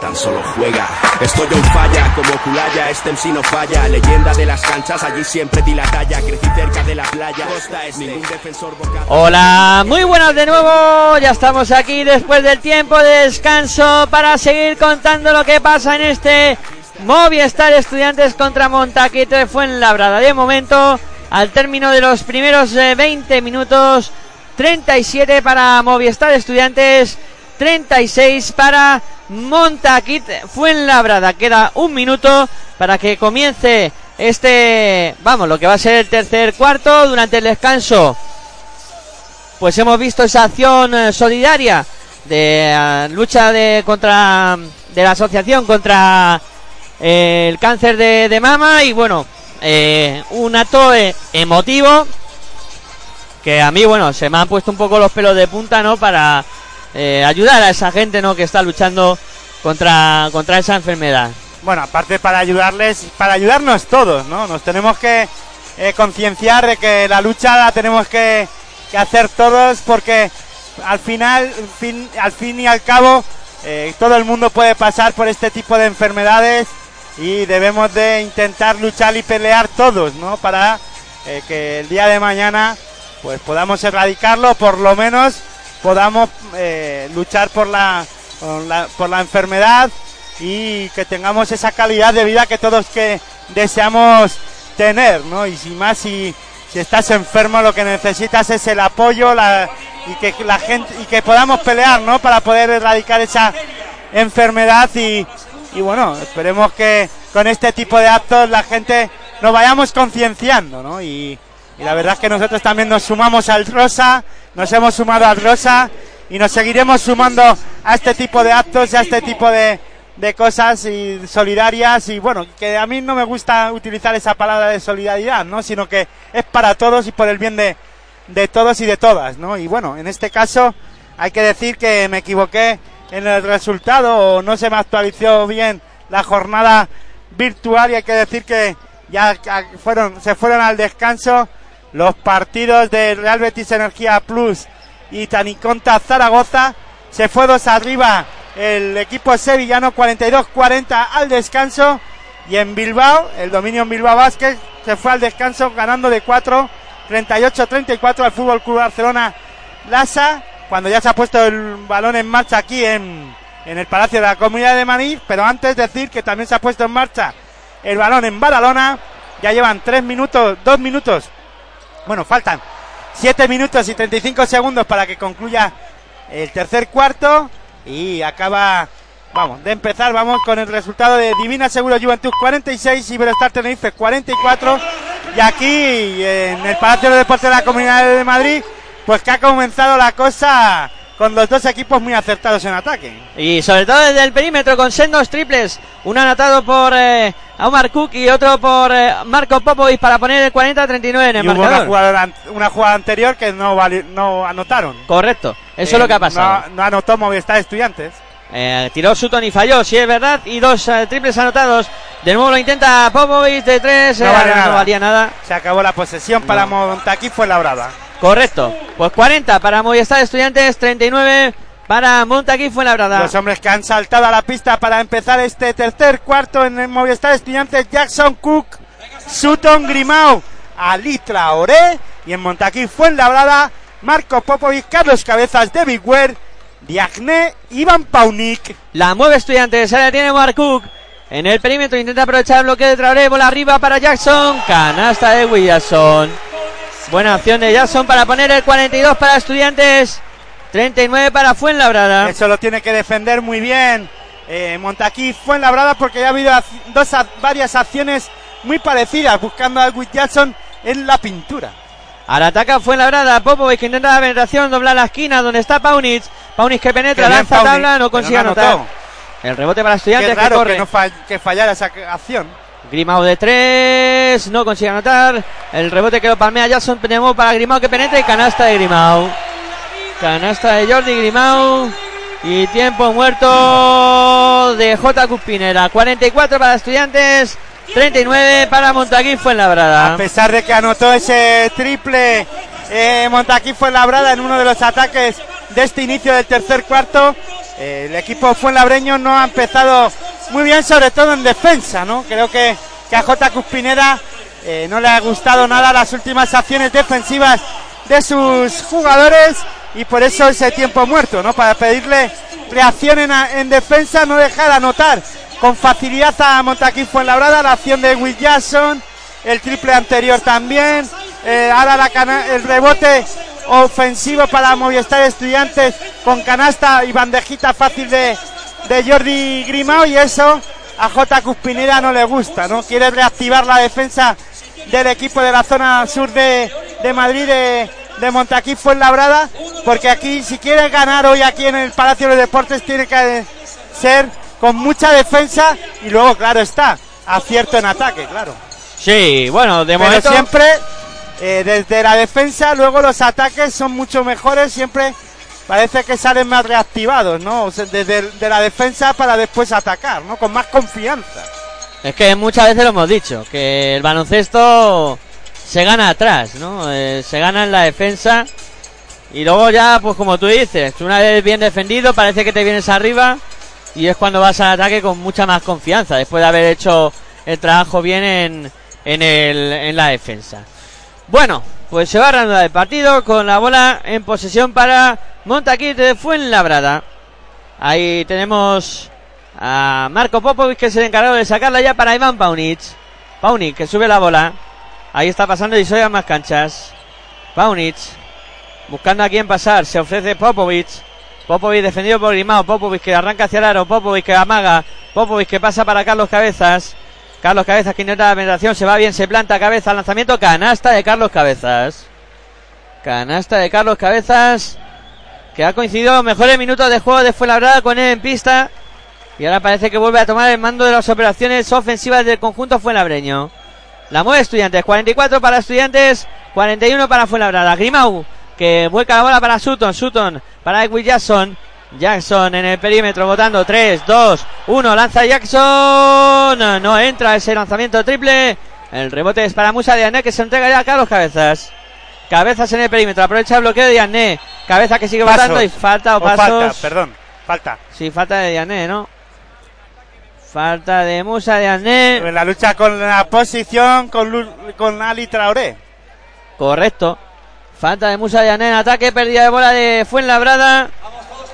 Tan solo juega. Estoy en falla, como Culaya, este MC no falla. Leyenda de las canchas, allí siempre di la talla. Crecí cerca de la playa. Costa este. Ningún defensor. Hola, muy buenas de nuevo. Ya estamos aquí después del tiempo de descanso para seguir contando lo que pasa en este Movistar Estudiantes contra Montaquito de Fuenlabrada. De momento, al término de los primeros eh, 20 minutos, 37 para Movistar Estudiantes, 36 para Montaquit Fuenlabrada. Queda un minuto para que comience este, vamos, lo que va a ser el tercer cuarto durante el descanso. Pues hemos visto esa acción eh, solidaria de eh, lucha de contra de la asociación contra eh, el cáncer de, de mama y bueno, eh, un acto eh, emotivo que a mí, bueno, se me han puesto un poco los pelos de punta, ¿no? Para eh, ayudar a esa gente, ¿no? Que está luchando contra, contra esa enfermedad. Bueno, aparte para ayudarles, para ayudarnos todos, ¿no? Nos tenemos que concienciar de que la lucha la tenemos que, que hacer todos porque al final, fin, al fin y al cabo, todo el mundo puede pasar por este tipo de enfermedades y debemos de intentar luchar y pelear todos, ¿no? Para eh, que el día de mañana pues podamos erradicarlo, por lo menos podamos eh, luchar por la, por la por la enfermedad y que tengamos esa calidad de vida que todos que deseamos tener, ¿no? Y si más si, si estás enfermo lo que necesitas es el apoyo y que la gente y que podamos pelear, ¿no? Para poder erradicar esa enfermedad y, y bueno, esperemos que con este tipo de actos la gente nos vayamos concienciando, ¿no? Y, la verdad es que nosotros también nos sumamos al Rosa, nos hemos sumado al Rosa y nos seguiremos sumando a este tipo de actos y a este tipo de, de cosas y solidarias y bueno, que a mí no me gusta utilizar esa palabra de solidaridad, ¿no? Sino que es para todos y por el bien de, de todos y de todas, ¿no? Y bueno, en este caso hay que decir que me equivoqué en el resultado. No se me actualizó bien la jornada virtual y hay que decir que ya fueron se fueron al descanso los partidos de Real Betis Energía Plus y Taniconta Zaragoza. Se fue dos arriba el equipo sevillano 42-40 al descanso. Y en Bilbao el dominio Bilbao Basket se fue al descanso ganando de 4 38-34 al Fútbol Club Barcelona Lasa cuando ya se ha puesto el balón en marcha aquí en, en el Palacio de la Comunidad de Madrid pero antes decir que también se ha puesto en marcha el balón en Badalona Ya llevan 3 minutos, 2 minutos. Bueno, faltan 7 minutos y 35 segundos para que concluya el tercer cuarto. Y acaba, vamos, de empezar, vamos con el resultado de Divina Seguro Juventud 46, Iberostar Tenerife 44. Y aquí, en el Palacio de Deportes de la Comunidad de Madrid, pues que ha comenzado la cosa con los dos equipos muy acertados en ataque. Y sobre todo desde el perímetro con sendos triples. Un anotado por eh, Omar Cook y otro por eh, Marco Popovic para poner el 40-39 en el Y hubo una jugada, an- una jugada anterior que no, no anotaron. Correcto, eso Eh, es lo que ha pasado. No, no anotó Movistar Estudiantes. Eh, tiró Sutton y falló, sí es verdad. Y dos eh, triples anotados. De nuevo lo intenta Popovic de tres. No eh, vale no valía nada. Se acabó la posesión para Montaquí, fue la brava. Correcto. Pues 40 para Movistar Estudiantes, 39 para Montaquí Fuenlabrada. Los hombres que han saltado a la pista para empezar este tercer cuarto en el Movistar Estudiantes, Jackson Cook, Sutton Grimau, Ali Traoré y en Montaquí Fuenlabrada, Marco Popovic, Carlos Cabezas, David Ware, Diagne, Iván Paunik. La mueve Estudiantes, ahora tiene Mark Cook. En el perímetro intenta aprovechar el bloqueo de Traoré, bola arriba para Jackson. Canasta de Williamson. Buena acción de Jackson para poner el 42 para Estudiantes. 39 para Fuenlabrada. Eso lo tiene que defender muy bien eh, Montaquí Fuenlabrada porque ya ha habido dos, varias acciones muy parecidas buscando a Edwin Jackson en la pintura. Ahora ataca Fuenlabrada. Popovic que intenta la penetración, dobla la esquina donde está Paunic. Paunic que penetra, Qué lanza tabla, no consigue no anotar. El rebote para Qué Estudiantes que raro corre. que, no fall- que fallara esa acción. Grimao de tres, no consigue anotar. El rebote que lo palmea Jackson, tenemos para Grimao que penetra y canasta de Grimao. Canasta de Jordi Grimao. Y tiempo muerto de J. Cupinera. 44 para Estudiantes, 39 para Montaquí A Fuenlabrada. pesar de que anotó ese triple eh, Montaquí Fuenlabrada en uno de los ataques de este inicio del tercer cuarto, el equipo fuenlabreño no ha empezado muy bien, sobre todo en defensa, ¿no? Creo que, que a J. Cuspinera eh, no le ha gustado nada las últimas acciones defensivas de sus jugadores y por eso ese tiempo muerto, ¿no? Para pedirle reacción en, en defensa, no dejar anotar con facilidad a Montaquí Fuenlabrada, la acción de Will Jackson, el triple anterior también, eh, ahora el rebote ofensivo para Movistar Estudiantes con canasta y bandejita fácil de, de Jordi Grimao y eso a J. Cuspinera no le gusta, ¿no? Quiere reactivar la defensa del equipo de la zona sur de, de Madrid de, de Montaquí Fuenlabrada porque aquí si quiere ganar hoy aquí en el Palacio de Deportes tiene que ser con mucha defensa y luego claro está acierto en ataque, claro. Sí, bueno, de Pero momento. siempre eh, desde la defensa, luego los ataques son mucho mejores, siempre parece que salen más reactivados, ¿no? O sea, desde la defensa para después atacar, ¿no? Con más confianza. Es que muchas veces lo hemos dicho, que el baloncesto se gana atrás, ¿no? Eh, se gana en la defensa y luego ya, pues como tú dices, una vez bien defendido parece que te vienes arriba y es cuando vas al ataque con mucha más confianza, después de haber hecho el trabajo bien en, en la defensa. Bueno, pues se va a el partido con la bola en posesión para Montaquit de Fuenlabrada. Ahí tenemos a Marco Popovic que es el encargado de sacarla ya para Iván Paunic. Paunic que sube la bola. Ahí está pasando y soy más canchas. Paunic buscando a quién pasar. Se ofrece Popovic. Popovic defendido por Grimao. Popovic que arranca hacia el. Popovic que amaga. Popovic que pasa para Carlos Cabezas. Carlos Cabezas que intenta la penetración. Se va bien, se planta cabeza. Lanzamiento. Canasta de Carlos Cabezas. Canasta de Carlos Cabezas. Que ha coincidido mejores minutos de juego de Fuenlabrada con él en pista. Y ahora parece que vuelve a tomar el mando de las operaciones ofensivas del conjunto Fuenlabreño. La mueve Estudiantes. 44 para Estudiantes. 41 para Fuenlabrada. Grimau que vuelca la bola para Sutton. Sutton para Edwin Jackson. Jackson en el perímetro votando 3, 2, 1. Lanza Jackson. No entra ese lanzamiento triple. El rebote es para Musa de Ané que se entrega ya a Carlos Cabezas. Cabezas en el perímetro. Aprovecha el bloqueo de Diané. Cabeza que sigue votando y falta o, O pasos. falta, perdón, falta. Sí, falta de Diané, ¿no? Falta de Musa de Diané. En la lucha con la posición con, con Ali Traoré. Correcto. Falta de Musa Diané en ataque. Pérdida de bola de Fuenlabrada.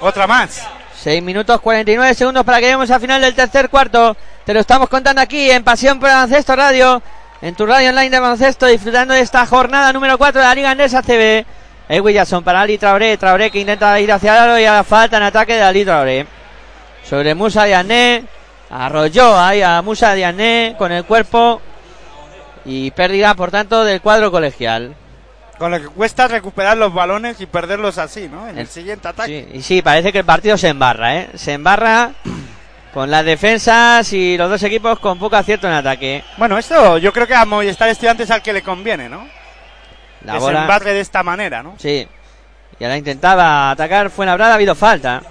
Otra más. 6 minutos 49 segundos para que lleguemos al final del tercer cuarto. Te lo estamos contando aquí en Pasión por Baloncesto Radio. en tu radio online de baloncesto, disfrutando de esta jornada número 4 de la Liga Andesa CB. Edwin Jackson para Ali Traoré, Traoré que intenta ir hacia el aro y a la falta en ataque de Ali Traoré. Sobre Musa Diané, arrolló ahí a Musa Diané con el cuerpo y pérdida, por tanto, del cuadro colegial. Con lo que cuesta recuperar los balones y perderlos así, ¿no? En el, El- siguiente ataque. Sí, y sí, parece que el partido se embarra, ¿eh? Se embarra con las defensas y los dos equipos con poco acierto en ataque. Bueno, esto yo creo que a Movistar Estudiantes al que le conviene, ¿no? La que se embarre de esta manera, ¿no? Sí. Y ahora intentaba atacar Fuenlabrada, ha habido falta.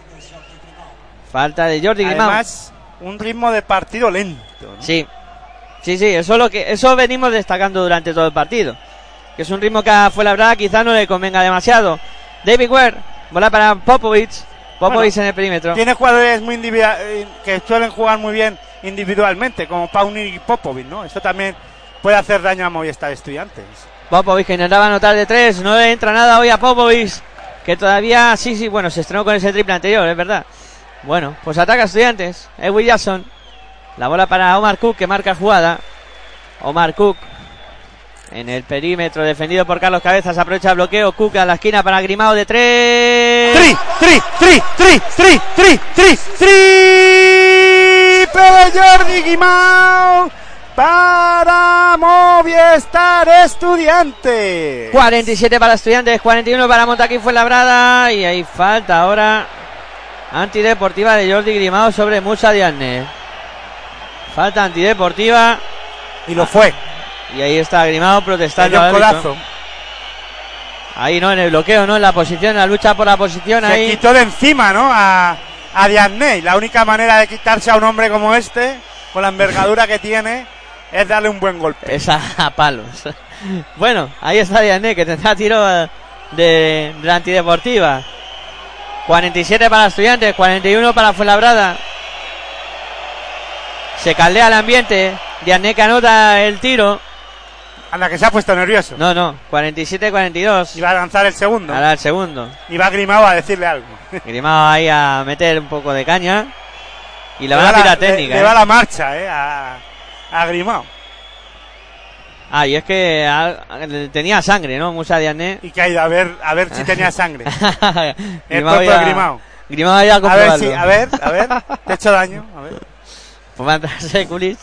Falta de Jordi Grimao. Además, un ritmo de partido lento. ¿no? Sí. Sí, sí, eso es lo que eso venimos destacando durante todo el partido. Que es un ritmo que a Fuenlabrada quizá no le convenga demasiado. David Ware, bola para Popovic. Popovic en el perímetro. Tiene jugadores muy eh, que suelen jugar muy bien individualmente, como Pauni y Popovic, ¿no? Eso también puede hacer daño a Movistar Estudiantes. Popovic que intentaba anotar de tres, no le entra nada hoy a Popovic, que todavía, sí, sí, bueno, se estrenó con ese triple anterior, es verdad. Bueno, pues ataca a estudiantes, Edwin Jackson, la bola para Omar Cook que marca jugada, Omar Cook en el perímetro defendido por Carlos Cabezas, aprovecha el bloqueo, Cook a la esquina para Grimao de tres. ¡Tri! ¡Tri! ¡Tri! ¡Tri! ¡Tri! ¡Tri! ¡Tri! ¡Triple de Jordi Guimao para Movistar Estudiantes! 47 para estudiantes, 41 para Montaquí fue labrada y hay falta ahora antideportiva de Jordi Grimao sobre Musa Diagne. Falta antideportiva Y lo fue. Y ahí está Grimao protestando. al codazo. Ahí no, en el bloqueo, ¿no? En la posición, en la lucha por la posición Se ahí. quitó de encima, ¿no? A, a Diagne. La única manera de quitarse a un hombre como este, con la envergadura que tiene, es darle un buen golpe. Es a, a palos. bueno, ahí está Diagne que tendrá tiro de, de la antideportiva. 47 para estudiantes, 41 para Fuenlabrada. Se caldea el ambiente. Diagne que anota el tiro. Anda, que se ha puesto nervioso. No, no, 47-42. Iba a lanzar el segundo. Ahora el segundo. Y va Grimao a decirle algo. Grimao ahí a meter un poco de caña. Y le va a la- pitar técnica. Le, ¿eh? va la marcha, ¿eh? A, a Grimao. Ah, y es que tenía sangre, ¿no? Musa Diané. Y que ha ido a ver, a ver si tenía sangre. El cuerpo de Grimao. Grimao ya a A ver si, a ver, a ver. Te he hecho daño. A ver. Pues va a entrar Sekulic,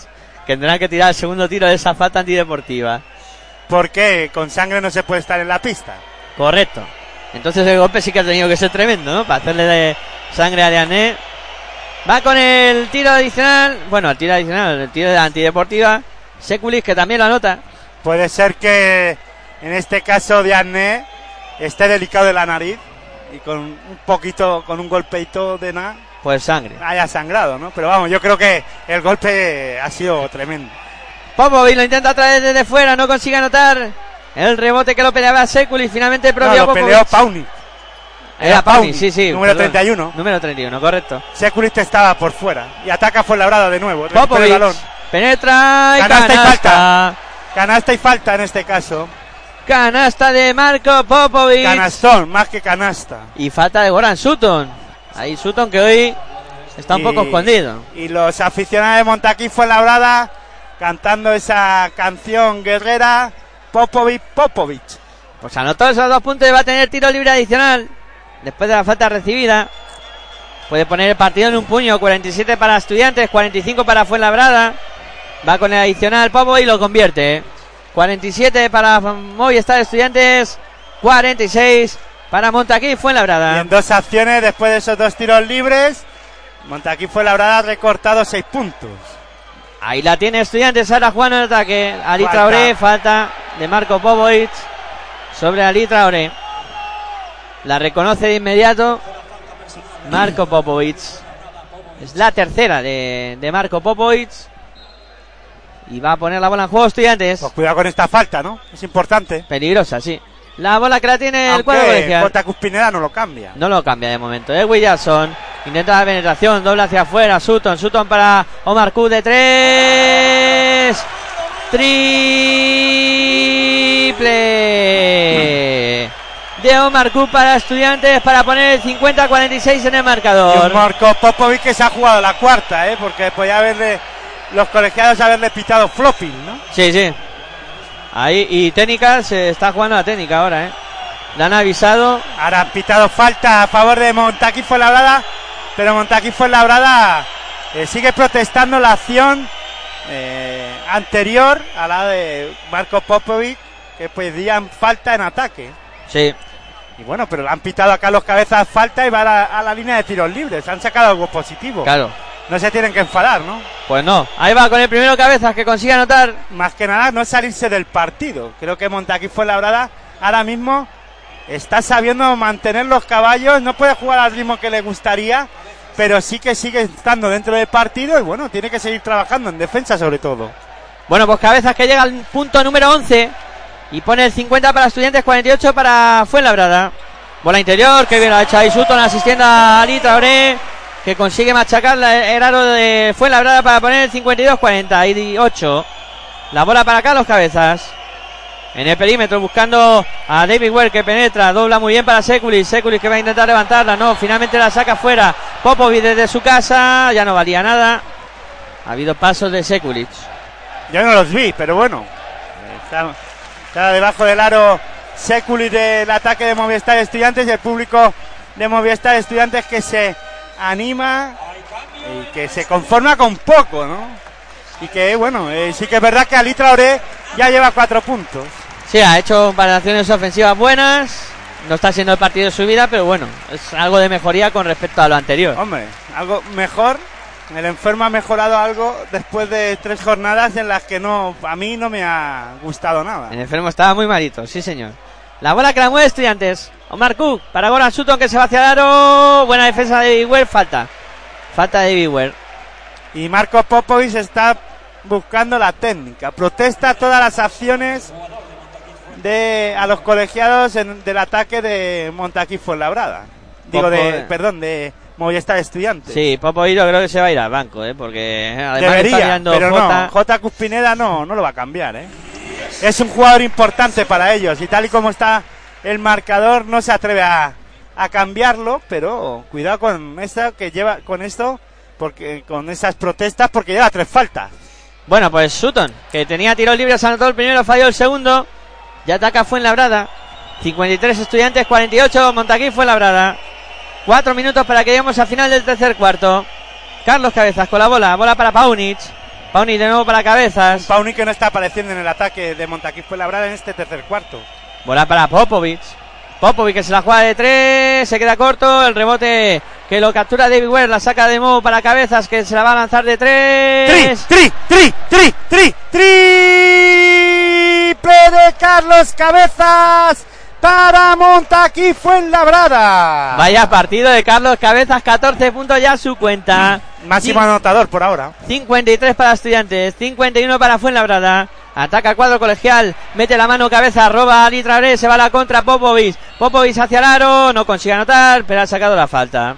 que tendrán que tirar el segundo tiro de esa falta antideportiva. ¿Por qué con sangre no se puede estar en la pista? Correcto. Entonces el golpe sí que ha tenido que ser tremendo, ¿no? Para hacerle de sangre a Diané. Va con el tiro adicional. Bueno, el tiro adicional, el tiro de la antideportiva. Sekulic, que también lo anota. Puede ser que en este caso Diagne esté delicado de la nariz y con un poquito, con un golpeito de nada Pues sangre. haya sangrado, ¿no? Pero vamos, yo creo que el golpe ha sido tremendo. Popovic lo intenta traer desde fuera, no consigue anotar. El rebote que lo peleaba Sekulic, finalmente el No, propio lo Popovic. peleó Pauni. Era Era Pauni, Pauni, sí, sí. número perdón. 31. Número 31, correcto. Securit estaba por fuera y ataca Fuenlabrada de nuevo. recupera el Popovic balón. penetra y Canasta y canasta. Canasta y falta en este caso. Canasta de Marco Popovic. Canastón, más que canasta. y falta de Goran Sutton. Ahí Sutton que hoy está un Y- poco escondido. Y los aficionados de Montaquí Fuenlabrada cantando esa canción guerrera Popovic Popovic. Pues anotó esos dos puntos y va a tener tiro libre adicional. Después de la falta recibida. Puede poner el partido en un puño. 47 para Estudiantes, 45 para Fuenlabrada. Va con el adicional Popo y lo convierte. 47 para Movistar Estudiantes, 46 para Montaquí Y Fuenlabrada. en dos acciones después de esos dos tiros libres, Montaquí Fuenlabrada ha recortado seis puntos. Ahí la tiene Estudiantes, ahora jugando en ataque. Ali Falta. Traoré, falta de Marco Popovic sobre Ali Traoré. La reconoce de inmediato Marco Popovic. Es la tercera de, de Marco Popovic. Y va a poner la bola en juego Estudiantes. Pues cuidado con esta falta, ¿no? Es importante. Peligrosa, sí. La bola que la tiene el cuadro Aunque colegial. J. Cuspinera no lo cambia. No lo cambia de momento. Edwin Jackson intenta la penetración, doble hacia afuera. Sutton, Sutton para Omar Q de tres. Triple de Omar Q para estudiantes para poner el 50-46 en el marcador. Marco Popovic que se ha jugado la cuarta, ¿eh? Porque podía haberle los colegiados haberle pitado flopping, ¿no? Sí, sí. Ahí, y técnica, se está jugando la técnica ahora, ¿eh? Le han avisado. Ahora han pitado falta a favor de Montaquí Fuenlabrada, pero Montaquí Fuenlabrada eh, sigue protestando la acción eh, anterior a la de Marco Popovic, que pedían falta en ataque. Sí. Y bueno, pero le han pitado a Carlos Cabezas falta y va a la, a la línea de tiros libres. Han sacado algo positivo. Claro. No se tienen que enfadar, ¿no? Pues no. Ahí va con el primero cabezas que consigue anotar. Más que nada no salirse del partido. Creo que Montaquí Fuenlabrada ahora mismo está sabiendo mantener los caballos. No puede jugar al ritmo que le gustaría, pero sí que sigue estando dentro del partido y bueno, tiene que seguir trabajando en defensa sobre todo. Bueno, pues cabezas que llega al punto número 11 y pone el 50 para estudiantes, 48 para Fuenlabrada. Bola interior, que bien ha hecho ahí Sutton asistiendo a Ali Traoré, que consigue machacar el aro de Fuenlabrada para poner el 52-48. La bola para acá, los cabezas. En el perímetro buscando a David Ware que penetra, dobla muy bien para Sekulic, Sekulic que va a intentar levantarla, no, finalmente la saca fuera. Popovic desde su casa, ya no valía nada. Ha habido pasos de Sekulic. Yo no los vi, pero bueno. Está, debajo del aro Seculi del ataque de Movistar Estudiantes y el público de Movistar Estudiantes que se anima y que se conforma con poco, ¿no? Y que, bueno, eh, sí que es verdad que Ali Traoré ya lleva cuatro puntos. Sí, ha hecho variaciones ofensivas buenas. No está siendo el partido de su vida, pero bueno, es algo de mejoría con respecto a lo anterior. Hombre, algo mejor. El enfermo ha mejorado algo después de tres jornadas en las que no, a mí no me ha gustado nada. El enfermo estaba muy malito, sí señor. La bola que la mueve estudiantes. Omar Cook para Goran Sutton que se va hacia el aro. Buena defensa de David Ware, falta. Falta de David Ware. Y Marco Popovic está buscando la técnica. Protesta todas las acciones de a los colegiados en- del ataque de Montaquí Fuenlabrada. Digo, de, perdón, de Movistar Estudiantes. Sí, Popovito creo que se va a ir al banco, ¿eh? porque además está Debería, pero Jota. no. J. Cuspineda no, no lo va a cambiar, ¿eh? Es un jugador importante para ellos y tal y como está el marcador no se atreve a, a cambiarlo, pero cuidado con esta que lleva con esto porque con esas protestas porque lleva tres faltas. Bueno, pues Sutton, que tenía tiros libres, anotó el primero, falló el segundo. Ya ataca Fuenlabrada. 53 estudiantes, 48 Montaquí Fuenlabrada. Cuatro minutos para que lleguemos al final del tercer cuarto. Carlos Cabezas con la bola, bola para Paunic. Paunic de nuevo para Cabezas. Pauni que no está apareciendo en el ataque de Montaquí Fuenlabrada en este tercer cuarto. Bola para Popovic. Popovic que se la juega de tres, se queda corto. El rebote que lo captura David Ware, la saca de nuevo para Cabezas que se la va a lanzar de ¡Tri, tres. tri, tri, tri, tri, triple de Carlos Cabezas para Montaquí Fuenlabrada! Vaya partido de Carlos Cabezas, 14 puntos ya a su cuenta. Máximo anotador por ahora. 53 para Estudiantes, 51 para Fuenlabrada. Ataca el cuadro colegial, mete la mano cabeza, roba a Litrabre, se va a la contra Popovic. Popovic hacia el aro, no consigue anotar, pero ha sacado la falta.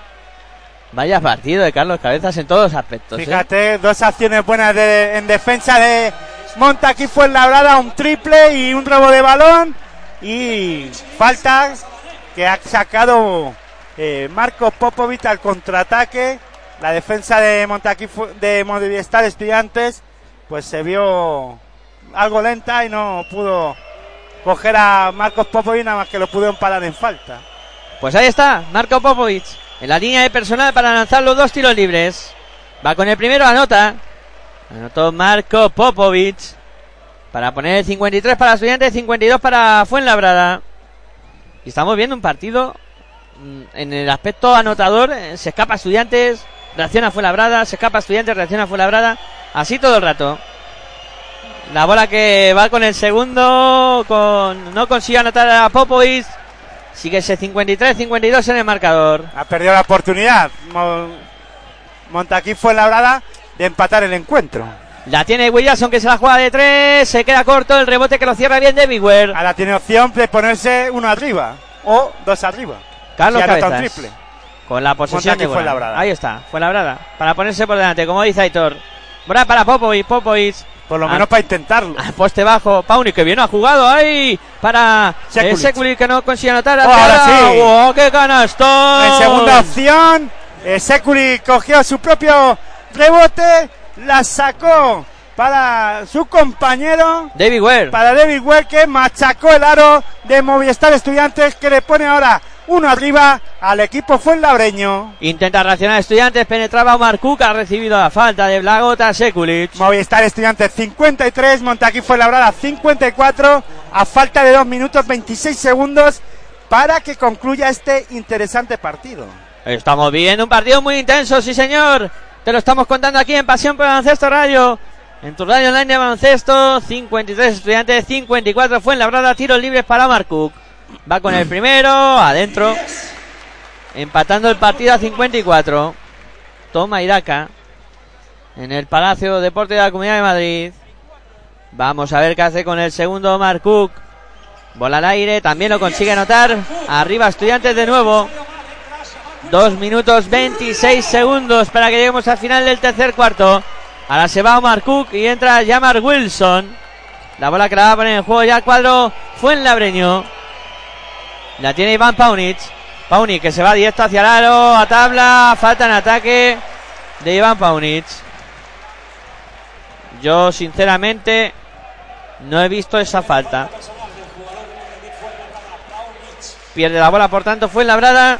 Vaya partido de Carlos Cabezas en todos los aspectos. ¿eh? Fíjate, dos acciones buenas de- en defensa de Montaquí Fuenlabrada, un triple y un robo de balón. Y falta que ha sacado eh, Marco Popovic al contraataque. La defensa de Montaquí de Movistar Estudiantes pues se vio algo lenta y no pudo coger a Marcos Popovic nada más que lo pudo empalar en falta. Pues ahí está, Marco Popovic, en la línea de personal para lanzar los dos tiros libres. Va con el primero, anota. Anotó Marco Popovic. Para poner el 53 para Estudiantes, 52 para Fuenlabrada. Y estamos viendo un partido mm, en el aspecto anotador. eh, Se escapa Estudiantes, reacciona Fuenlabrada, se escapa Estudiantes, reacciona Fuenlabrada. Así todo el rato. La bola que va con el segundo, con no consigue anotar a Popovic. Sigue ese 53-52 en el marcador. Ha perdido la oportunidad Mo- Montaquí Fuenlabrada de empatar el encuentro. La tiene Williamson que se la juega de tres. Se queda corto el rebote que lo cierra bien de Bigware. Ahora tiene opción de ponerse uno arriba o dos arriba. Carlos Si un triple. Con la posesión Montaquí de bola. Fuenlabrada. Ahí está, fue labrada. Para ponerse por delante, como dice Aitor. Bola para Popovic, Popovic. Por lo Ah. menos para intentarlo. Al poste bajo, Pauni que bien ha jugado ahí para Sekulic. eh, Sekulic que no consigue anotar. Oh, ahora sí. ¡Oh, qué canastón! En segunda opción, eh, Seculi cogió su propio rebote, la sacó para su compañero, David Ware. para David Well, que machacó el aro de Movistar Estudiantes, que le pone ahora uno arriba al equipo Fuenlabreño. Intenta reaccionar Estudiantes, penetraba Omar Cook, ha recibido la falta de Blagota Sekulic. Movistar Estudiantes 53, Montaquí Fuenlabrada 54, a falta de 2 minutos 26 segundos para que concluya este interesante partido. Estamos viviendo un partido muy intenso, sí señor. Te lo estamos contando aquí en Pasión por Baloncesto Radio. En tu radio online de baloncesto, 53 estudiantes, 54 fue en labrada, tiros libres para Omar Cook. Va con el primero, adentro. Empatando el partido a 54. Toma Iraca. En el Palacio Deporte de la Comunidad de Madrid. Vamos a ver qué hace con el segundo Omar Cook. Bola al aire, también lo consigue anotar. Arriba estudiantes de nuevo. Dos minutos 26 segundos para que lleguemos al final del tercer cuarto. Ahora se va Omar Cook y entra Jamar Wilson. La bola que la va a poner en juego ya el cuadro fue en Labreño. La tiene Iván Paunic. Paunic que se va directo hacia el aro, a tabla, falta en ataque de Iván Paunic. Yo sinceramente no he visto esa falta. Pierde la bola, por tanto, fue en labrada.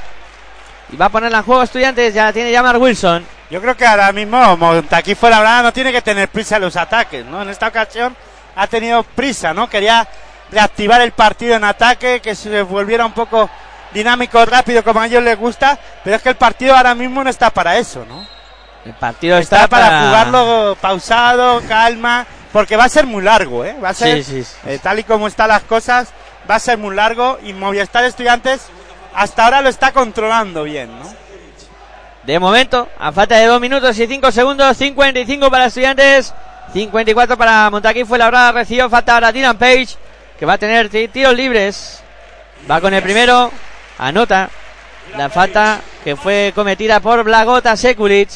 Y va a ponerla en juego estudiantes. Ya la tiene Jamar Wilson. Yo creo que ahora mismo Montaquí Fuenlabrada no tiene que tener prisa en los ataques, ¿no? En esta ocasión ha tenido prisa, ¿no? Quería reactivar el partido en ataque, que se volviera un poco dinámico, rápido, como a ellos les gusta, pero es que el partido ahora mismo no está para eso, ¿no? El partido Está, para, jugarlo pausado, calma, porque va a ser muy largo, ¿eh? Va a ser, Sí, sí, sí. eh, tal y como están las cosas, va a ser muy largo y Movistar Estudiantes hasta ahora lo está controlando bien, ¿no? De momento, a falta de 2 minutos y 5 segundos, 55 para Estudiantes, 54 para Montaquí fue labrada, recibió falta ahora Dylan Page, que va a tener ti- tiros libres. Va con el primero, anota la falta que fue cometida por Blagota Sekulic.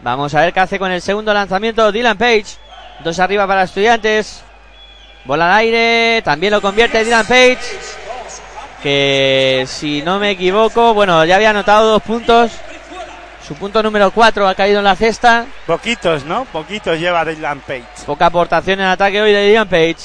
Vamos a ver qué hace con el segundo lanzamiento Dylan Page. Dos arriba para Estudiantes. Bola al aire, también lo convierte Dylan Page. Que si no me equivoco, bueno, ya había anotado dos puntos. Su punto número 4 ha caído en la cesta. Poquitos, ¿no? Poquitos lleva Dylan Page. Poca aportación en ataque hoy de Dylan Page.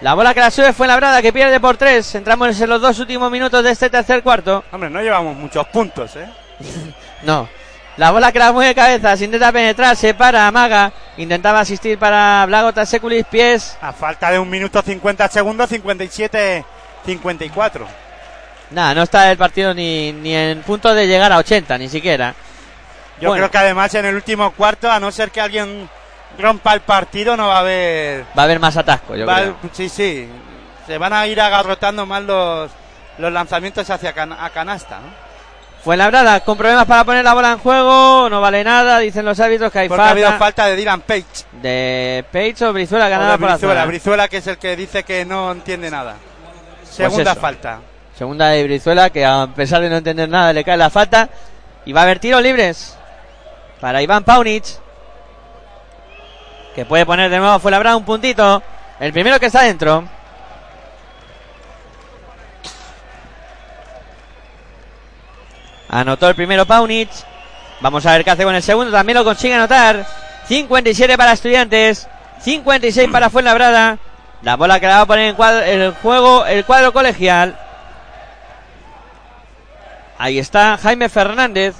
La bola que la sube fue labrada, que pierde por 3. Entramos en los dos últimos minutos de este tercer cuarto. Hombre, no llevamos muchos puntos, ¿eh? No. La bola que la mueve de cabeza, se intenta penetrar, se para, amaga. Intentaba asistir para Blagota Sekulis, pies. A falta de un minuto 50 segundos, 57, 54. Nada, no está el partido ni, ni en punto de llegar a 80, ni siquiera. Yo Bueno. creo que además en el último cuarto, a no ser que alguien rompa el partido, no va a haber. Va a haber más atasco, yo va- creo. sí, sí. Se van a ir agarrotando más los, los lanzamientos hacia can- a canasta, ¿no? Fue labrada, con problemas para poner la bola en juego. No vale nada, dicen los árbitros que hay Porque ha falta. habido falta de Dylan Page. De Page o Brizuela O ganada de por la Brizuela. zona. Brizuela, que es el que dice que no entiende nada. Segunda eso. falta. Segunda de Brizuela, que a pesar de no entender nada le cae la falta. Y va a haber tiros libres para Iván Paunic. Que puede poner de nuevo fue un puntito. El primero que está dentro. Anotó el primero Paunic. Vamos a ver qué hace con el segundo. También lo consigue anotar. 57 para Estudiantes. 56 para Fuenlabrada. La bola que la va a poner en cuadro- el juego el cuadro colegial. Ahí está Jaime Fernández,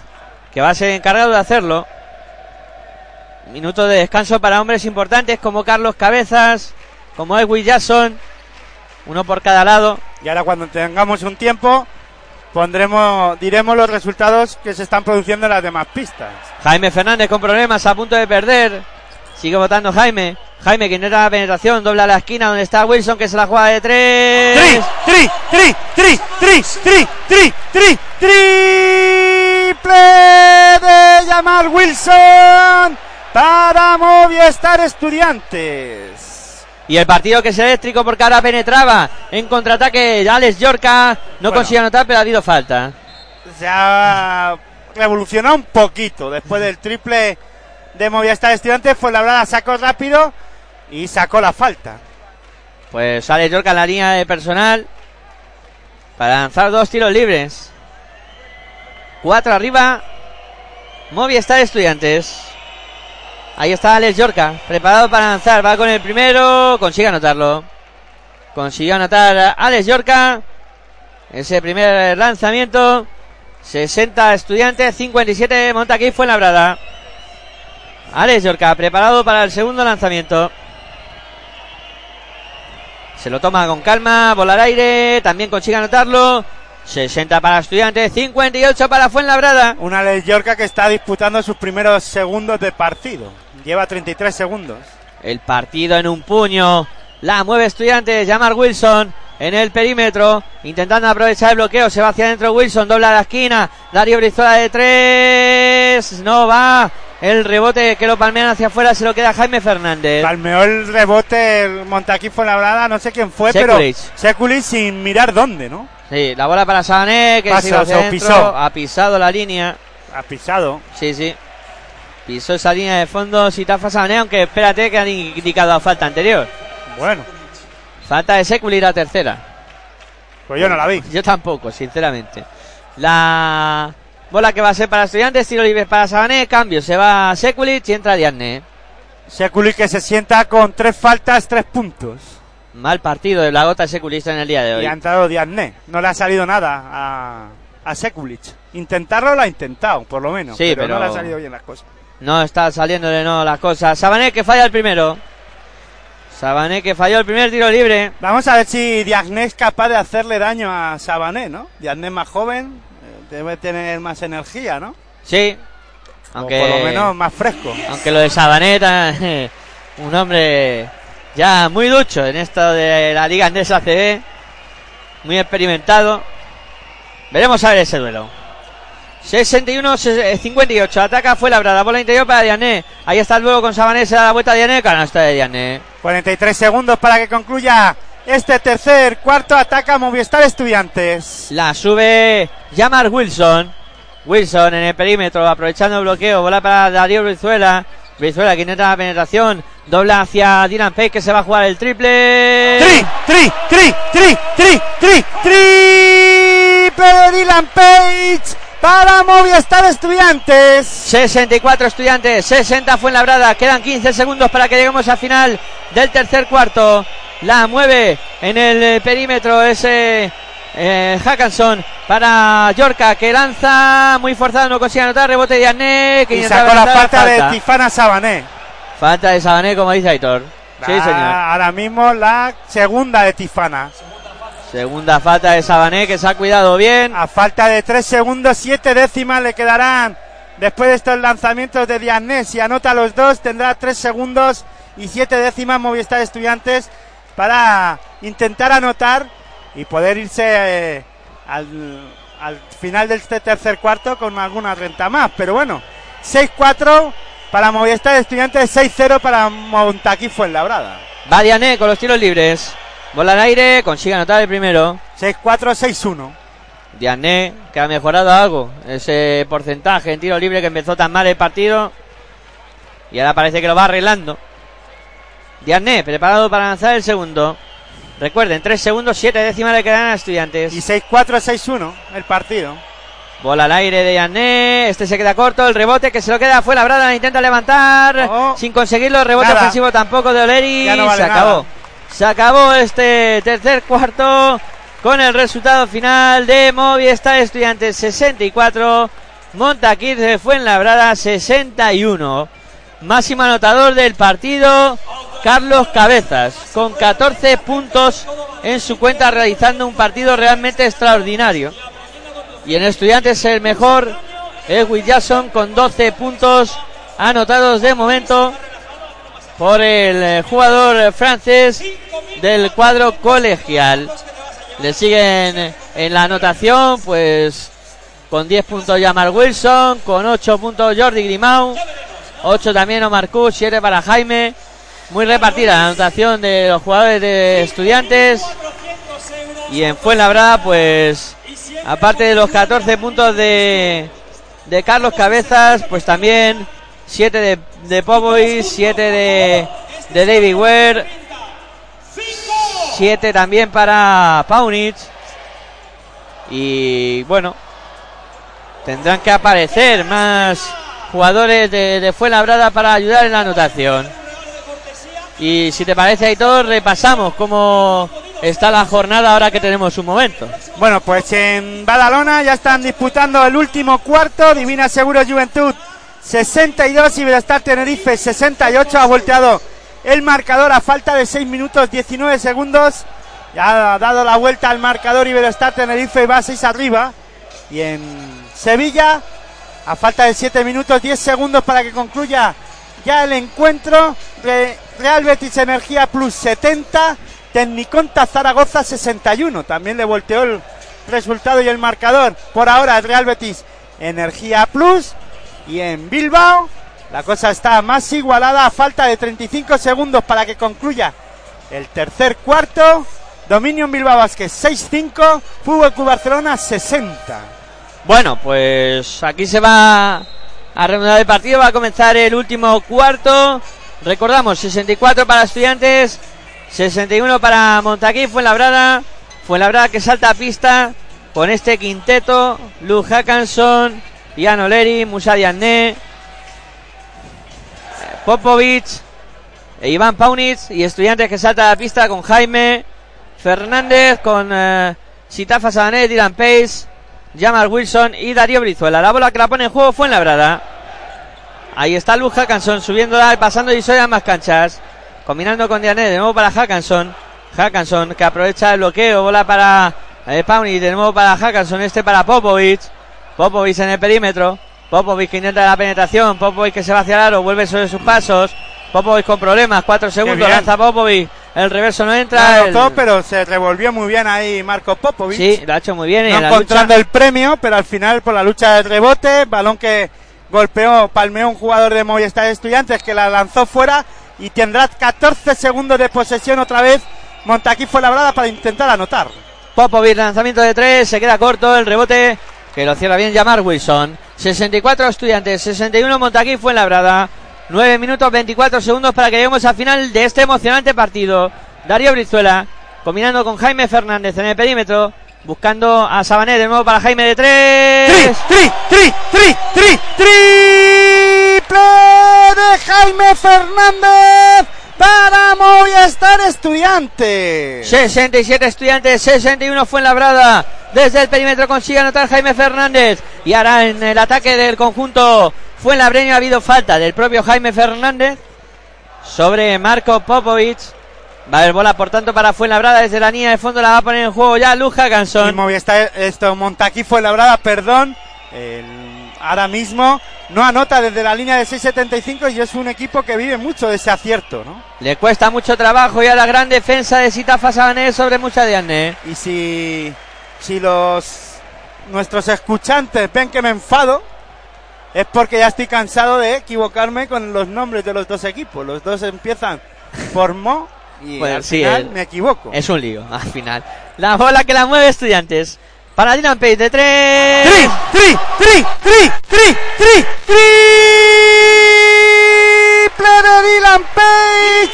que va a ser encargado de hacerlo. Minuto de descanso para hombres importantes como Carlos Cabezas, como Edwin Jackson. Uno por cada lado. Y ahora cuando tengamos un tiempo, pondremos, diremos los resultados que se están produciendo en las demás pistas. Jaime Fernández con problemas, a punto de perder. Sigue votando Jaime. Jaime que intenta la penetración, dobla la esquina donde está Wilson que se la juega de tres. Tri, tri, tri, tri, tri, tri, tri, tri, triple de llamar Wilson para Movistar Estudiantes. Y el partido que es eléctrico porque ahora penetraba en contraataque Alex Yorca. No bueno, consigue anotar, pero ha habido falta. se ha revolucionó un poquito después del triple de Movistar Estudiantes. Fue la sacó rápido y sacó la falta. Pues sale Yorca en la línea de personal para lanzar dos tiros libres. Cuatro arriba. Movistar Estudiantes. Ahí está Alex Yorca, preparado para lanzar. Va con el primero, consigue anotarlo. Consiguió anotar a Alex Yorca. Ese primer lanzamiento. 60 estudiantes, 57 monta aquí fue labrada. Alex Yorca, preparado para el segundo lanzamiento. Se lo toma con calma, volar aire, también consigue anotarlo. 60 para estudiantes, 58 para Fuenlabrada. Una Alex Yorca que está disputando sus primeros segundos de partido. Lleva 33 segundos. El partido en un puño. La mueve estudiantes, Jamar Wilson en el perímetro, intentando aprovechar el bloqueo, se va hacia adentro Wilson, dobla la esquina, Darío Brizola de tres, no va, el rebote que lo palmean hacia afuera se lo queda Jaime Fernández. Palmeó el rebote el Montaquí fue labrada, no sé quién fue, Sekulic. pero Sekulic sin mirar dónde, ¿no? Sí, la bola para Sabané, que Pasa, se iba hacia se pisó. ha pisado la línea, Ha pisado. sí, sí. Pisó esa línea de fondo Sitafa Sabané, aunque espérate que han indicado a falta anterior. Bueno, Falta de Seculi la tercera. pues yo no la vi. Yo tampoco, sinceramente. La bola que va a ser para estudiantes, tiro libre para Sabané, cambio, se va Sekulic y entra Diane. Sekulic que se sienta con tres faltas, tres puntos. Mal partido de la gota seculista en el día de Y hoy. ha entrado Diarné. No le ha salido nada a, a Sekulic. Intentarlo lo ha intentado, por lo menos. Sí, pero, pero- no le ha salido bien las cosas. No está saliéndole no las cosas. Sabané que falla el primero. Sabané que falló el primer tiro libre. Vamos a ver si Diarné es capaz de hacerle daño a Sabané, ¿no? Diarné más joven, eh, debe tener más energía, ¿no? Sí. O Aunque, por lo menos más fresco. aunque lo de Sabaneta, un hombre ya muy ducho en esto de la Liga Andesa CB. Muy experimentado. Veremos a ver ese duelo. 61-58. Ataca fue labrada. Bola interior para Diané. Ahí está el duelo con Sabané. Se da la vuelta a Diané. Canasta de Diané. 43 segundos para que concluya este tercer cuarto. Ataca Movistar Estudiantes. La sube Yamar Wilson. Wilson en el perímetro, aprovechando el bloqueo. Bola para Darío Brizuela. Brizuela que intenta la penetración. Dobla hacia Dylan Page que se va a jugar el triple. Tri, tri, tri, tri, tri, tri, triple de Dylan Page para Movistar Estudiantes. 64 estudiantes, 60 fue labrada. Quedan 15 segundos para que lleguemos al final del tercer cuarto. La mueve en el eh, perímetro ese eh, Hackanson para Yorka que lanza muy forzado, no consigue anotar. Rebote de Arné que Y sacó la falta de. Tifana Sabané. Falta de Sabané, como dice Aitor. Sí, señor. Ahora mismo la segunda de Tifana. Segunda falta de Sabané que se ha cuidado bien. A falta de 3 segundos, 7 décimas le quedarán después de estos lanzamientos de Diané. Si anota los dos, tendrá 3 segundos y 7 décimas Movistar Estudiantes para intentar anotar y poder irse eh, al, al final de este tercer cuarto con alguna renta más. Pero bueno, 6-4 para Movistar Estudiantes, 6-0 para Montaquí Fuenlabrada. Va Diané con los tiros libres. Bola al aire, consigue anotar el primero. 6-4, 6-1. Diané, que ha mejorado algo ese porcentaje en tiro libre que empezó tan mal el partido. Y ahora parece que lo va arreglando. Diané, preparado para lanzar el segundo. Recuerden, 3 segundos, 7 décimas le quedan a estudiantes. Y 6-4, 6-1 el partido. Bola al aire de Diané. Este se queda corto. El rebote que se lo queda fue labrada. la Intenta levantar. Oh. Sin conseguirlo. Rebote Nada. ofensivo tampoco de Oleri. No vale se acabó. nada. Se acabó este tercer cuarto. Con el resultado final de Movistar Estudiantes 64. Montaquid de Fuenlabrada 61. Máximo anotador del partido. Carlos Cabezas. Con 14 puntos en su cuenta. Realizando un partido realmente extraordinario. Y en Estudiantes el mejor es Will Jackson con 12 puntos anotados de momento por el eh, jugador francés del cuadro colegial. Le siguen en la anotación, pues con 10 puntos Jamal Wilson, con 8 puntos Jordi Grimau, 8 también Omar Kuch, 7 para Jaime. Muy repartida la anotación de los jugadores de estudiantes. Y en Fuenlabrada, pues aparte de los 14 puntos de, de Carlos Cabezas, pues también 7 de, de Popovic, 7 de, de David Ware, 7 también para Paunic. Y bueno, tendrán que aparecer más jugadores de, de Fuenlabrada para ayudar en la anotación. Y si te parece, Aitor, repasamos cómo está la jornada ahora que tenemos un momento. Bueno, pues en Badalona ya están disputando el último cuarto. Divina Seguro Juventud 62 y Belestar Tenerife 68. Ha volteado el marcador a falta de 6 minutos 19 segundos. Ya ha dado la vuelta al marcador y Belestar Tenerife va 6 arriba. Y en Sevilla, a falta de 7 minutos 10 segundos para que concluya ya el encuentro. Re- Real Betis Energía Plus 70. Tecniconta Zaragoza 61. También le volteó el resultado y el marcador. Por ahora Real Betis Energía Plus. Y en Bilbao la cosa está más igualada a falta de 35 segundos para que concluya el tercer cuarto. Dominio en Bilbao Vázquez 6-5. Fútbol Club Barcelona 60. Bueno, pues aquí se va a reanudar el partido, va a comenzar el último cuarto. Recordamos, 64 para estudiantes, 61 para Montaquí, Fuenlabrada. Fuenlabrada que salta a pista con este quinteto. Luz Hackanson, Ian Oleri, Musa Diané, Popovic, e Iván Paunic y estudiantes que salta a la pista con Jaime Fernández, con eh, Sitafa Sabané, Dylan Pace, Jamal Wilson y Darío Brizuela. La bola que la pone en juego fue en la brada. Ahí está Luz Hackanson subiéndola pasando y soy a más canchas. Combinando con Diané de nuevo para Hackanson. Hackanson que aprovecha el bloqueo. Bola para eh, Pauni. De nuevo para Hackanson. Este para Popovic. Popovic en el perímetro. Popovic que intenta la penetración. Popovic que se va hacia el aro. Vuelve sobre sus pasos. Popovic con problemas. Cuatro segundos. Lanza Popovic. El reverso no entra. el- anotó, pero se revolvió muy bien ahí Marco Popovic. Sí, lo ha hecho muy bien. no en encontrando lucha- el premio, pero al final por la lucha de rebote, balón que golpeó, palmeó un jugador de Movistar Estudiantes que la lanzó fuera y tendrá 14 segundos de posesión otra vez. Montaquí fue labrada para intentar anotar. Popovic, lanzamiento de tres, se queda corto el rebote que lo cierra bien Jamar Wilson. 64 estudiantes, 61 Montaquí fue labrada. 9 minutos 24 segundos para que lleguemos al final de este emocionante partido. Darío Brizuela combinando con Jaime Fernández en el perímetro, buscando a Sabané de nuevo para Jaime de tres. ¡Tri, tri, tri, tri, tri! ¡Triple de Jaime Fernández para Movistar Estudiantes! 67 estudiantes, 61 fue labrada. Desde el perímetro consigue anotar Jaime Fernández. Y ahora en el ataque del conjunto Fuenlabreño ha habido falta del propio Jaime Fernández sobre Marco Popovic. Va a haber bola, por tanto, para Fuenlabrada desde la línea de fondo. La va a poner en juego ya Luz Y Hackanson. Movistar, esto, Montaquí fue labrada, perdón. el- ahora mismo no anota desde la línea de 6.75 y es un equipo que vive mucho de ese acierto, ¿no? Le cuesta mucho trabajo y a la gran defensa de Sitafa Sabané sobre Mucha Diané. Y si, si los nuestros escuchantes ven que me enfado, es porque ya estoy cansado de equivocarme con los nombres de los dos equipos. Los dos empiezan por Mo y Pues al sí, final el- me equivoco. Es un lío al final. La bola que la mueve Estudiantes. Para Dylan Page de tres. ¡Tri, tri, tri, tri, tri, tri, triple de Dylan Page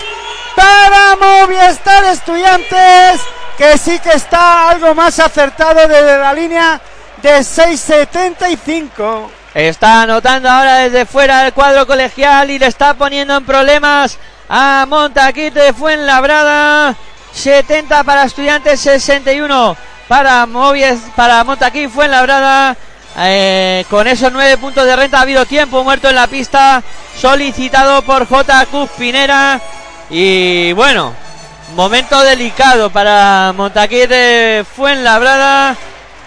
para Movistar Estudiantes, que sí que está algo más acertado desde la línea de 6.75. Está anotando ahora desde fuera del cuadro colegial y le está poniendo en problemas a Montaquite de Fuenlabrada. 70 para Estudiantes, 61 para Movies, para Montaquí Fuenlabrada. Eh, con esos nueve puntos de renta ha habido tiempo muerto en la pista solicitado por J. Pinera. Y bueno, momento delicado para Montaquí de Fuenlabrada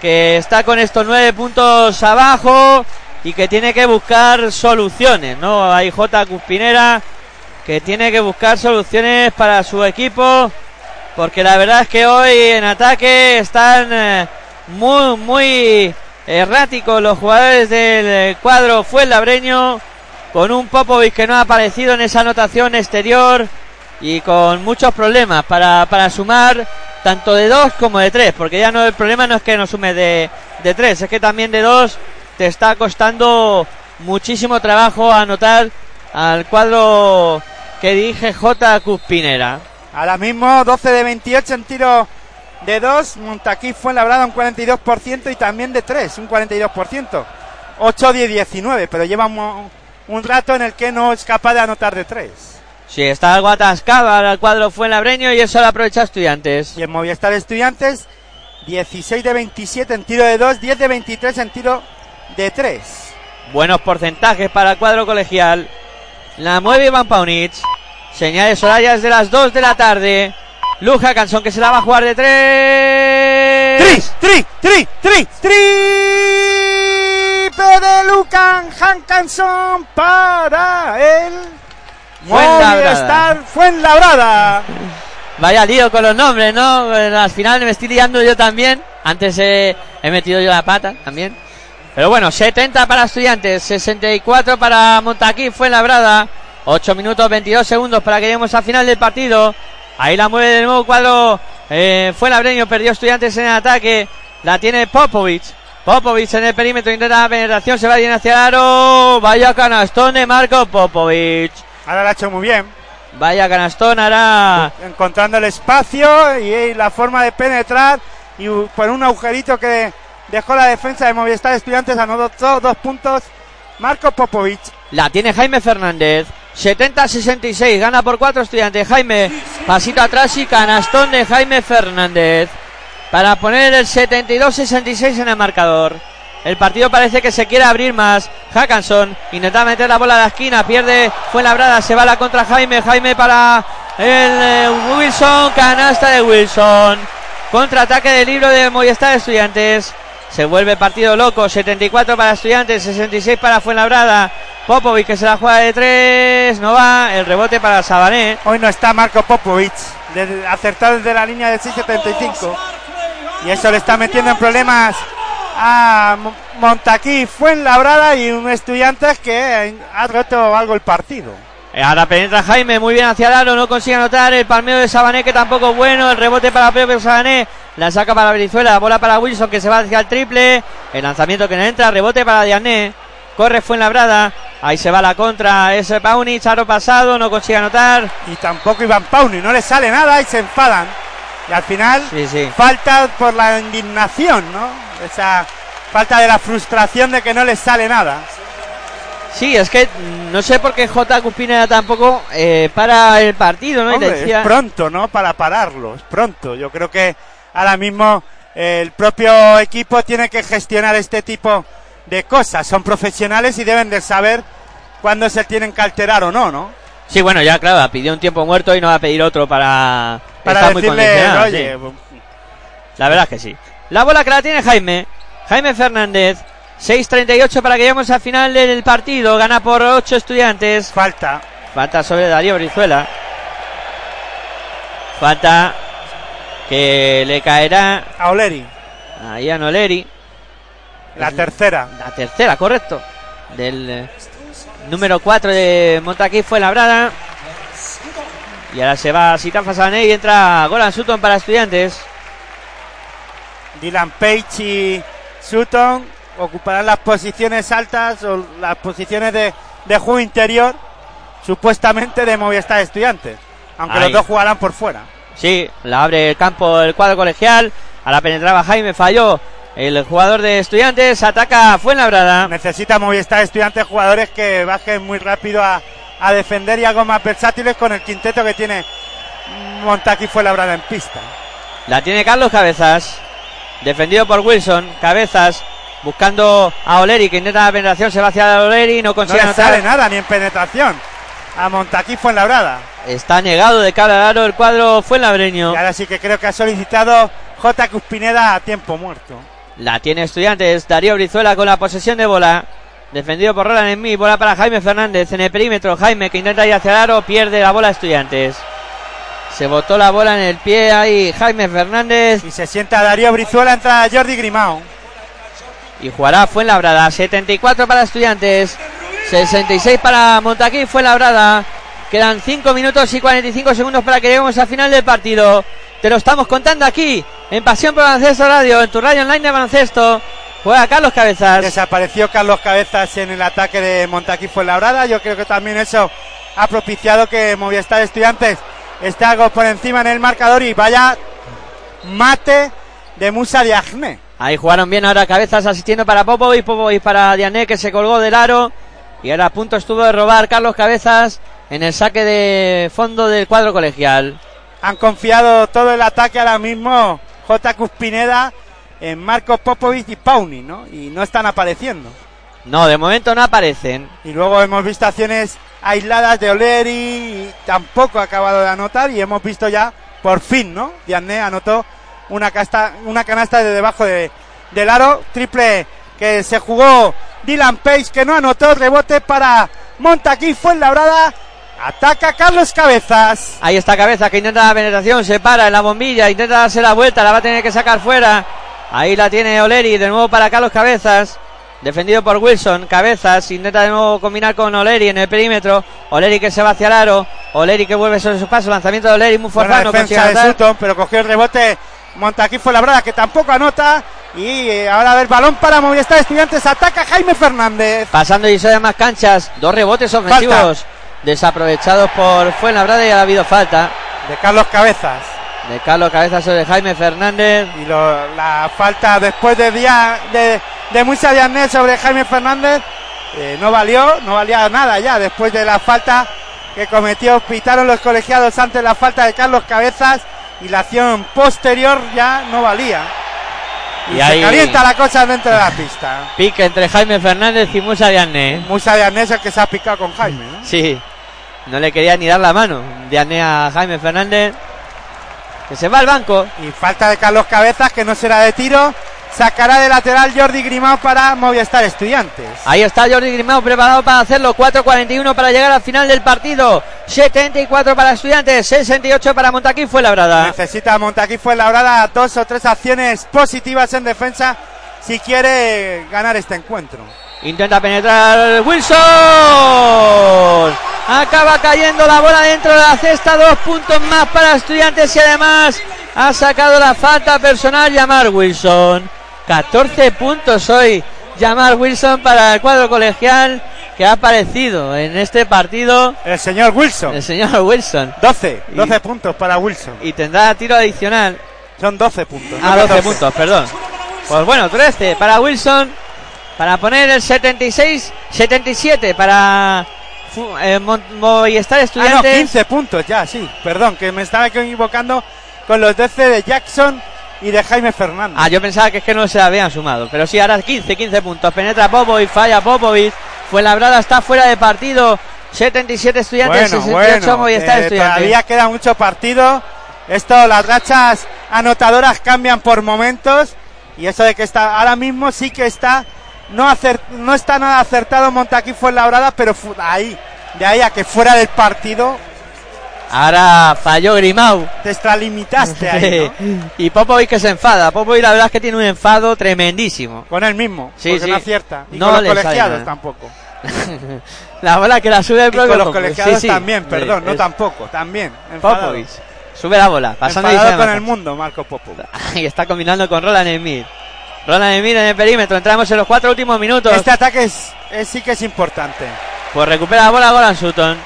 que está con estos nueve puntos abajo y que tiene que buscar soluciones, ¿no? Hay J. Cuspinera que tiene que buscar soluciones para su equipo porque la verdad es que hoy en ataque están eh, muy, muy erráticos los jugadores del eh, cuadro Fuenlabreño con un Popovic que no ha aparecido en esa anotación exterior y con muchos problemas para, para sumar tanto de dos como de tres, porque ya no el problema no es que no sume de, de tres, es que también de dos te está costando muchísimo trabajo anotar al cuadro que dirige J. Cuspinera. Ahora mismo 12 de 28 en tiro de 2. Montaquí fue labrado un 42% y también de 3, un 42%. 8 de 19, pero lleva un, un rato en el que no es capaz de anotar de tres. Sí, está algo atascado al cuadro Fuenlabreño y eso lo aprovecha Estudiantes. Y en Movistar Estudiantes, 16 de 27 en tiro de 2, 10 de 23 en tiro de 3. Buenos porcentajes para el cuadro colegial. La mueve Iván Paunich. Señales horarias de las 2 de la tarde. Luja Cansón que se la va a jugar de 3. ¡Tri, tri, tri, tri! Triple de Lucan Hankanson para el Fuenlabrada. Movistar Fuenlabrada. Vaya lío con los nombres, ¿no? Al final me estoy liando yo también. Antes eh, he metido yo la pata también. Pero bueno, 70 para Estudiantes, 64 para Montaquí, fue labrada. 8 minutos 22 segundos para que lleguemos al final del partido. Ahí la mueve de nuevo cuadro. Eh, fue Labreño, perdió Estudiantes en el ataque. La tiene Popovic. Popovic en el perímetro, intenta la penetración, se va bien hacia el aro. Vaya canastón de Marco Popovic. Ahora lo ha hecho muy bien, Vaya canastón, hará. encontrando el espacio y la forma de penetrar. Y por un agujerito que dejó la defensa de Movistar Estudiantes, anotó dos puntos. Marco Popovic. La tiene Jaime Fernández. 70-66. Gana por cuatro estudiantes. Jaime. Pasito atrás y canastón de Jaime Fernández. Para poner el 72-66 en el marcador. El partido parece que se quiere abrir más. Hackanson intenta meter la bola a la esquina. Pierde. Fue labrada. Se va la contra Jaime. Jaime para el eh, Wilson. Canasta de Wilson. Contraataque del libro de Movistar Estudiantes. Se vuelve partido loco. 74 para Estudiantes. 66 para Fuenlabrada. Popovic que se la juega de tres. No va. El rebote para Sabané. Hoy no está Marco Popovic, acertado desde la línea de 6.75. Y eso le está metiendo en problemas a Mo- Montaquí Fuenlabrada y un estudiante que ha roto algo el partido. Ahora penetra Jaime muy bien hacia el aro. No consigue anotar. El palmeo de Sabané que tampoco es bueno. El rebote para propio Sabané. La saca para Brizuela. La bola para Wilson que se va hacia el triple. El lanzamiento que no entra. Rebote para Diané. Corre Fuenlabrada. Ahí se va la contra. Ese Paunich. Aro pasado. No consigue anotar. Y tampoco Iván Pauni, no le sale nada y se enfadan. Y al final Sí, sí. falta por la indignación, ¿no? Esa falta de la frustración de que no les sale nada. Sí, es que no sé por qué J. Cupinera tampoco eh, para el partido, ¿no? Hombre, decía- es pronto, ¿no? Para pararlo, es pronto. Yo creo que ahora mismo eh, el propio equipo tiene que gestionar este tipo de cosas. Son profesionales y deben de saber cuándo se tienen que alterar o no, ¿no? Sí, bueno, ya claro, pidió un tiempo muerto y no va a pedir otro para... Para muy decirle, condicionado, oye, sí. La verdad es que sí. La bola que la tiene Jaime. Jaime Fernández. 6.38 para que lleguemos al final del partido. Gana por 8 estudiantes. falta. Falta sobre Darío Brizuela. Falta que le caerá A Oleri, ahí a Noleri. la tercera. La tercera, correcto. Del eh, número 4 de Montaquí fue labrada. Y ahora se va Sitafa Sané y entra Golan Sutton para estudiantes. Dylan Page y Sutton ocuparán las posiciones altas o las posiciones de, de juego interior, supuestamente de Movistar Estudiantes. Aunque Ahí. los dos jugarán por fuera. Sí, la abre el campo el cuadro colegial. Ahora penetraba Jaime, falló. El jugador de estudiantes ataca Fuenlabrada. Necesita Movistar Estudiantes jugadores que bajen muy rápido a, a defender y algo más versátiles con el quinteto que tiene Montaki fue labrada en pista. La tiene Carlos Cabezas. Defendido por Wilson. Cabezas buscando a Oleri que intenta la penetración. Se va hacia Oleri. No No consigue le anotar. sale nada ni en penetración. A Montaki fue labrada. Está negado de cara al aro el cuadro Fuenlabreño. Y ahora sí que creo que ha solicitado J. Cuspineda a tiempo muerto. La tiene Estudiantes. Darío Brizuela con la posesión de bola. Defendido por Roland Enmí. Bola para Jaime Fernández en el perímetro. Jaime que intenta ir hacia el aro. Pierde la bola Estudiantes. Se botó la bola en el pie ahí Jaime Fernández. Y se sienta Darío Brizuela, entra Jordi Grimao. Y jugará Fuenlabrada. 74 para Estudiantes. 66 para Montaquí Fuenlabrada. Quedan 5 minutos y 45 segundos para que lleguemos al final del partido. Te lo estamos contando aquí en Pasión por Baloncesto Radio, en tu radio online de baloncesto. Juega Carlos Cabezas. Desapareció Carlos Cabezas en el ataque de Montaquí Fuenlabrada. Yo creo que también eso ha propiciado que Movistar Estudiantes esté algo por encima en el marcador y vaya mate de Musa Diagne. Ahí jugaron bien ahora Cabezas asistiendo para Popovic, Popovic para Diané que se colgó del aro. Y ahora a punto estuvo de robar Carlos Cabezas en el saque de fondo del cuadro colegial. Han confiado todo el ataque ahora mismo J. Cuspineda en Marco Popovic y Pauni, ¿no? Y no están apareciendo. No, de momento no aparecen. Y luego hemos visto acciones aisladas de Oleri y tampoco ha acabado de anotar y hemos visto ya por fin, ¿no? Diane anotó una, casta, una canasta de debajo de, del aro, triple que se jugó Dylan Pace que no anotó, rebote para Montaquí Fuenlabrada, ataca Carlos Cabezas. Ahí está Cabeza que intenta la penetración, se para en la bombilla, intenta darse la vuelta, la va a tener que sacar fuera. Ahí la tiene Oleri, de nuevo para Carlos Cabezas. Defendido por Wilson, Cabezas, intenta de nuevo combinar con Oleri en el perímetro. Oleri que se va hacia el aro. Oleri que vuelve sobre su paso. Lanzamiento de Oleri muy Buena forzado. no de. Sutton, pero cogió el rebote Montaquí Fuenlabrada que tampoco anota. Y eh, ahora el balón para Movistar Estudiantes, ataca Jaime Fernández. Pasando y de más canchas. Dos rebotes ofensivos desaprovechados por Fuenlabrada y ha habido falta De Carlos Cabezas. de Carlos Cabezas sobre Jaime Fernández. Y lo- la falta después de día de, de Musa Diané sobre Jaime Fernández eh, no valió, no valía nada ya después de la falta que cometió, pitaron los colegiados antes la falta de Carlos Cabezas y la acción posterior ya no valía. Y, Y se ahí- calienta la cosa dentro de la pista. Pique entre Jaime Fernández y Musa Diané. Musa Diané es el que se ha picado con Jaime, ¿no? Sí, no le quería ni dar la mano. Diané a Jaime Fernández. Que se va al banco. Y falta de Carlos Cabezas que no será de tiro. Sacará de lateral Jordi Grimao para Movistar Estudiantes. Ahí está Jordi Grimao preparado para hacerlo. 4.41 para llegar al final del partido. 74 para Estudiantes, 68 para Montaquín fue labrada. Necesita Montaquí fue labrada dos o tres acciones positivas en defensa si quiere ganar este encuentro. Intenta penetrar Wilson. Acaba cayendo la bola dentro de la cesta. Dos puntos más para Estudiantes y además ha sacado la falta personal Llamar Wilson. 14 puntos hoy Llamar Wilson para el cuadro colegial que ha aparecido en este partido El señor Wilson. el señor Wilson. 12, Y- 12 puntos para Wilson. Y tendrá tiro adicional. Son 12 puntos. Ah, no 12 14. puntos, perdón. Pues bueno, 13 para Wilson. Para poner el 76, 77 para eh, Movistar Ah, no, Estudiantes. 15 puntos ya, sí. Perdón, que me estaba equivocando con los 12 de Jackson y de Jaime Fernández. Ah, yo pensaba que es que no se habían sumado. Pero sí, ahora 15, 15 puntos. Penetra Popovic, falla Popovic. Fuenlabrada está fuera de partido. 77 Estudiantes, bueno, 68 bueno, que Estudiantes. todavía queda mucho partido. Esto, las rachas anotadoras cambian por momentos. Y eso de que está, ahora mismo sí que está, no, acer- no está nada acertado Montaquí fue labrada, pero fu- ahí, de ahí a que fuera del partido, Ahora falló Grimau. te extralimitaste ahí, ¿no? y Popovic que se enfada. Popovic la verdad es que tiene un enfado tremendísimo. Con él mismo, Sí, porque sí. no acierta. Y No con los colegiados tampoco. la bola que la sube el Y propio con los Popovic. colegiados Sí, también, perdón, no tampoco, también. enfadado. Popovic. Sube la bola, pasando y Enfadado con el mundo, Marco Popovic. Y está combinando con Roland Smith. Roland Smith en el perímetro. Entramos en los cuatro últimos minutos. Este ataque es, es- sí que es importante. Pues recupera la bola Goran Sutton.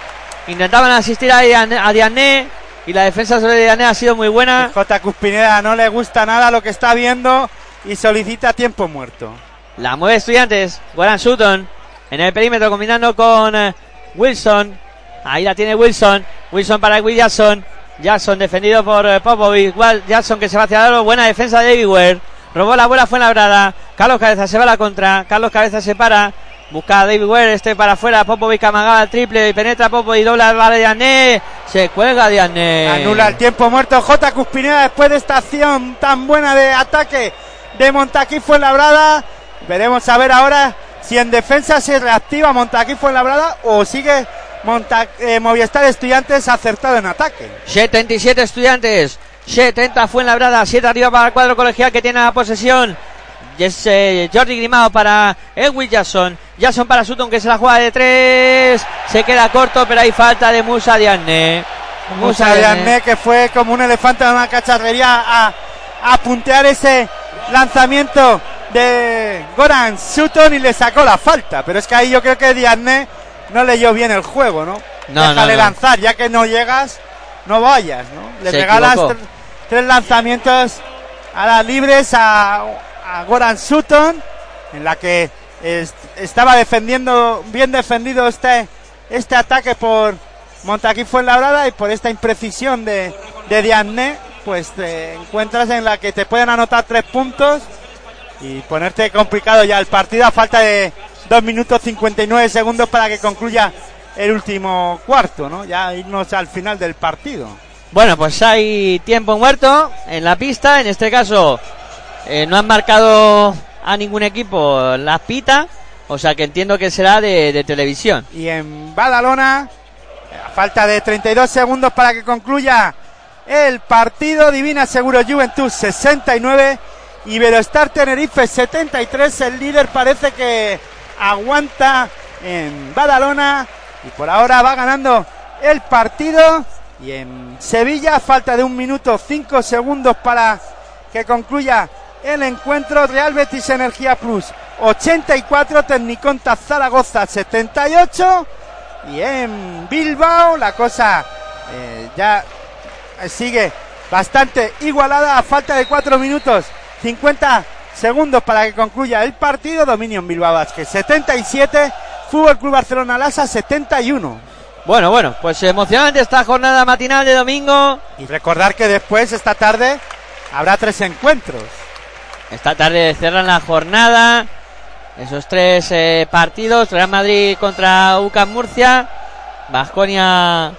Intentaban asistir a a Diané, y la defensa sobre Diané ha sido muy buena. J. Cuspineda no le gusta nada lo que está viendo y solicita tiempo muerto. La mueve Estudiantes. Goran Sutton en el perímetro combinando con eh, Wilson. Ahí la tiene Wilson. Wilson para Will Jackson. Jackson defendido por eh, Popovic. Igual Jackson que se va hacia el aro. Buena defensa de Ware. Robó la bola, fue labrada. Carlos Cabeza se va a la contra. Carlos Cabeza se para. Busca a David Ware, este para afuera. Popovic amagaba el triple. Y penetra Popovic. Dobla el vale de Ané. Se cuelga de Ané. Anula el tiempo muerto J. Cuspineda después de esta acción tan buena de ataque de Montaquí Fuenlabrada. Veremos a ver ahora si en defensa se reactiva Montaquí Fuenlabrada o sigue Monta eh, Movistar Estudiantes acertado en ataque. 77 estudiantes. 70 fue en la brada. 7 arriba para el cuadro colegial que tiene la posesión. Y es eh, Jordi Grimao para Edwin Jackson. Jackson para Sutton que se la juega de 3. Se queda corto, pero hay falta de Musa Diagne. Musa Diagne que fue como un elefante en una cacharrería a, a puntear ese lanzamiento de Goran Sutton y le sacó la falta. Pero es que ahí yo creo que Diagne no leyó bien el juego, ¿no? No, Déjale no, no. lanzar, ya que no llegas, no vayas, ¿no? Le Se regalas tre- tres lanzamientos a las libres a, a Goran Sutton, en la que est- estaba defendiendo, bien defendido este, este ataque por Montaquí Fuenlabrada y por esta imprecisión de, de Diagne, pues te encuentras en la que te pueden anotar tres puntos y ponerte complicado ya el partido a falta de 2 minutos 59 segundos para que concluya el último cuarto, ¿no? Ya irnos al final del partido. Bueno, pues hay tiempo muerto en la pista. En este caso, eh, no han marcado a ningún equipo las pita. O sea que entiendo que será de, televisión. Y en Badalona, falta de 32 segundos para que concluya el partido, Divina Seguro Juventud 69, Iberostar Tenerife 73. El líder parece que aguanta en Badalona y por ahora va ganando el partido. Y en Sevilla, falta de un minuto 5 segundos para que concluya el encuentro. Real Betis Energía Plus 84, Tecniconta Zaragoza 78. Y en Bilbao la cosa eh, ya eh, sigue bastante igualada a falta de 4 minutos 50 segundos para que concluya el partido. Dominio en Bilbao Vázquez 77, Fútbol Club Barcelona Lasa 71. Bueno, bueno, pues emocionante esta jornada matinal de domingo. Y recordar que después, esta tarde, habrá tres encuentros. Esta tarde cierran la jornada. Esos tres eh, partidos. Real Madrid contra UCAM Murcia. Vasconia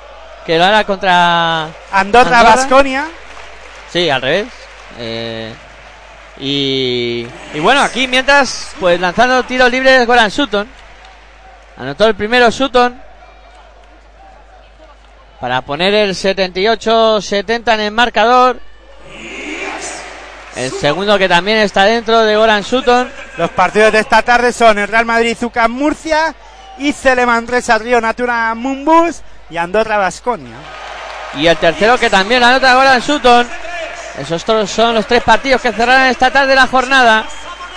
que lo hará contra... Andorra. Basconia. Sí, al revés. Eh, y, y bueno, aquí mientras, pues lanzando tiros libres Goran Sutton. Anotó el primero Sutton. Para poner el 78-70 en el marcador. El segundo que también está dentro de Goran Sutton. Los partidos de esta tarde son el Real Madrid Zucca Murcia y Celemandresa Río Natura Mumbus y Andorra Basconia. Y el tercero que también anota Goran Sutton. Esos son los tres partidos que cerrarán esta tarde la jornada.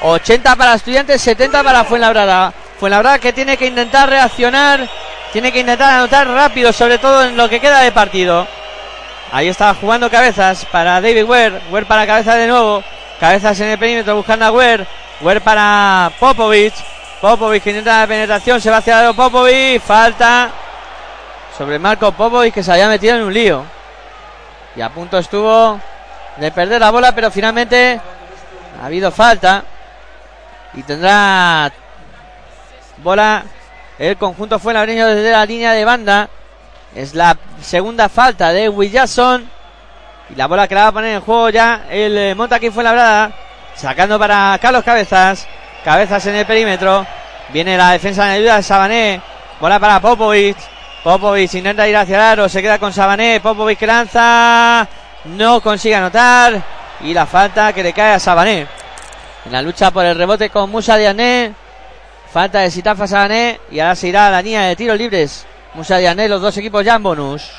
80 para estudiantes, 70 para Fuenlabrada. Fuenlabrada que tiene que intentar reaccionar, tiene que intentar anotar rápido, sobre todo en lo que queda de partido. Ahí está jugando cabezas para David Ware. Ware para cabeza de nuevo. Cabezas en el perímetro buscando a Ware. Ware para Popovic. Popovic que intenta la penetración. Se va hacia lado Popovic. Falta sobre Marco Popovic que se había metido en un lío. Y a punto estuvo de perder la bola, pero finalmente ha habido falta. Y tendrá bola el conjunto fue desde la línea de banda. Es la segunda falta de Williamson. Y la bola que la va a poner en juego ya el eh, Montaquín fue labrada. Sacando para Carlos Cabezas. Cabezas en el perímetro. Viene la defensa en ayuda de Sabané. Bola para Popovic. Popovic intenta ir hacia el aro. Se queda con Sabané. Popovic que lanza. No consigue anotar. Y la falta que le cae a Sabané. En la lucha por el rebote con Musa Diané. Falta de Sitafa Sabané. Y ahora se irá a la línea de tiros libres. Musa Diané, los dos equipos ya en bonus.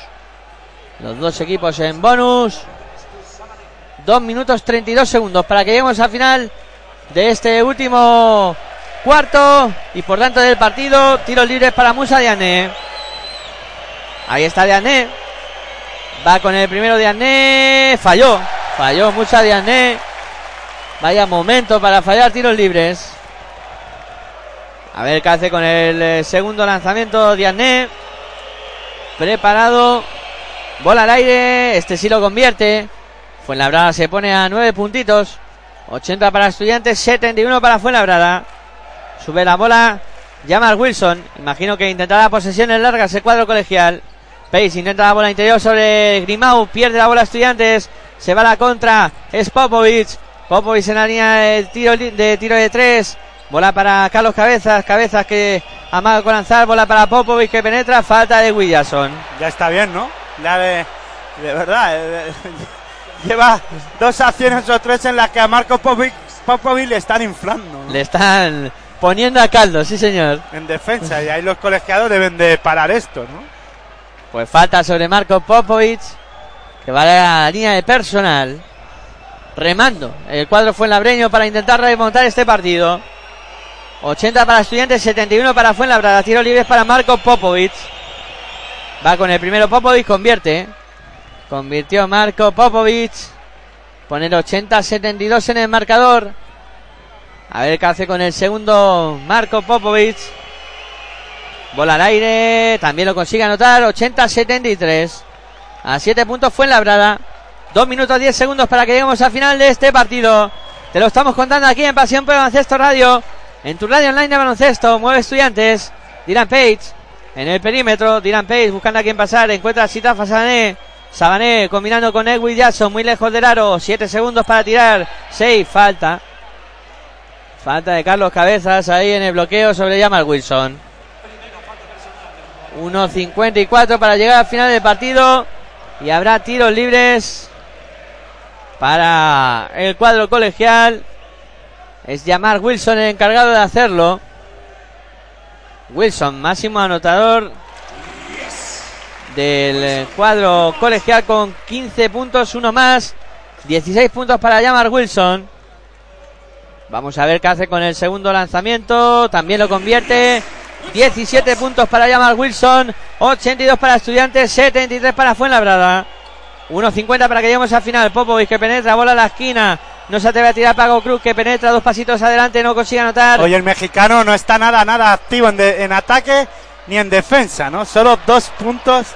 Los dos equipos en bonus. Dos minutos 32 segundos para que lleguemos al final de este último cuarto. Y por tanto del partido, tiros libres para Musa Diané. Ahí está Diané. Va con el primero Diané. Falló. Falló Musa Diané. Vaya momento para fallar tiros libres. A ver qué hace con el eh, segundo lanzamiento Diané. Preparado. Bola al aire. Este sí lo convierte. Fuenlabrada se pone a nueve puntitos. 80 para Estudiantes, 71 para Fuenlabrada. Sube la bola. Llama al Wilson. Imagino que intentará posesiones largas el cuadro colegial. Pace intenta la bola interior sobre Grimau. Pierde la bola Estudiantes. Se va a la contra. Es Popovic. Popovic en la línea de tiro, de tiro de tres. Bola para Carlos Cabezas. Cabezas que amaga con lanzar. Bola para Popovic que penetra. Falta de Williamson. Ya está bien, ¿no? Ya de, de verdad. eh, lleva dos acciones o tres en las que a Marco Popovic, Popovic le están inflando ¿no? Le están poniendo a caldo, sí señor. en defensa. Y ahí los colegiados deben de parar esto, ¿no? Pues falta sobre Marco Popovic, que va a la línea de personal. Remando el cuadro Fuenlabreño para intentar remontar este partido. 80 para Estudiantes, 71 para Fuenlabrada. Tiro libres para Marco Popovic. Va con el primero Popovic, convierte. Convirtió Marco Popovic. Pone el 80-72 en el marcador. A ver qué hace con el segundo Marco Popovic. Bola al aire, también lo consigue anotar, 80-73. A 7 puntos fue en labrada. 2 minutos 10 segundos para que lleguemos al final de este partido. Te lo estamos contando aquí en Pasión por Baloncesto Radio. En tu radio online de baloncesto, mueve estudiantes. Dylan Page en el perímetro. Dylan Page buscando a quién pasar. Encuentra a Sitafa Sabané. Sabané combinando con Edwin Jackson. Muy lejos del aro. 7 segundos para tirar. 6. Falta. Falta de Carlos Cabezas ahí en el bloqueo sobre Jamal Wilson. 1.54 para llegar al final del partido. Y habrá tiros libres para el cuadro colegial. Es llamar Wilson el encargado de hacerlo. Wilson, máximo anotador del cuadro colegial con 15 puntos, uno más. 16 puntos para llamar Wilson. Vamos a ver qué hace con el segundo lanzamiento. También lo convierte. 17 puntos para llamar Wilson. 82 para Estudiantes. 73 para Fuenlabrada. 1.50 para que lleguemos al final. Popovic que penetra, bola a la esquina. No se atreve a tirar Paco Cruz que penetra dos pasitos adelante, no consigue anotar. Hoy el mexicano no está nada, nada activo en, de- en ataque ni en defensa, ¿no? Solo dos puntos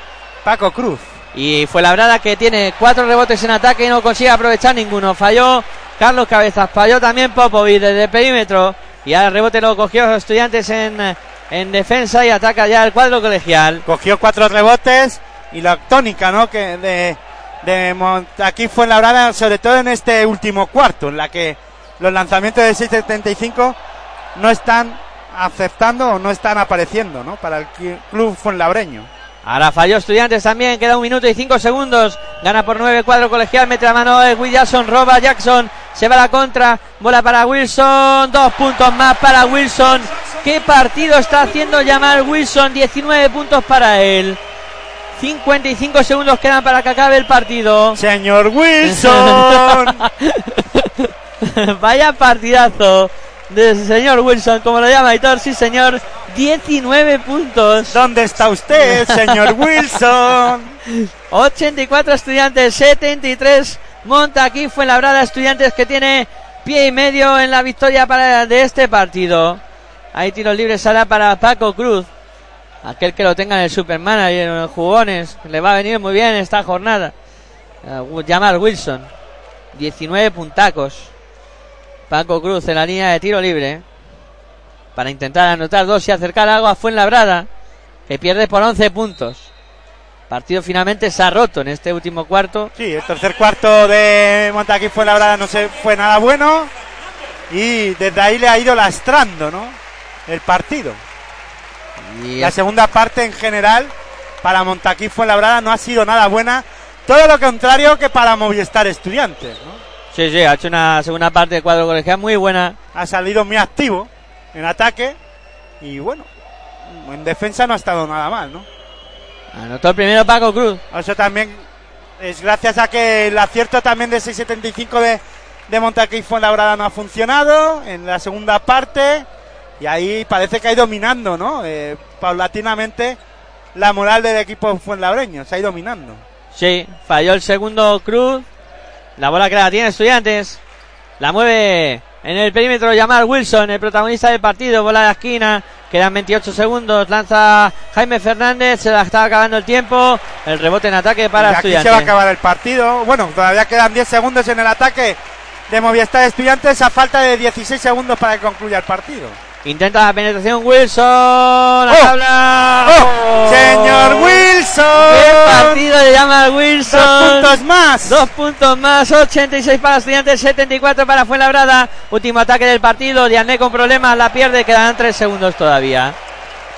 Paco Cruz. Y fue Labrada que tiene cuatro rebotes en ataque y no consigue aprovechar ninguno. Falló Carlos Cabezas, falló también Popovic desde el perímetro. Y ahora el rebote lo cogió los estudiantes en, en defensa y ataca ya el cuadro colegial. Cogió cuatro rebotes y la tónica, ¿no? Que de, de Mont- aquí fue labrada, sobre todo en este último cuarto, en la que los lanzamientos de 6.75 no están aceptando o no están apareciendo, ¿no? Para el club fuenlabreño. Ahora falló Estudiantes también, queda un minuto y cinco segundos. Gana por nueve cuadro colegial, mete la mano de Will Jackson, roba Jackson, se va la contra, bola para Wilson, dos puntos más para Wilson. ¿Qué partido está haciendo llamar Wilson? 19 puntos para él. 55 segundos quedan para que acabe el partido. Señor Wilson. Vaya partidazo del señor Wilson, como lo llama Aitor, sí señor. 19 puntos. ¿Dónde está usted, señor Wilson? 84 estudiantes, 73 monta aquí fue labrada estudiantes que tiene pie y medio en la victoria para de este partido. Hay tiros libres ahora para Paco Cruz. Aquel que lo tenga en el Supermanager en los jugones. Le va a venir muy bien esta jornada. Uh, Jamal Wilson. 19 puntacos. Paco Cruz en la línea de tiro libre. Para intentar anotar dos y acercar algo a Fuenlabrada. Que pierde por 11 puntos. Partido finalmente se ha roto en este último cuarto. Sí, el tercer cuarto de Montaquí fue labrada, no se fue nada bueno. Y desde ahí le ha ido lastrando, ¿no? El partido. Y La segunda parte en general para Montaquí fue labrada no ha sido nada buena. Todo lo contrario que para Movistar Estudiantes, ¿no? Sí, sí, ha hecho una segunda parte de cuadro colegial muy buena. Ha salido muy activo en ataque y bueno, en defensa no ha estado nada mal, ¿no? Anotó el primero Paco Cruz. Eso también es gracias a que el acierto también de 6.75 de, de Montaquí Fuenlabrada no ha funcionado en la segunda parte y ahí parece que ha ido dominando, ¿no? Eh, paulatinamente la moral del equipo fuenlabreño, se ha ido dominando. Sí, falló el segundo Cruz. La bola que la tiene Estudiantes. La mueve en el perímetro Llamar Wilson, el protagonista del partido. Bola de esquina. Quedan 28 segundos. Lanza Jaime Fernández. Se la está acabando el tiempo. El rebote en ataque para y aquí Estudiantes. se va a acabar el partido. Bueno, todavía quedan 10 segundos en el ataque de Movistar Estudiantes a falta de 16 segundos para que concluya el partido. Intenta la penetración Wilson. La ¡Oh! tabla. ¡Oh! ¡Señor Wilson! ¡Qué partido de Llamar ¡Dos Wilson! puntos más! Dos puntos más, 86 para Estudiantes, 74 para Fuenlabrada. Último ataque del partido, Diané con problemas, la pierde, quedan 3 segundos todavía.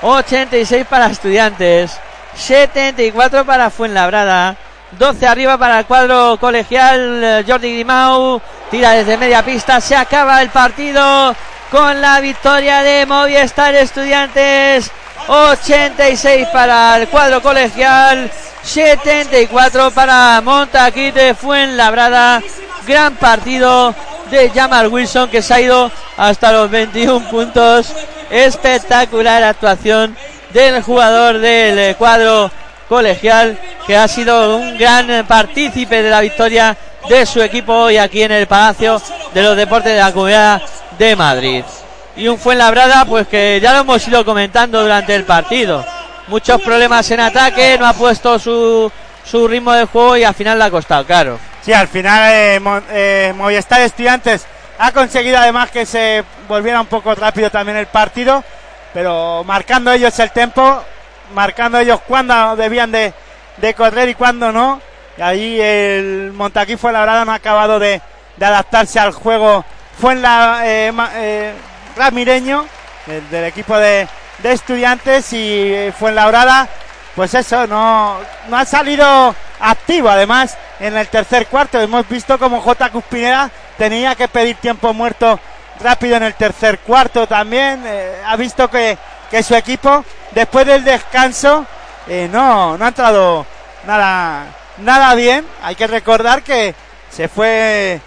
86 para Estudiantes, 74 para Fuenlabrada. 12 arriba para el cuadro colegial, eh, Jordi Grimau tira desde media pista, se acaba el partido con la victoria de Movistar Estudiantes. 86 para el cuadro colegial, 74 para Montaquite Fuenlabrada. Gran partido de Jamal Wilson que se ha ido hasta los 21 puntos. Espectacular actuación del jugador del eh, cuadro colegial que ha sido un gran partícipe de la victoria de su equipo hoy aquí en el Palacio de los deportes de la Comunidad de Madrid. Y un Fuenlabrada, pues que ya lo hemos ido comentando durante el partido. Muchos problemas en ataque, no ha puesto su, su ritmo de juego y al final le ha costado, claro. Sí, al final eh, eh, Movistar Estudiantes ha conseguido además que se volviera un poco rápido también el partido, pero marcando ellos el tempo, marcando ellos cuándo debían de, de correr y cuándo no. Y ahí el Montaquí fue la verdad no ha acabado de, adaptarse al juego. Fue en la eh, ma- eh, Ramireño del, del equipo de, estudiantes y fue en la Labrada pues eso, no, no ha salido activo. Además, en el tercer cuarto hemos visto como J. Cuspinera tenía que pedir tiempo muerto rápido en el tercer cuarto también. eh, ha visto que, que su equipo, después del descanso, eh, no, no ha entrado nada, nada bien. Hay que recordar que se fue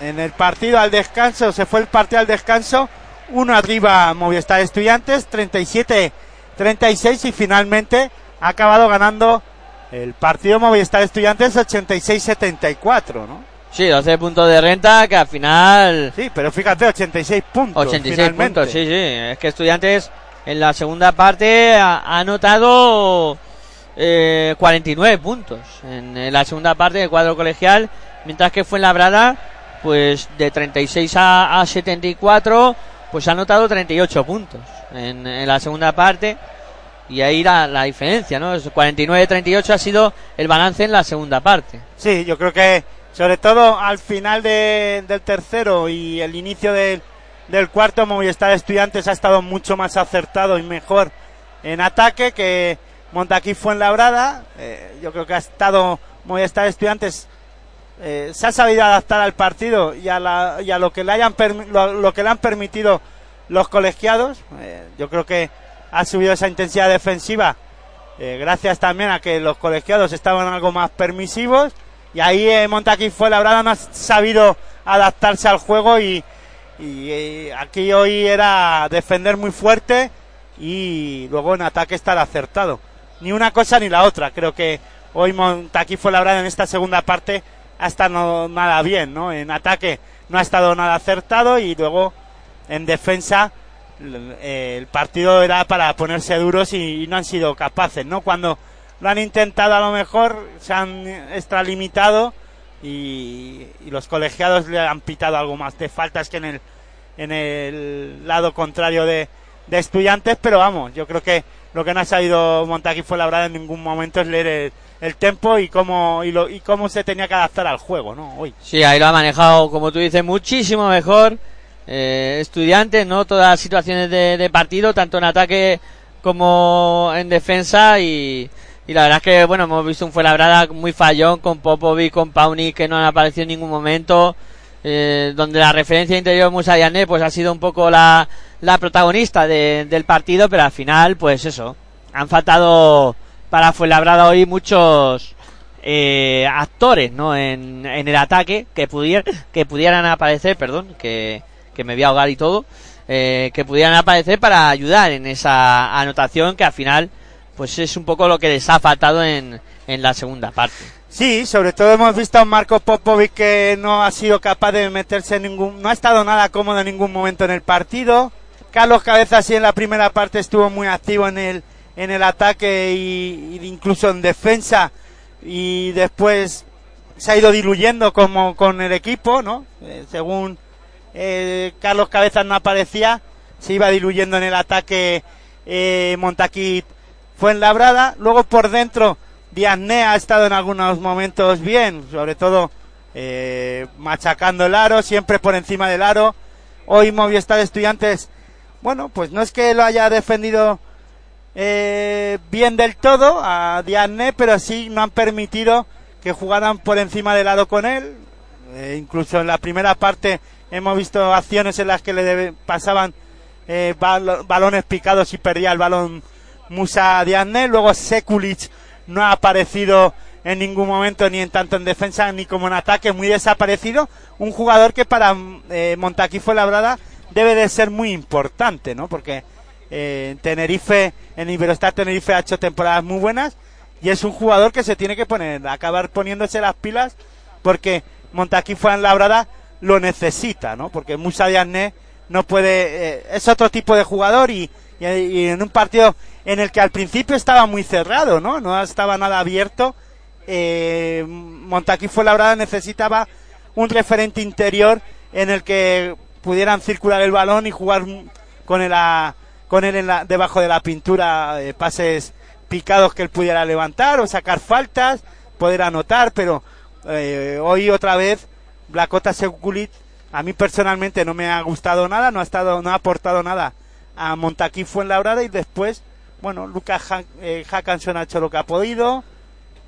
en el partido al descanso, se fue el partido al descanso, uno arriba Movistar Estudiantes, 37-36 y finalmente ha acabado ganando el partido Movistar Estudiantes 86-74, ¿no? Sí, 12 puntos de renta que al final... Sí, pero fíjate, 86 puntos. 86 finalmente. puntos, sí, sí. Es que Estudiantes en la segunda parte ha, ha anotado eh, 49 puntos en, en la segunda parte del cuadro colegial, mientras que fue en Labrada, pues de 36 a, a 74, pues ha anotado 38 puntos en, en la segunda parte. Y ahí la, la diferencia, ¿no? Es 49-38 ha sido el balance en la segunda parte. Sí, yo creo que sobre todo al final de- del tercero y el inicio del, del cuarto, Movistar Estudiantes ha estado mucho más acertado y mejor en ataque que Montaquí fue en Labrada. yo creo que ha estado Movistar Estudiantes eh, se ha sabido adaptar al partido y a, lo que le hayan lo, que le han permitido los colegiados. Eh, yo creo que ha subido esa intensidad defensiva eh, gracias también a que los colegiados estaban algo más permisivos y ahí eh, Montaquí fue la verdad no ha sabido adaptarse al juego y, y, eh, aquí hoy era defender muy fuerte y luego en ataque estar acertado ni una cosa ni la otra. Creo que hoy Montaquí fue la verdad en esta segunda parte. Ha estado nada bien no en ataque no ha estado nada acertado y luego en defensa eh, el partido era para ponerse duros y no han sido capaces, ¿no? Cuando lo han intentado a lo mejor se han extralimitado y, y los colegiados le han pitado algo más de faltas que en el en el lado contrario de, de estudiantes, pero vamos, yo creo que lo que no ha sabido Montaquí fue la verdad en ningún momento es leer el, el tempo y cómo y, lo, y cómo se tenía que adaptar al juego, ¿no? Hoy. Sí, ahí lo ha manejado, como tú dices, muchísimo mejor. Eh, estudiantes, ¿no? Todas las situaciones de, de partido, tanto en ataque como en defensa. Y, y la verdad es que, bueno, hemos visto un Fuenlabrada muy fallón con Popovic, con Pauni, que no han aparecido en ningún momento. Eh, donde la referencia interior Musa Diané, pues ha sido un poco la, la protagonista de- del partido, pero al final, pues eso, han faltado para Fuenlabrada hoy muchos eh, actores no en, en el ataque que pudieran que pudieran aparecer perdón que, que me voy a ahogar y todo eh, que pudieran aparecer para ayudar en esa anotación que al final pues es un poco lo que les ha faltado en, en la segunda parte Sí, sobre todo hemos visto a Marco Popovic que no ha sido capaz de meterse en ningún, no ha estado nada cómodo en ningún momento en el partido. Carlos Cabezas sí en la primera parte estuvo muy activo en el, en el ataque y, incluso en defensa y después se ha ido diluyendo como con el equipo, ¿no? Eh, según eh, Carlos Cabezas no aparecía, se iba diluyendo en el ataque eh, Montaquit fue en labrada. Luego por dentro, Diazné ha estado en algunos momentos bien, sobre todo eh, machacando el aro, siempre por encima del aro. Hoy Movistar Estudiantes, bueno, pues no es que lo haya defendido eh, bien del todo a Diazné, pero sí no han permitido que jugaran por encima del aro con él. Eh, incluso en la primera parte hemos visto acciones en las que le pasaban eh, bal- balones picados y perdía el balón Musa Diazné. Luego Sekulic no ha aparecido en ningún momento ni en tanto en defensa ni como en ataque, muy desaparecido. Un jugador que para eh, Montaquí fue labrada debe de ser muy importante, ¿no? Porque eh, en Tenerife, en Iberostar Tenerife ha hecho temporadas muy buenas y es un jugador que se tiene que poner, acabar poniéndose las pilas porque Montaquí fue labrada lo necesita, ¿no? Porque Musa Diagne no puede, eh, es otro tipo de jugador y, y- en un partido en el que al principio estaba muy cerrado, ¿no? No estaba nada abierto. Eh, Montaquí Fuenlabrada necesitaba un referente interior en el que pudieran circular el balón y jugar con él, a- con él en la- debajo de la pintura eh, pases picados que él pudiera levantar o sacar faltas, poder anotar, pero eh, hoy otra vez Blacota Sekulit a mí personalmente no me ha gustado nada, no ha estado, no ha aportado nada a Montaquí Fuenlabrada y después, bueno, Lucas Ha- eh, Hackanson ha hecho lo que ha podido.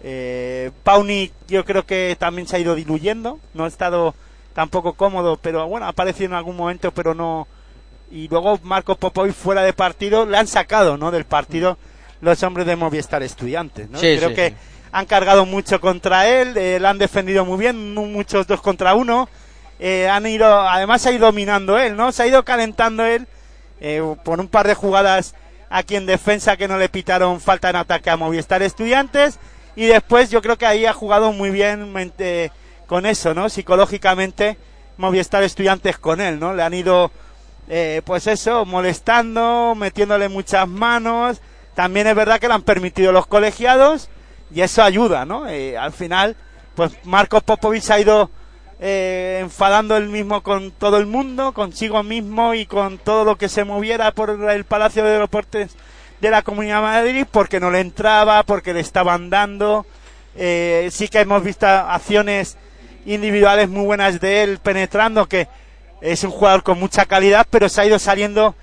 Eh, Pauni yo creo que también se ha ido diluyendo, no ha estado tampoco cómodo, pero bueno, ha aparecido en algún momento, pero no. Y luego Marco Popovic fuera de partido, le han sacado, ¿no? Del partido los hombres de Movistar Estudiantes, ¿no? Sí, creo sí, que sí. han cargado mucho contra él, eh, le han defendido muy bien, muchos dos contra uno. Eh, han ido, además ha ido dominando él, ¿no? Se ha ido calentando él eh, por un par de jugadas aquí en defensa que no le pitaron falta en ataque a Movistar Estudiantes y después yo creo que ahí ha jugado muy bien mente- con eso, ¿no? Psicológicamente Movistar Estudiantes con él, ¿no? Le han ido, eh, pues eso, molestando, metiéndole muchas manos. También es verdad que le han permitido los colegiados y eso ayuda, ¿no? Eh, al final, pues Marcos Popovich ha ido eh, enfadando él mismo con todo el mundo, consigo mismo y con todo lo que se moviera por el Palacio de Deportes de la Comunidad de Madrid, porque no le entraba, porque le estaban dando. Eh, sí que hemos visto acciones individuales muy buenas de él penetrando, que es un jugador con mucha calidad, pero se ha ido saliendo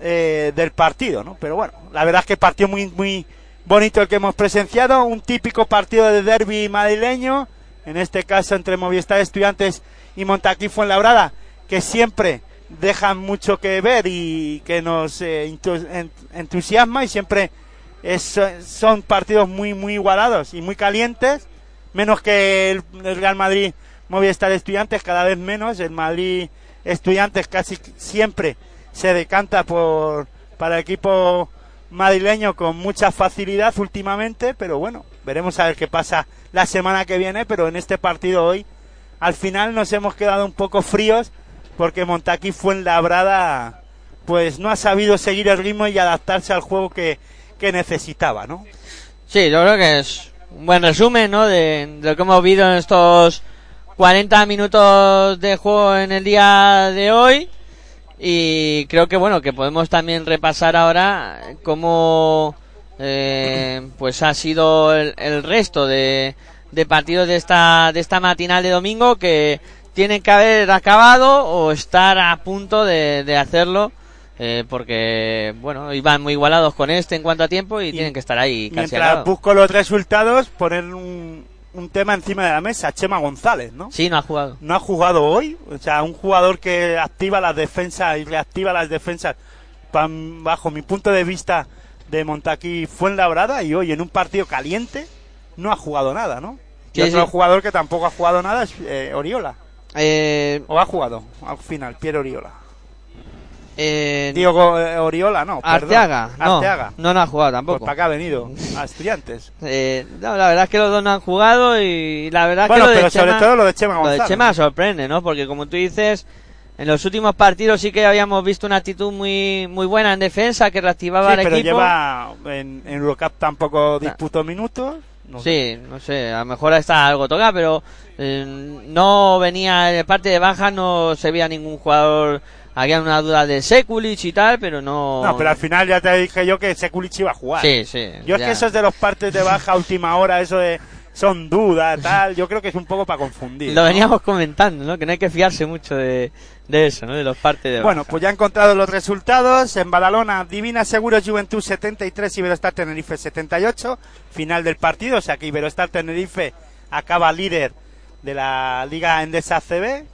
eh, del partido, ¿no? Pero bueno, la verdad es que partido muy, muy bonito el que hemos presenciado, un típico partido de derby madrileño, en este caso entre Movistar Estudiantes y Montaquí Fuenlabrada, que siempre dejan mucho que ver y que nos eh, entu- en- entusiasma y siempre son partidos muy muy igualados y muy calientes, menos que el, el Real Madrid Movistar Estudiantes, cada vez menos, el Madrid Estudiantes casi siempre se decanta por para el equipo madrileño con mucha facilidad últimamente, pero bueno, veremos a ver qué pasa la semana que viene, pero en este partido hoy al final nos hemos quedado un poco fríos porque Montaquí fue en labrada pues no ha sabido seguir el ritmo y adaptarse al juego que, que necesitaba, ¿no? Sí, yo creo que es un buen resumen, ¿no? De, lo que hemos visto en estos 40 minutos de juego en el día de hoy. Y creo que, bueno, que podemos también repasar ahora cómo, eh, pues ha sido el, el resto de, de partidos de esta, de esta matinal de domingo que tienen que haber acabado o estar a punto de, de hacerlo. eh, porque, bueno, iban muy igualados con este en cuanto a tiempo y, tienen que estar ahí casi Mientras busco los resultados, poner un, un tema encima de la mesa, Chema González, ¿no? Sí, no ha jugado. no ha jugado hoy, o sea, un jugador que activa las defensas y reactiva las defensas bajo mi punto de vista de Montaquí Fuenlabrada y hoy en un partido caliente no ha jugado nada, ¿no? Y Sí, otro sí. jugador que tampoco ha jugado nada es eh, Oriola. Eh, ¿O ha jugado al final? Pierre Oriola. eh, Diego Oriola, no. perdón. Arteaga, no, Arteaga. no, no ha jugado Pues tampoco. para acá ha venido, a estudiantes. Eh, no, la verdad es que los dos no han jugado y la verdad Bueno, que lo pero de sobre Chema, todo lo de Chema lo de González. Chema sorprende, ¿no? Porque como tú dices, en los últimos partidos sí que habíamos visto una actitud muy muy buena en defensa que reactivaba Sí, al pero equipo. lleva en, en Eurocup tampoco disputó minutos. No sé. Sí, no sé, a lo mejor está algo toca, pero eh, no venía de parte de baja, no se veía ningún jugador. Había una duda de Sekulic y tal, pero no. No, pero al final ya te dije yo que Sekulic iba a jugar. Sí, sí. Yo es que esos de los partes de baja última hora, eso de son dudas, tal, yo creo que es un poco para confundir. Lo ¿no? veníamos comentando, ¿no? Que no hay que fiarse mucho de, de eso, ¿no? De los partes de Bueno, baja. pues ya he encontrado los resultados. En Badalona, Divina Seguros Juventud 73, Iberostar Tenerife 78. Final del partido, o sea que Iberostar Tenerife acaba líder de la Liga Endesa CB.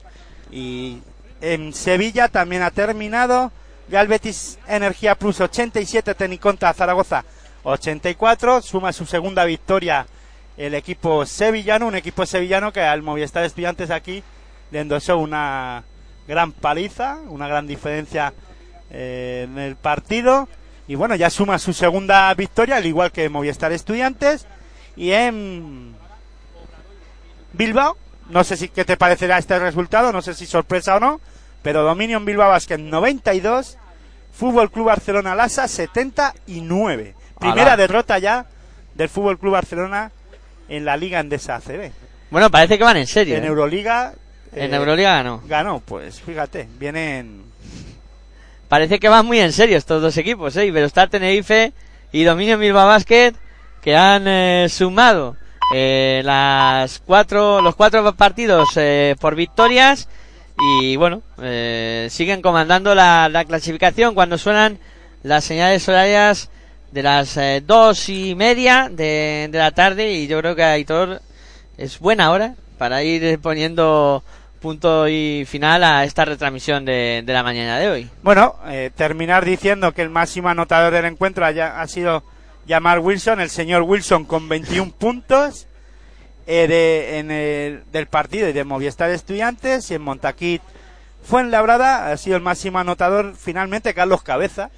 Y en Sevilla también ha terminado. Real Betis Energía Plus 87, Teniconta Zaragoza 84. Suma su segunda victoria el equipo sevillano, un equipo sevillano que al Movistar Estudiantes aquí le endosó una gran paliza, una gran diferencia eh, en el partido. Y bueno, ya suma su segunda victoria, al igual que Movistar Estudiantes. Y en Bilbao, no sé si qué te parecerá este resultado, no sé si sorpresa o no, pero dominio en Bilbao Basket 92, Fútbol Club Barcelona Lasa 79. Primera derrota ya del Fútbol Club Barcelona en la Liga Endesa ACB. Bueno, parece que van en serio. En ¿eh? Euroliga En eh, Euroliga ganó. ganó, pues fíjate, vienen Parece que van muy en serio estos dos equipos, ¿eh? Iberostar Tenerife y Dominio Bilbao Basket, que han eh, sumado eh, las cuatro, los cuatro partidos eh, por victorias y bueno, eh, siguen comandando la, la clasificación cuando suenan las señales horarias de las eh, dos y media de, de la tarde y yo creo que Aitor es buena hora para ir poniendo punto y final a esta retransmisión de, la mañana de hoy. Bueno, eh, terminar diciendo que el máximo anotador del encuentro haya- ha sido Jamal Wilson, el señor Wilson con 21 puntos eh, de- en el- del partido y de Movistar Estudiantes y en Montaquit Fuenlabrada ha sido el máximo anotador finalmente Carlos Cabeza,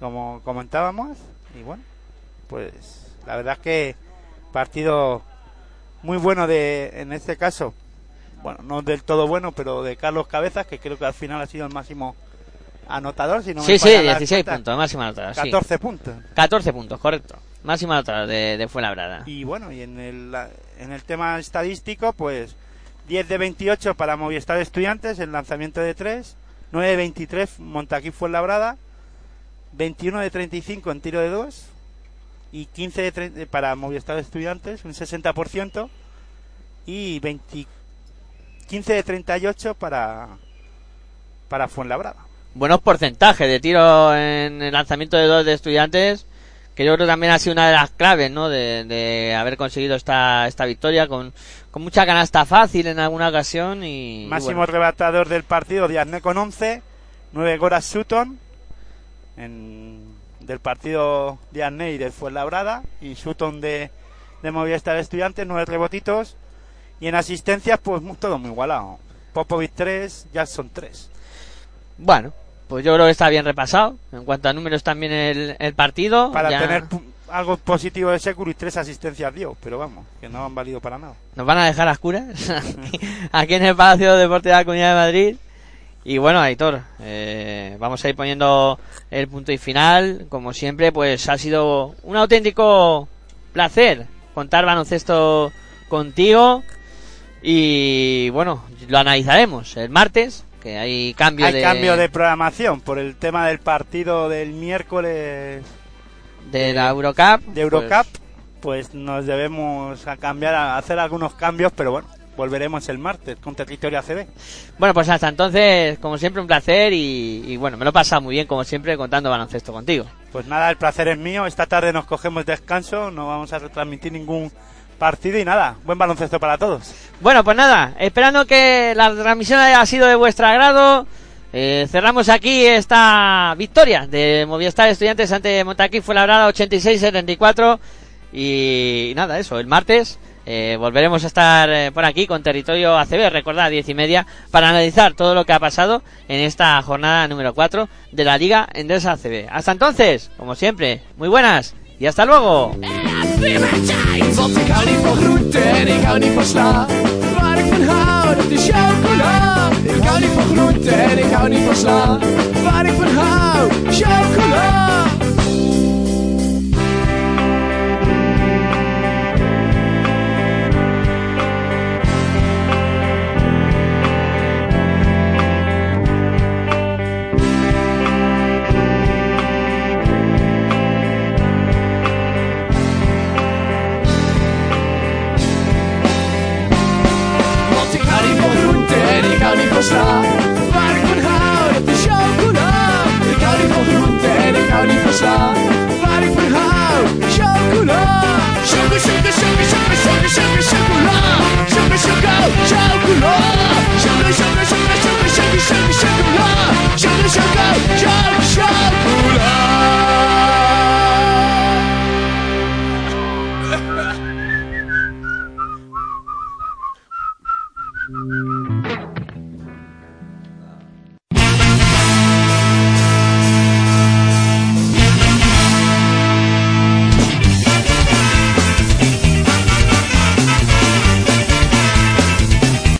como comentábamos. Y bueno, pues la verdad es que partido muy bueno de, en este caso, bueno, no del todo bueno, pero de Carlos Cabezas, que creo que al final ha sido el máximo anotador, si no me sí, sí, fallan las 16 cuentas. puntos, máxima anotador. sí. 14 puntos. 14 puntos, correcto. Máxima anotador de, de Fuenlabrada. Y bueno, y en el, en el tema estadístico, pues 10 de 28 para Movistar Estudiantes, el lanzamiento de 3, 9 de 23 Montaquí Fuenlabrada, 21 de 35 en tiro de 2 y 15 de tre- eh, para Movistar Estudiantes, un 60% y 20 15 de 38 para para Fuenlabrada. Buenos porcentajes de tiro en el lanzamiento de dos de estudiantes, que yo creo que también ha sido una de las claves, ¿no? De, de haber conseguido esta, esta victoria con, con mucha canasta fácil en alguna ocasión y... y Máximo bueno. rebatador del partido, Diazne con 11, 9 Goras Sutton, en, del partido Diazne y del Fuenlabrada, y Sutton de, de Movistar Estudiantes, 9 rebotitos, y en asistencias, pues todo muy igualado. Popovic 3, Jackson 3. Bueno, pues yo creo que está bien repasado. En cuanto a números también el, el partido. Para ya tener algo positivo de Securus, 3 asistencias dio, pero vamos, que no han valido para nada. Nos van a dejar a oscuras aquí, aquí en el Palacio de Deportes de la Comunidad de Madrid. Y bueno, Aitor, eh, vamos a ir poniendo el punto y final. Como siempre, pues ha sido un auténtico placer contar baloncesto contigo. Y bueno, lo analizaremos el martes, que hay cambio Hay de, cambio de programación por el tema del partido del miércoles de la Eurocup. de Eurocup, pues, nos debemos a cambiar, a hacer algunos cambios, pero bueno, volveremos el martes con Territorio ACB. Bueno, pues hasta entonces, como siempre, un placer. Y, y bueno, me lo he pasado muy bien, como siempre, contando baloncesto contigo. Pues nada, el placer es mío. Esta tarde nos cogemos descanso, no vamos a retransmitir ningún partido y nada, buen baloncesto para todos. Bueno, pues nada, esperando que la transmisión haya sido de vuestro agrado, eh, cerramos aquí esta victoria de Movistar Estudiantes ante Montaquí fue labrada 86-74 y nada, eso, el martes eh, volveremos a estar eh, por aquí con Territorio ACB, recordad, 10 y media, para analizar todo lo que ha pasado en esta jornada número 4 de la Liga Endesa ACB. Hasta entonces, como siempre, muy buenas y hasta luego. Want ik hou niet van groente en ik hou niet van sla. Waar ik van hou, dat is chocola. Ik hou niet van groente en ik hou niet van sla. Waar ik van hou, chocola. Sla. Waar ik van hou, dat is chocola. Ik hou niet van groente en ik hou niet van sla. Waar ik van hou, chocola. Choco, choco, choco, choco, choco, choco, chocola. Choco, choco, chocola. Choco, choco, choco, choco, choco, choco, chocola. Choco, choco, choco,